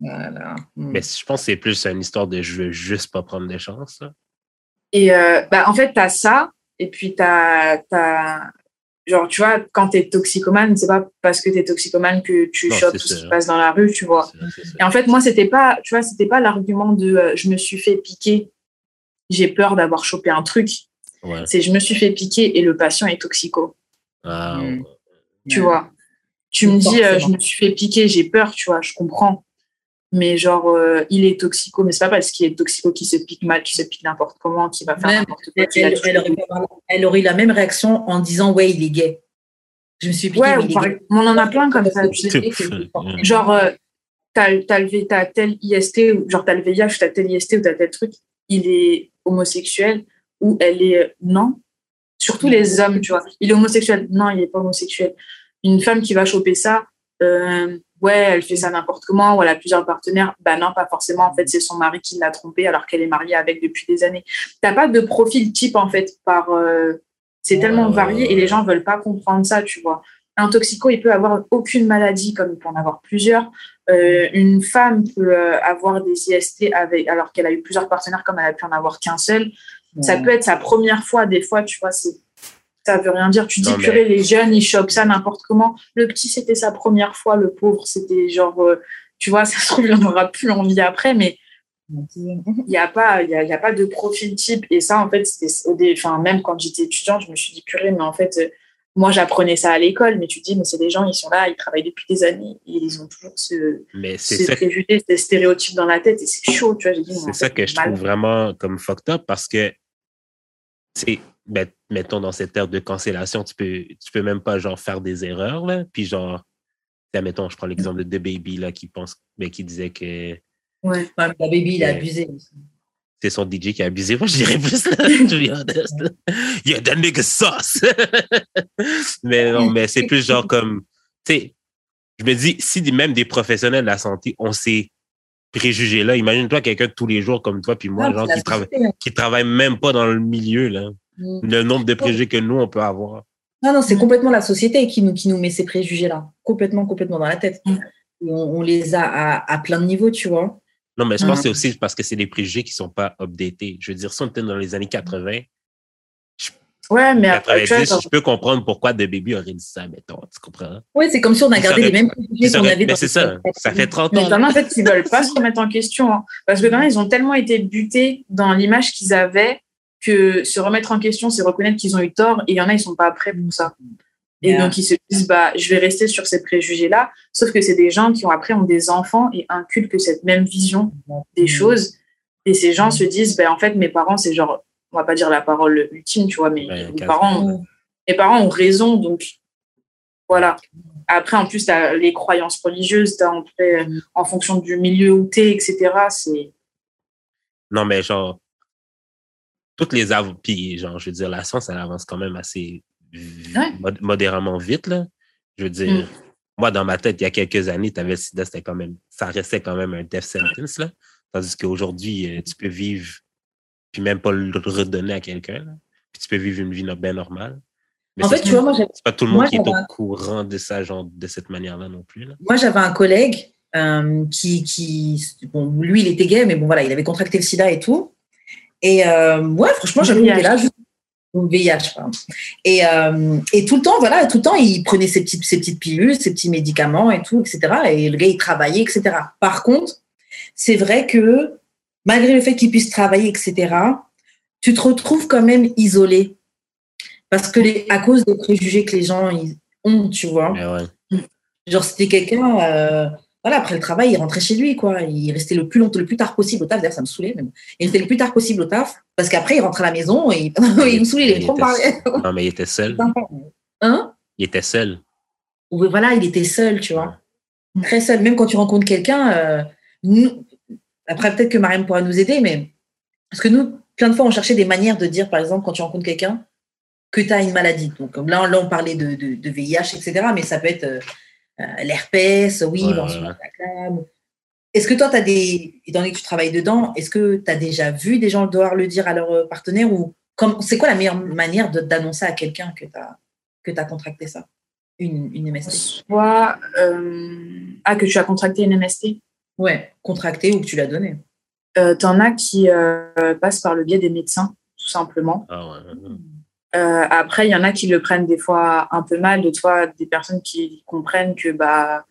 Voilà. Hmm. Mais je pense que c'est plus une histoire de je veux juste pas prendre des chances. Et euh, bah, en fait, tu as ça, et puis tu as, Genre, tu vois, quand tu es toxicomane, c'est pas parce que tu es toxicomane que tu chopes tout ce qui passe dans la rue, tu vois. et en fait, moi, c'était pas, tu vois, c'était pas l'argument de euh, je me suis fait piquer, j'ai peur d'avoir chopé un truc. C'est je me suis fait piquer et le patient est toxico. Ah, hmm. Tu vois. Tu me dis, euh, je me suis fait piquer, j'ai peur, tu vois, je comprends. Mais genre, euh, il est toxico, mais c'est pas parce qu'il est toxico qu'il se pique mal, qu'il se pique n'importe comment, qu'il va faire n'importe quoi. Elle, aurait, eu la même réaction en disant, ouais, il est gay. Je me suis piqué. Ouais, on en a plein comme ça. genre, euh, t'as as, tel IST, genre t'as le VIH, t'as tel IST ou t'as tel truc, il est homosexuel ou elle est non. Surtout les hommes, tu vois. Il est homosexuel. Non, il n'est pas homosexuel une femme qui va choper ça, euh, ouais, elle fait ça n'importe comment, ou elle a plusieurs partenaires. Bah non, pas forcément. En fait, c'est son mari qui l'a trompée alors qu'elle est mariée avec depuis des années. T'as pas de profil type, en fait, par. Euh, c'est tellement varié et les gens veulent pas comprendre ça, tu vois. Un toxico, il peut avoir aucune maladie, comme il peut en avoir plusieurs. Euh, une femme peut avoir des IST avec, alors qu'elle a eu plusieurs partenaires, comme elle a pu en avoir qu'un seul. Ça peut être sa première fois, des fois, tu vois, c'est ça veut rien dire. Tu dis, purée, les jeunes, ils chopent ça n'importe comment. Le petit, c'était sa première fois, le pauvre, c'était genre, euh, tu vois, ça se trouve, il n'en aura plus envie après, mais il n'y a, pas, il y a, pas de profil type. Et ça, en fait, c'était, enfin, même quand j'étais étudiante, je me suis dit, purée, mais en fait, euh, moi, j'apprenais ça à l'école, mais tu dis, mais c'est des gens, ils sont là, ils travaillent depuis des années, et ils ont toujours ce, mais ce préjugé, ces stéréotypes dans la tête, et c'est chaud, tu vois. C'est ça que je trouve vraiment comme fucked up, parce que c'est mettons, dans cette ère de cancellation, tu peux, tu peux même pas, genre, faire des erreurs, là. Puis, genre, mettons, je prends l'exemple de The Baby, là, qui pense, mais ben, qui disait que. Ouais, la Baby, il a abusé. C'est son DJ qui a abusé. Moi, je dirais plus, là, to be honest. Yeah, that nigga sauce. mais non, mais c'est plus genre comme, tu sais, je me dis, si même des professionnels de la santé ont ces préjugés-là, imagine-toi quelqu'un de tous les jours comme toi, puis moi, ah, genre, qui, travaille, qui travaille même pas dans le milieu, là. Mm. le nombre de préjugés que nous, on peut avoir. Non, non, c'est mm. complètement la société qui nous, qui nous met ces préjugés-là. Complètement, complètement dans la tête. Mm. On, les a à, à, plein de niveaux, tu vois. Non, mais je pense que c'est aussi parce que c'est des préjugés qui ne sont pas updatés. Je veux dire, si on était dans les années 80, Ouais, mais après, je peux comprendre pourquoi des bébés auraient dit ça, mettons, tu comprends? Oui, c'est comme si on a gardé les mêmes préjugés qu'on avait Mais c'est ça, ça fait 30 ans. Mais en fait, ils ne veulent pas se remettre en question. Hein. parce que maintenant, ils ont tellement été butés dans l'image qu'ils avaient que se remettre en question, c'est reconnaître qu'ils ont eu tort et il y en a, ils sont pas prêts pour ça. Et donc, ils se disent, bah, je vais rester sur ces préjugés-là. Sauf que c'est des gens qui ont après ont des enfants et inculquent cette même vision des choses. Et ces gens se disent, bah, en fait, mes parents, c'est genre, on va pas dire la parole ultime, tu vois, mais mes, parents, ont, mes parents ont raison. Donc, voilà. Après, en plus, tu as les croyances religieuses, tu en, en fonction du milieu où tu es, etc. C'est. Non, mais genre, toutes les puis genre, je veux dire, la science, elle avance quand même assez modérément vite, là. Je veux dire, mm. moi, dans ma tête, il y a quelques années, tu avais le sida, c'était quand même, ça restait quand même un death sentence, là. Tandis qu'aujourd'hui, euh, tu peux vivre, puis même pas le redonner à quelqu'un, Puis tu peux vivre une vie bien normale. Mais en fait, tu vois, moi, c'est pas tout le monde qui est au courant de ça, genre, de cette manière-là non plus. Là. Moi, j'avais un collègue euh, qui, qui, bon, lui, il était gay, mais bon, voilà, il avait contracté le sida et tout. Et euh, ouais, franchement, j'avais été là. ou VIH, pardon. Et, euh, et tout le temps, voilà, tout le temps, il prenait ses petites, ses petites pilules, ses petits médicaments et tout, etc. Et le gars, il travaillait, etc. Par contre, c'est vrai que malgré le fait qu'il puisse travailler, etc., tu te retrouves quand même isolé. Parce que les, à cause des préjugés que les gens ils ont, tu vois. Genre, c'était quelqu'un, euh, voilà, après le travail, il rentrait chez lui, quoi. Il restait le plus longtemps, le plus tard possible au taf. D'ailleurs, ça me saoulait, même. Il restait le plus tard possible au taf, parce qu'après, il rentrait à la maison et il, me saoulait, il, trop parler. Non, mais il était seul. Hein? Il était seul. Oui, voilà, il était seul, tu vois. Très seul. Même quand tu rencontres quelqu'un, euh, nous, après, peut-être que Mariam pourra nous aider, mais parce que nous, plein de fois, on cherchait des manières de dire, par exemple, quand tu rencontres quelqu'un, que tu as une maladie. Donc là, là on parlait de, de, VIH, etc. Mais ça peut être euh, euh, l'herpès, oui, Est-ce que toi, tu as des. Étant donné que tu travailles dedans, est-ce que tu as déjà vu des gens devoir le dire à leur euh, partenaire ou c'est quoi la meilleure manière d'annoncer à quelqu'un que tu as, que as contracté ça? Une, une MST Soit. Ah, que tu as contracté une MST Ouais, contracté ou que tu l'as donné. Euh, T'en as qui passent par le biais des médecins, tout simplement. Ah ouais. Euh, après, il y en a qui le prennent des fois un peu mal, de toi, des personnes qui comprennent que bah,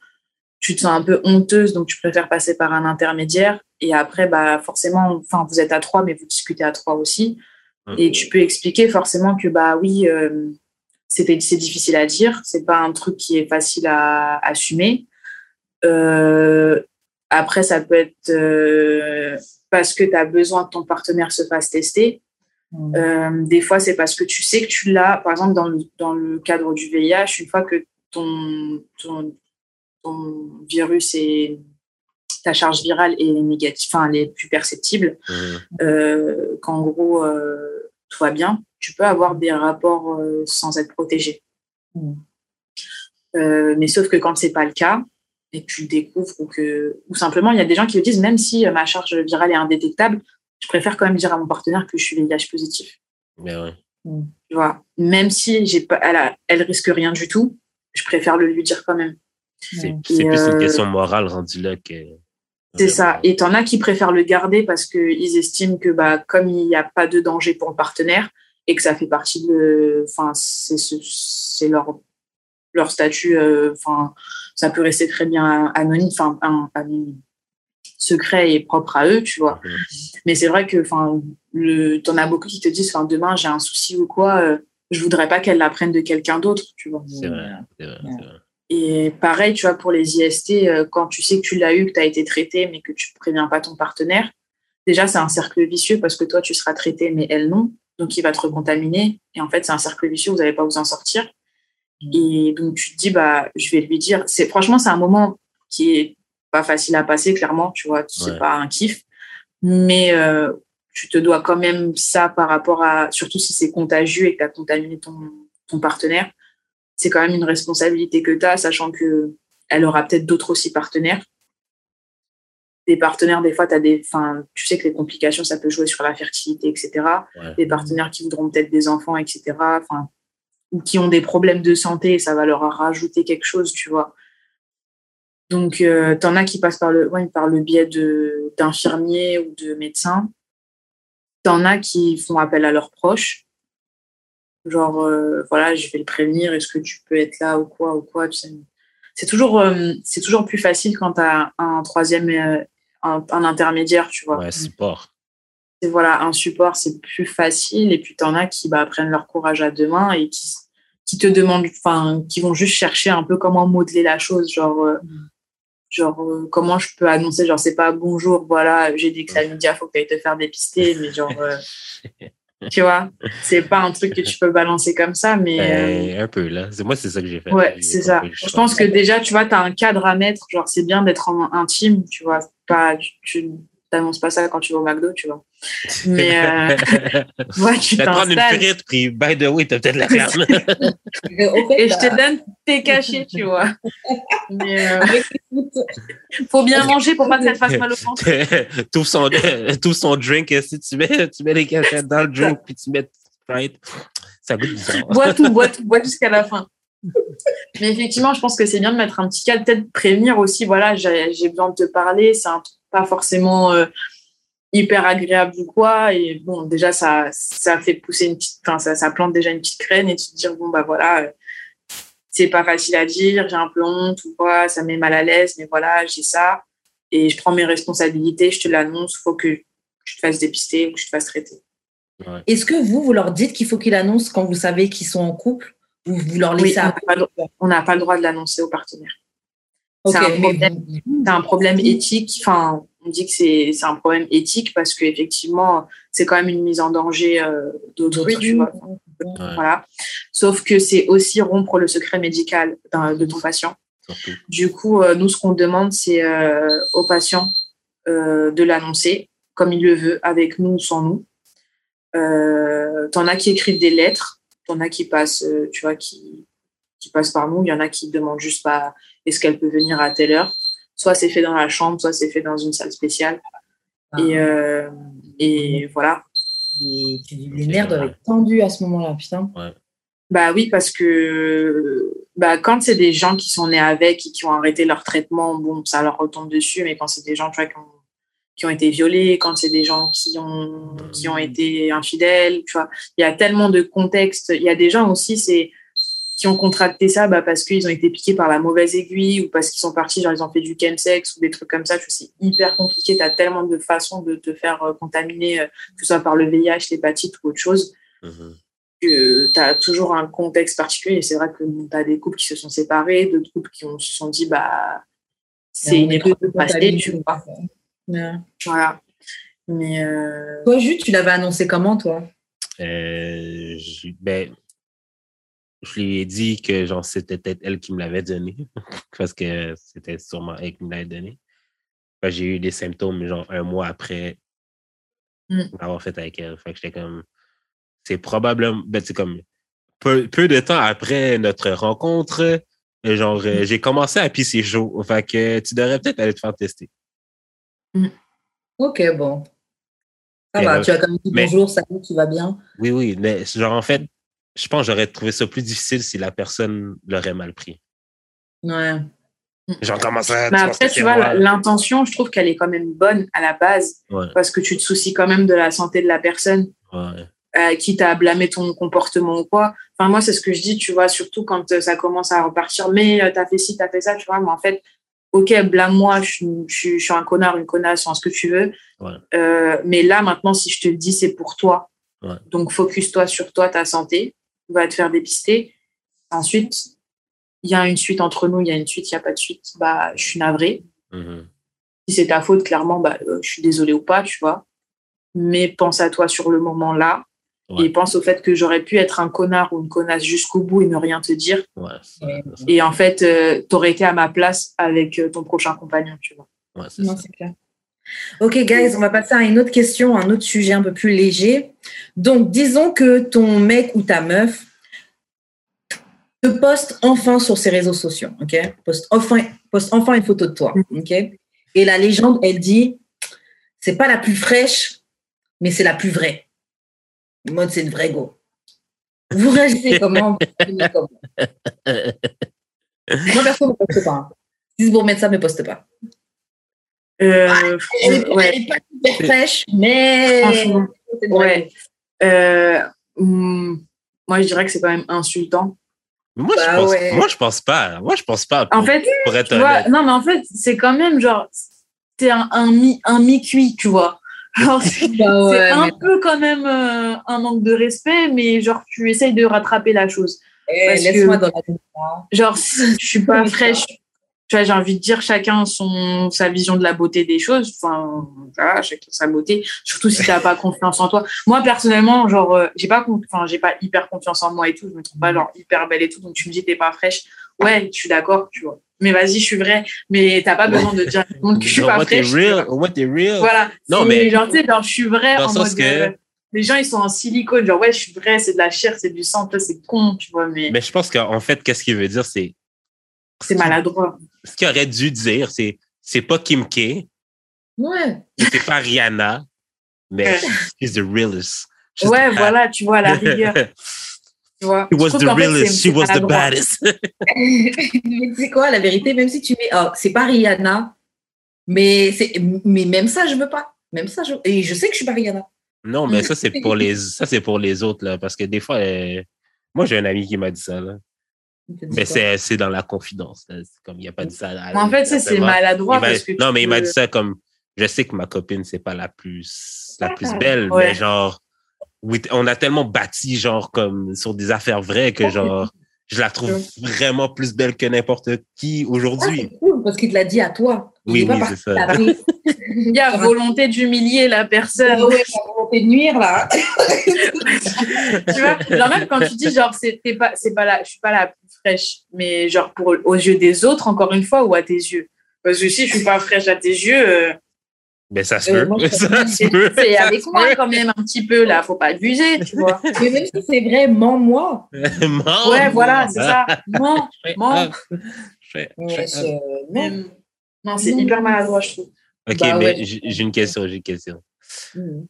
tu te sens un peu honteuse, donc tu préfères passer par un intermédiaire. Et après, bah, forcément, enfin, vous êtes à trois, mais vous discutez à trois aussi. Et tu peux expliquer forcément que bah oui, euh, c'est difficile à dire, c'est pas un truc qui est facile à, assumer. Euh, après, ça peut être euh, parce que tu as besoin que ton partenaire se fasse tester. Mm. Euh, des fois, c'est parce que tu sais que tu l'as, par exemple, dans le, dans le cadre du VIH, une fois que ton, ton, virus et ta charge virale est négative, enfin, elle est plus perceptible, mm. euh, qu'en gros, euh, tout va bien, tu peux avoir des rapports sans être protégé. Mm. mais sauf que quand c'est pas le cas, et que tu le découvres ou que ou simplement il y a des gens qui me disent même si ma charge virale est indétectable je préfère quand même dire à mon partenaire que je suis VIH positif. Mais ouais. Mm. Tu vois, même si j'ai pas, elle, a, elle risque rien du tout, je préfère le lui dire quand même. C'est plus une euh, question morale rendue là que. C'est ça. Et t'en as qui préfèrent le garder parce qu'ils estiment que bah, comme il n'y a pas de danger pour le partenaire et que ça fait partie de. Enfin, c'est leur, leur statut. Euh, enfin, ça peut rester très bien anonyme. Enfin, anonyme secret et propre à eux, tu vois. Mais c'est vrai que, enfin, t'en as beaucoup qui te disent, enfin, demain j'ai un souci ou quoi, euh, je voudrais pas qu'elle l'apprenne de quelqu'un d'autre, tu vois. C'est vrai, c'est vrai, Et pareil, tu vois, pour les IST, euh, quand tu sais que tu l'as eu, que tu as été traité, mais que tu préviens pas ton partenaire, déjà, c'est un cercle vicieux parce que toi, tu seras traité, mais elle non. Donc, il va te recontaminer. Et en fait, c'est un cercle vicieux, vous n'allez pas vous en sortir. Mm. Et donc, tu te dis, bah, je vais lui dire. C'est, franchement, c'est un moment qui est pas facile à passer, clairement, tu vois, c'est pas un kiff. Mais euh, tu te dois quand même ça par rapport à, surtout si c'est contagieux et que tu as contaminé ton, ton partenaire, c'est quand même une responsabilité que tu as, sachant que elle aura peut-être d'autres aussi partenaires. Des partenaires, des fois, as des, tu sais que les complications, ça peut jouer sur la fertilité, etc. Des partenaires qui voudront peut-être des enfants, etc. Enfin, ou qui ont des problèmes de santé, ça va leur rajouter quelque chose, tu vois. Donc, euh, tu en as qui passent par le, ouais, par le biais d'infirmiers ou de médecins. Tu en as qui font appel à leurs proches. Genre, euh, voilà, je vais le prévenir, est-ce que tu peux être là ou quoi ou quoi. C'est toujours, euh, c'est toujours plus facile quand tu as un troisième, un, intermédiaire, tu vois. Ouais, support. Et voilà, un support, c'est plus facile. Et puis, tu en as qui bah, prennent leur courage à deux mains et qui, qui te demandent, enfin, qui vont juste chercher un peu comment modeler la chose. Genre, mm genre euh, comment je peux annoncer genre c'est pas bonjour voilà j'ai dit que ça il faut que tu ailles te faire dépister mais genre euh, tu vois c'est pas un truc que tu peux balancer comme ça mais ben, euh, un peu là. C'est moi c'est ça que j'ai fait. Ouais c'est ça. je pense que déjà tu vois tu as un cadre à mettre genre c'est bien d'être intime tu vois pas tu, t'annonces pas ça quand tu vas au McDo, tu vois. Mais euh, ouais, tu vas prendre une frite, puis by the way, t'as peut-être la flamme. Et je te donne tes cachets, tu vois. Mais euh, faut bien manger pour pas que ça te fasse mal au ventre. tout, son, tout son drink, si tu mets, tu mets les cachets dans le drink, puis tu mets Sprite, ça goûte bizarre. bois tout, bois tout, bois jusqu'à la fin. Mais effectivement, je pense que c'est bien de mettre un petit cas, peut-être prévenir aussi, voilà, j'ai besoin de te parler, c'est un pas forcément euh, hyper agréable ou quoi. Et bon, déjà, ça, ça fait pousser une petite, enfin, ça, ça plante déjà une petite graine et tu te dis, bon, bah voilà, euh, c'est pas facile à dire, j'ai un peu honte ou quoi, ça met mal à l'aise, mais voilà, j'ai ça. Et je prends mes responsabilités, je te l'annonce, faut que je te fasse dépister ou que je te fasse traiter. Ouais. Est-ce que vous, vous leur dites qu'il faut qu'ils annoncent quand vous savez qu'ils sont en couple ou vous leur Oui, laissez on n'a à pas, le- on n'a pas le droit de l'annoncer aux partenaires. C'est un problème. un éthique. Enfin, on dit que c'est c'est un problème éthique parce qu'effectivement, c'est quand même une mise en danger euh, d'autrui, tu vois. Ouais, Voilà. Sauf que c'est aussi rompre le secret médical de ton patient. surtout. Du coup, euh, nous, ce qu'on demande, c'est euh, au patient euh, de l'annoncer comme il le veut, avec nous ou sans nous. Euh, t'en as qui écrivent des lettres, t'en as qui passent, euh, tu vois, qui, qui passent par nous. Il y en a qui demandent juste pas est-ce qu'elle peut venir à telle heure. Soit c'est fait dans la chambre, soit c'est fait dans une salle spéciale. Ah. Et, euh, et voilà. Et tu dis, les nerfs doivent être tendus à ce moment-là, putain. Bah oui, parce que bah, quand c'est des gens qui sont nés avec et qui ont arrêté leur traitement, bon, ça leur retombe dessus, mais quand c'est des gens tu vois, qui, ont, qui ont été violés, quand c'est des gens qui ont, qui ont été infidèles, tu vois, il y a tellement de contextes. Il y a des gens aussi c'est, qui ont contracté ça bah, parce qu'ils ont été piqués par la mauvaise aiguille ou parce qu'ils sont partis, genre ils ont fait du chemsex ou des trucs comme ça. Tu vois, C'est hyper compliqué, tu as tellement de façons de te faire euh, contaminer, euh, que ce soit par le VIH, l'hépatite ou autre chose Mhm. que tu as toujours un contexte particulier. Et c'est vrai que tu as des couples qui se sont séparés, d'autres couples qui ont, se sont dit, bah, c'est une épreuve passée, tu vois. Ouais. Voilà. Mais euh, Toi, Jus, tu l'avais annoncé comment, toi? Euh, je- ben, je lui ai dit que genre c'était peut-être elle qui me l'avait donné parce que c'était sûrement elle qui me l'avait donné. Que J'ai eu des symptômes genre un mois après Mm. l'avoir fait avec elle. Fait que j'étais comme c'est probablement ben, c'est comme peu, peu de temps après notre rencontre, euh, genre euh, j'ai commencé à pisser chaud. Fait que tu devrais peut-être aller te faire tester. Ok, bon. Ça Mais va, là- tu as même dit mais- bonjour, salut, tu vas bien? Oui, oui, mais genre en fait, je pense que j'aurais trouvé ça plus difficile si la personne l'aurait mal pris. Ouais. Genre comment ça mais après, tu vois, l'intention, je trouve qu'elle est quand même bonne à la base Ouais, parce que tu te soucies quand même de la santé de la personne. ouais. euh, quitte à blâmer ton comportement ou quoi. Enfin, moi, c'est ce que je dis, tu vois, surtout quand euh, ça commence à repartir. Mais euh, t'as fait ci, t'as fait ça, tu vois. Mais en fait, ok, blâme-moi, je, suis- je, suis- je suis un connard, une connasse, enfin, ce que tu veux. Ouais. Euh, mais là, maintenant, si je te le dis, c'est pour toi. Ouais. Donc, focus-toi sur toi, ta santé. Va te faire dépister. Ensuite, il y a une suite entre nous, il y a une suite, il n'y a pas de suite. Bah, je suis navrée. Mhm. Si c'est ta faute, clairement, bah, euh, je suis désolée ou pas, tu vois. Mais pense à toi sur le moment là. Ouais. Et pense au fait que j'aurais pu être un connard ou une connasse jusqu'au bout et ne rien te dire. Ouais, ça. Et en fait, euh, t'aurais été à ma place avec euh, ton prochain compagnon, tu vois. Ouais, c'est clair. Ok, guys, on va passer à une autre question, un autre sujet un peu plus léger. Donc, disons que ton mec ou ta meuf te poste enfin sur ses réseaux sociaux, ok? Poste enfin, poste enfin une photo de toi, ok? Et la légende, elle dit, c'est pas la plus fraîche, mais c'est la plus vraie. En mode, c'est une vraie go. Vous réagissez comment? Vous Moi, perso, ne poste pas. hein. Si pour mettre ça, ne poste pas. Euh, Elle ouais. elle est pas super fraîche, mais ouais. Euh, hum, moi, je dirais que c'est quand même insultant. Moi, Bah je pense, ouais. moi, je pense pas. Moi, je pense pas. Pour, En fait, pour être tu vois, honnête. non, mais en fait, c'est quand même genre, c'est un, un, mi, un mi-cuit, tu vois. Bah ouais, c'est un mais- peu quand même euh, un manque de respect, mais genre, tu essayes de rattraper la chose. Eh, parce Laisse-moi que- dans la mémoire. Genre, je suis pas fraîche, tu vois, j'ai envie de dire chacun son, sa vision de la beauté des choses. Enfin, voilà, chacun sa beauté. Surtout si t'as pas confiance en toi. Moi, personnellement, genre, euh, j'ai pas, enfin, j'ai pas hyper confiance en moi et tout. Je me trouve pas, genre, hyper belle et tout. Donc, tu me dis, t'es pas fraîche. Ouais, je suis d'accord, tu vois. Mais vas-y, je suis vraie. Mais t'as pas besoin de dire que je suis pas fraîche. real. Moins, t'es real. Voilà. Non, mais- Genre, tu sais, genre, je suis le en mode. que- euh, les gens, ils sont en silicone. Genre, ouais, je suis vraie, c'est de la chair, c'est du sang. C'est con, tu vois. Mais, Mais je pense qu'en fait, qu'est-ce qu'il veut dire, c'est. C'est maladroit. Ce qu'il aurait dû dire, c'est c'est pas Kim K, Ouais. c'est pas Rihanna, mais she's the realest. She's Ouais, the voilà, tu vois, à la rigueur. Tu vois. She was the realest. c'est- She was the baddest. mais tu sais quoi, la vérité, même si tu mets. oh, c'est pas Rihanna, mais, c'est, mais même ça, je veux pas. Même ça, je... et je sais que je suis pas Rihanna. Non, mais ça, c'est pour les, ça, c'est pour les autres, là, parce que des fois, euh, moi, j'ai un ami qui m'a dit ça, là. Mais c'est, c'est dans la confidence, comme, il a pas dit ça. En fait, ça, c'est maladroit parce que non, mais il m'a dit ça comme, je sais que ma copine, c'est pas la plus, la plus belle, Ouais. mais genre, oui, on a tellement bâti, genre, comme, sur des affaires vraies que, genre, je la trouve vraiment plus belle que n'importe qui Ah, aujourd'hui. c'est cool parce qu'il te l'a dit à toi. Oui, oui, c'est ça. Il y a volonté d'humilier la personne. Ah ouais, la volonté de nuire là. tu vois genre même quand tu dis genre c'est pas c'est pas la je suis pas la plus fraîche mais genre pour aux yeux des autres encore une fois ou à tes yeux? Parce que si je suis pas fraîche à tes yeux euh, Mais ça se Euh, peut. moi, je Ça se c'est peut. c'est avec se moi peut. quand même un petit peu là faut pas abuser tu vois Mais même si c'est vraiment moi. Mens. ouais voilà c'est ça Mens. je je- non. c'est hyper maladroit je trouve Ok, Bah mais ouais. j'ai une question, j'ai une question. Mhm.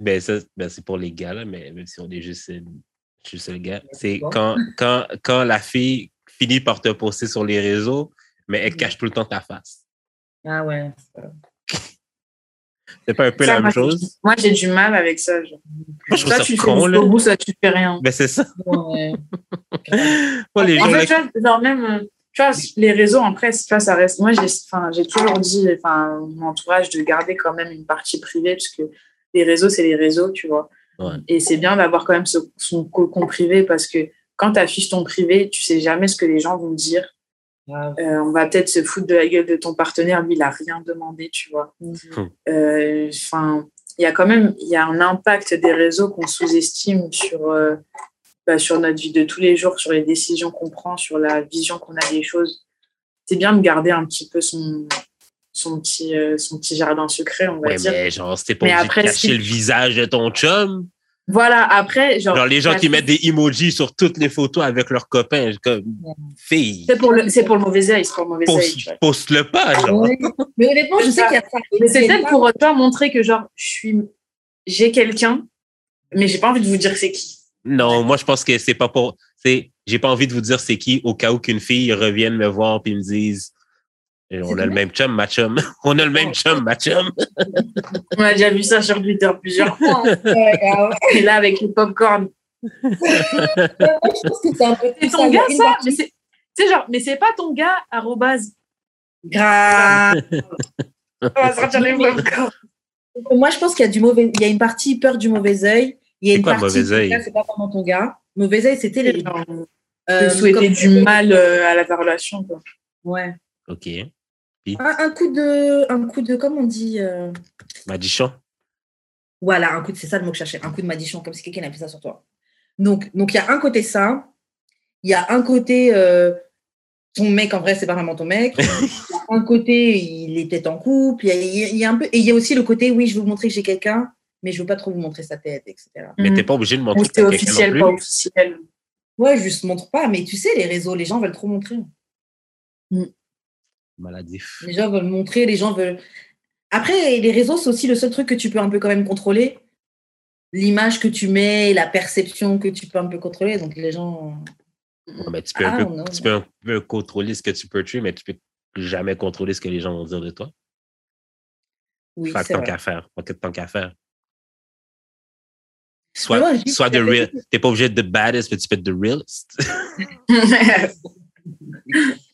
Ben, ça, ben, c'est pour les gars, là, mais même si on est juste, une- juste le gars. C'est quand, quand, quand la fille finit par te poster sur les réseaux, mais elle cache tout le temps ta face. Ah ouais. C'est pas un peu Ça, la moi, même chose? moi j'ai du mal avec ça genre. Moi, je trouve ça tu fais con, là. jusqu'au bout soit tu fais rien Ben, c'est ça. Ouais. Moi, les En gens, fait, tu vois, genre même, euh, tu vois, les réseaux en presse, tu vois, ça reste. Moi, j'ai, enfin, j'ai toujours dit, enfin, mon entourage de garder quand même une partie privée, parce que les réseaux, c'est les réseaux, tu vois. Ouais. Et c'est bien d'avoir quand même ce- son cocon privé, parce que quand tu affiches ton privé, tu sais jamais ce que les gens vont dire. Euh, on va peut-être se foutre de la gueule de ton partenaire, lui, il a rien demandé, tu vois. Euh, Enfin, il y a quand même, il y a un impact des réseaux qu'on sous-estime sur, euh, bah, sur notre vie de tous les jours, sur les décisions qu'on prend, sur la vision qu'on a des choses. C'est bien de garder un petit peu son, son, petit, euh, son petit jardin secret, on va Ouais, dire. mais genre, c'était après, de cacher si- le visage de ton chum? Voilà, après, genre, Genre, les gens qui mettent des emojis sur toutes les photos avec leurs copains, comme, fille, c'est pour, le, c'est pour le mauvais œil, c'est pour le mauvais œil. poste, poste-le pas, genre. Ouais. Mais honnêtement, je sais qu'il y a ça. Mais c'est peut-être pour toi montrer que, genre, je suis, j'ai quelqu'un, mais j'ai pas envie de vous dire c'est qui. Non, moi, je pense que c'est pas pour. C'est, j'ai pas envie de vous dire c'est qui au cas où qu'une fille revienne me voir puis me dise eh, on a le même chum, ma chum. On a le même chum, ma chum. On a déjà vu ça sur Twitter plusieurs fois. hein. Et là, avec le popcorn. Je pense que c'est un peu C'est ton gars, ça Mais c'est tu sais, genre, mais c'est pas ton gars, arrobase. Grave. On va sortir les popcorn. Moi, je pense qu'il y a du mauvais. Il y a une partie peur du mauvais œil. Il y a C'est une quoi, partie. mauvais œil C'est pas vraiment ton gars. Mauvais œil, c'était les. Genre, euh, souhaiter comme- du mal euh, à la relation. Quoi. Ouais. OK. Un, un coup de, un coup de, comment on dit euh, Madichon. Voilà, un coup de, c'est ça le mot que je cherchais, un coup de madichon, comme si quelqu'un avait fait ça sur toi. Donc, donc il y a un côté ça, il y a un côté euh, ton mec en vrai c'est pas vraiment ton mec, Il y a un côté il était en couple, il y, a, il y un peu, et il y a aussi le côté oui je veux vous montrer que j'ai quelqu'un, mais je veux pas trop vous montrer sa tête, etc. Mais t'es Mhm. pas obligé de montrer c'est non officiel, plus. pas officiel. Ouais, je te montre pas, mais tu sais les réseaux, les gens veulent trop montrer. Maladif. Les gens veulent montrer, les gens veulent. Après, les réseaux, c'est aussi le seul truc que tu peux un peu quand même contrôler. L'image que tu mets, la perception que tu peux un peu contrôler. Donc, les gens. Ouais, mais tu peux, Ah, un peu, non. tu peux un peu contrôler ce que tu peux tuer, mais tu peux jamais contrôler ce que les gens vont dire de toi. Oui, Fait que tant qu'à faire. Tant qu'à faire. Soit, moi, soit fait- real. T'es pas obligé de baddest, mais tu peux être de realist.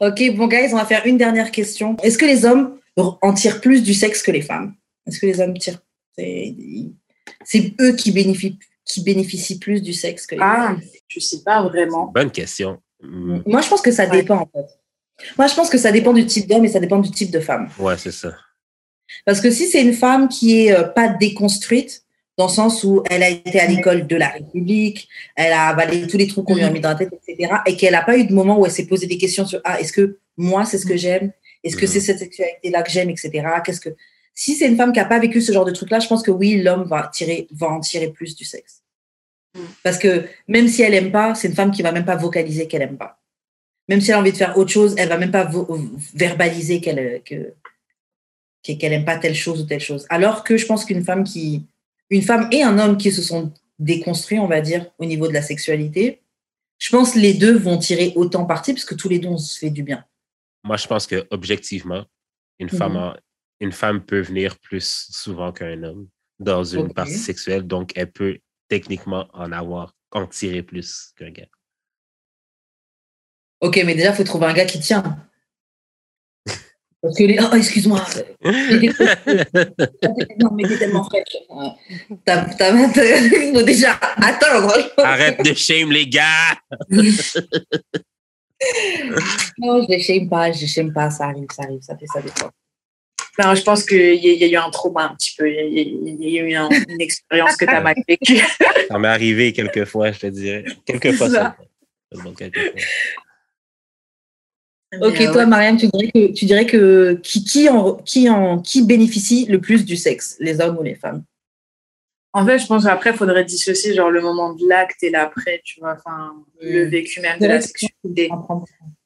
Ok, bon, guys, on va faire une dernière question. Est-ce que les hommes en tirent plus du sexe que les femmes? Est-ce que les hommes tirent. C'est eux qui bénéficient, qui bénéficient plus du sexe que les ah, femmes? je sais pas vraiment. Bonne question. Hmm, Moi, je pense que ça Ouais. dépend, en fait. Moi, je pense que ça dépend du type d'homme et ça dépend du type de femme. Ouais, c'est ça. Parce que si c'est une femme qui est euh, pas déconstruite, dans le sens où elle a été à l'école de la République, elle a avalé tous les trucs qu'on lui a mis dans la tête, etc., et qu'elle n'a pas eu de moment où elle s'est posé des questions sur ah, est-ce que moi c'est ce que j'aime, est-ce que Mhm. c'est cette sexualité-là que j'aime, etc. Qu'est-ce que si c'est une femme qui n'a pas vécu ce genre de truc-là, je pense que oui, l'homme va tirer, va en tirer plus du sexe. Mhm. Parce que même si elle aime pas, c'est une femme qui va même pas vocaliser qu'elle aime pas. Même si elle a envie de faire autre chose, elle va même pas verbaliser qu'elle que qu'elle aime pas telle chose ou telle chose. Alors que je pense qu'une femme qui, une femme et un homme qui se sont déconstruits, on va dire, au niveau de la sexualité, je pense que les deux vont tirer autant parti parce que tous les deux on se fait du bien. Moi, je pense que objectivement, une Mhm. femme, en- une femme peut venir plus souvent qu'un homme dans une partie sexuelle, donc elle peut techniquement en avoir, en tirer plus qu'un gars. Ok, mais déjà, il faut trouver un gars qui tient. Parce que les. Oh, excuse-moi. non, mais t'es tellement fraîche. T'as, t'as, il faut déjà attendre. Arrête de shame les gars! Non, je les shame pas, je les shame pas, ça arrive, ça arrive, ça fait ça des fois. Non, je pense qu'il y, y a eu un trauma un petit peu. Il y a, il y a eu un- une expérience que tu as mal vécue. Ça m'est arrivé quelques fois, je te dirais. Quelques fois C'est ça. ça. Quelques fois. Ok, Mais, euh, toi, ouais. Marianne, tu dirais que, tu dirais que qui, qui, en, qui, en, qui bénéficie le plus du sexe, les hommes ou les femmes? En fait, je pense qu'après, il faudrait dissocier genre, le moment de l'acte et l'après, tu vois, enfin, le Mm. vécu même de la sexualité.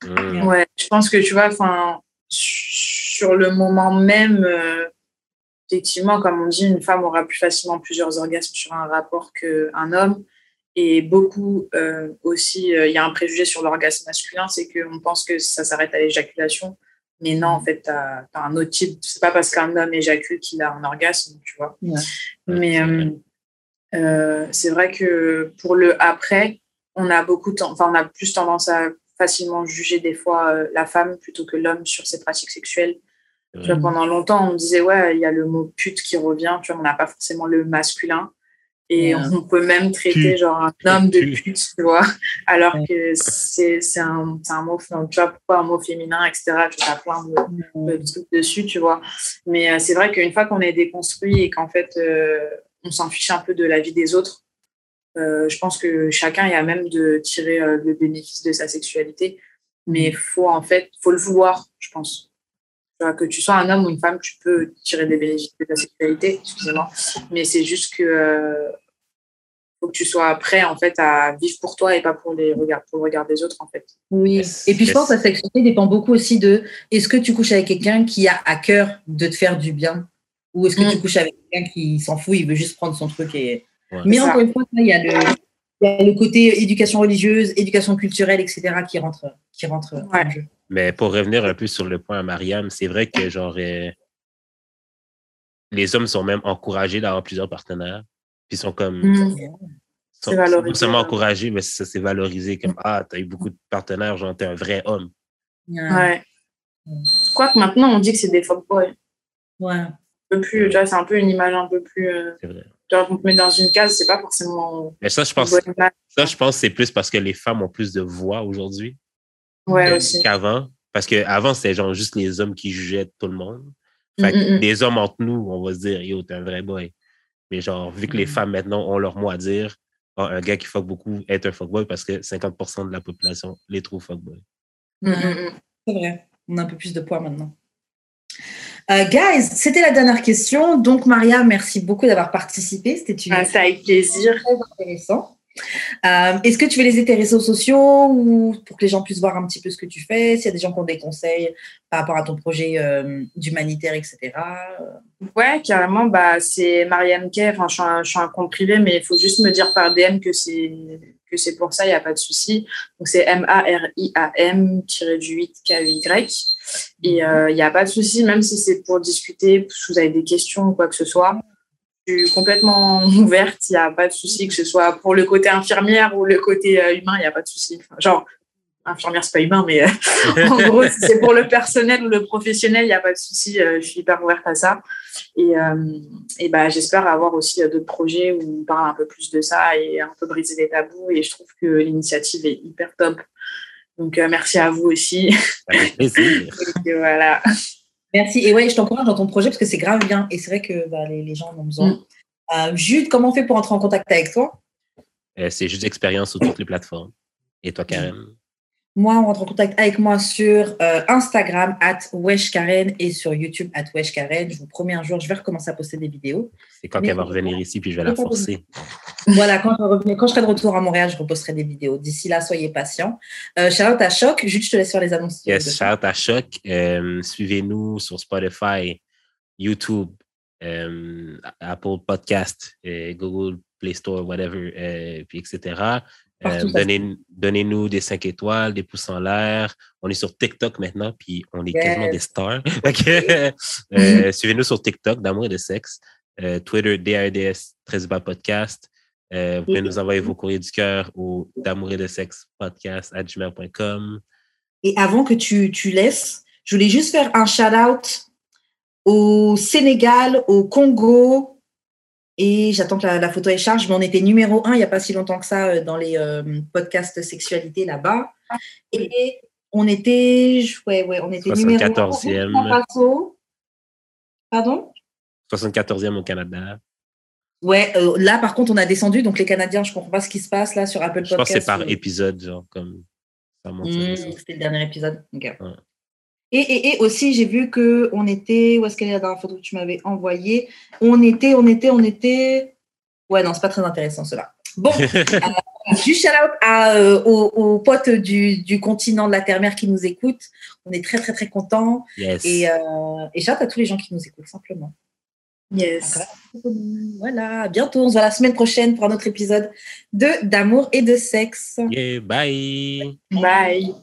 Mm. Ouais, je pense que tu vois, enfin, sur le moment même, euh, effectivement, comme on dit, une femme aura plus facilement plusieurs orgasmes sur un rapport qu'un homme. Et beaucoup euh, aussi, euh, il y a un préjugé sur l'orgasme masculin, c'est qu'on pense que ça s'arrête à l'éjaculation. Mais non, en fait, tu as, un autre type. C'est pas parce qu'un homme éjacule qu'il a un orgasme, tu vois. Ouais. Mais c'est vrai. euh, c'est vrai que pour le après, on a beaucoup, enfin, on a plus tendance à facilement juger des fois la femme plutôt que l'homme sur ses pratiques sexuelles. C'est Tu vois, pendant longtemps, on disait ouais, il y a le mot pute qui revient. Tu vois, on n'a pas forcément le masculin. Et Ouais. on peut même traiter genre un homme de Pute. tu vois, alors Ouais. que c'est c'est un, c'est un mot, tu vois, pourquoi un mot féminin, etc. Tu as plein de, de trucs dessus, tu vois. Mais euh, c'est vrai qu'une fois qu'on est déconstruit et qu'en fait, euh, on s'en fiche un peu de la vie des autres, euh, je pense que chacun y a même de tirer le bénéfice de sa sexualité. Mais faut en fait, faut le vouloir, je pense. Tu vois, que tu sois un homme ou une femme, tu peux tirer des bénéfices de ta sexualité, excusez-moi. Mais c'est juste que euh, faut que tu sois prêt en fait à vivre pour toi et pas pour les regards, pour le regard des autres en fait. Oui. Yes. Et puis je Yes. pense que la sexualité dépend beaucoup aussi de est-ce que tu couches avec quelqu'un qui a à cœur de te faire du bien? Ou est-ce que Mm. tu couches avec quelqu'un qui s'en fout, il veut juste prendre son truc et. Ouais. Mais encore une fois, il y a le. Il y a le côté éducation religieuse, éducation culturelle, etc., qui rentre, qui rentre Ouais. en jeu. Mais pour revenir un peu sur le point à Mariam, c'est vrai que genre euh, les hommes sont même encouragés d'avoir plusieurs partenaires. Puis ils sont comme Mm. sont, C'est valorisé, non seulement ouais. encouragés, mais ça c'est valorisé comme Ah, t'as eu beaucoup de partenaires, genre t'es un vrai homme. Ouais. Mm. Quoique maintenant on dit que c'est des fuckboys. Ouais. Un peu plus, tu vois, c'est un peu une image un peu plus. euh, C'est vrai. Tu vois, on te met dans une case, c'est pas forcément Mais ça, je pense, ça, je pense que c'est plus parce que les femmes ont plus de voix aujourd'hui Ouais, qu'avant. Parce qu'avant, c'était genre juste les hommes qui jugeaient tout le monde. Fait que Mm, mm, mm. les hommes entre nous, on va se dire, yo, t'es un vrai boy. Mais genre, vu que les Mm. femmes maintenant ont leur mot à dire, ah, un gars qui fuck beaucoup est un fuckboy parce que 50% de la population les trouve fuckboy. Mm, mm, mm. C'est vrai. On a un peu plus de poids maintenant. Euh, guys, c'était la dernière question. Donc, Maria, merci beaucoup d'avoir participé. C'était une Ah, avec plaisir. très intéressant. Euh, Est-ce que tu veux les tes réseaux sociaux ou pour que les gens puissent voir un petit peu ce que tu fais S'il y a des gens qui ont des conseils par rapport à ton projet euh, d'humanitaire, etc. Ouais, carrément, bah, c'est Marianne Kay. Enfin, je suis, un, je suis un compte privé, mais il faut juste me dire par DM que c'est que c'est pour ça, il n'y a pas de souci. Donc, c'est M-A-R-I-A-M-8-K-Y. Et euh, il n'y a pas de souci, même si c'est pour discuter, si vous avez des questions ou quoi que ce soit. Je suis complètement ouverte, il n'y a pas de souci, que ce soit pour le côté infirmière ou le côté euh, humain, il n'y a pas de souci. Enfin, genre, infirmière, c'est pas humain, mais euh, en gros, si c'est pour le personnel ou le professionnel, il n'y a pas de souci. euh, je suis hyper ouverte à ça. Et, euh, et bah, j'espère avoir aussi euh, d'autres projets où on parle un peu plus de ça et un peu briser les tabous. Et je trouve que l'initiative est hyper top. Donc, euh, merci à vous aussi. Fait plaisir. Et voilà. Merci. Et ouais, je t'encourage dans ton projet parce que c'est grave bien. Et c'est vrai que bah, les, les gens en ont besoin. Euh, Jude, comment on fait pour entrer en contact avec toi? Euh, c'est juste expérience sur toutes les plateformes. Et toi, Karen? Moi, on rentre en contact avec moi sur euh, Instagram, at weshkaren, et sur YouTube, at weshkaren. Je vous promets un jour, je vais recommencer à poster des vidéos. C'est quand qu'elle va revenir ici, puis je vais la forcer. Voilà, quand je, reviens- quand je serai de retour à Montréal, je reposterai des vidéos. D'ici là, soyez patients. Euh, Charlotte à Choc, Jude, je te laisse faire les annonces. Yes, shout à Choc. Euh, Suivez-nous sur Spotify, YouTube, euh, Apple Podcast, Google Play Store, whatever, puis etc. Euh, donnez, donnez-nous des 5 étoiles, des pouces en l'air. On est sur TikTok maintenant, puis on est quasiment des stars. euh, suivez-nous sur TikTok, d'amour et de sexe. Euh, Twitter, DAEDS, 13 bas podcast. Vous pouvez nous envoyer vos courriers du cœur au d'amour et de sexe podcast à gmail.com. Et avant que tu, tu laisses, je voulais juste faire un shout-out au Sénégal, au Congo, et j'attends que la, photo est charge, mais on était numéro un il n'y a pas si longtemps que ça euh, dans les euh, podcasts sexualité là-bas. Et on était, ouais, ouais, on était numéro 74e. Pardon? 74e au Canada. Ouais, euh, là par contre on a descendu, donc les Canadiens, je comprends pas ce qui se passe là sur Apple Podcast. Je pense que c'est par épisode, genre comme ça monte. Mmh, C'était le dernier épisode. Okay. Ouais. Et, et, et, aussi, j'ai vu que on était, où est-ce qu'elle est la dernière photo que tu m'avais envoyée? On était, on était, on était. Ouais, non, c'est pas très intéressant cela. Bon, euh, juste shout out à, euh, aux, aux, potes du, du, continent de la Terre-Mère qui nous écoutent. On est très, très, très contents. Yes. Et, euh, et shout out à tous les gens qui nous écoutent, simplement. Yes. Voilà, à bientôt. On se voit la semaine prochaine pour un autre épisode de D'amour et de sexe. Yeah, bye. Bye.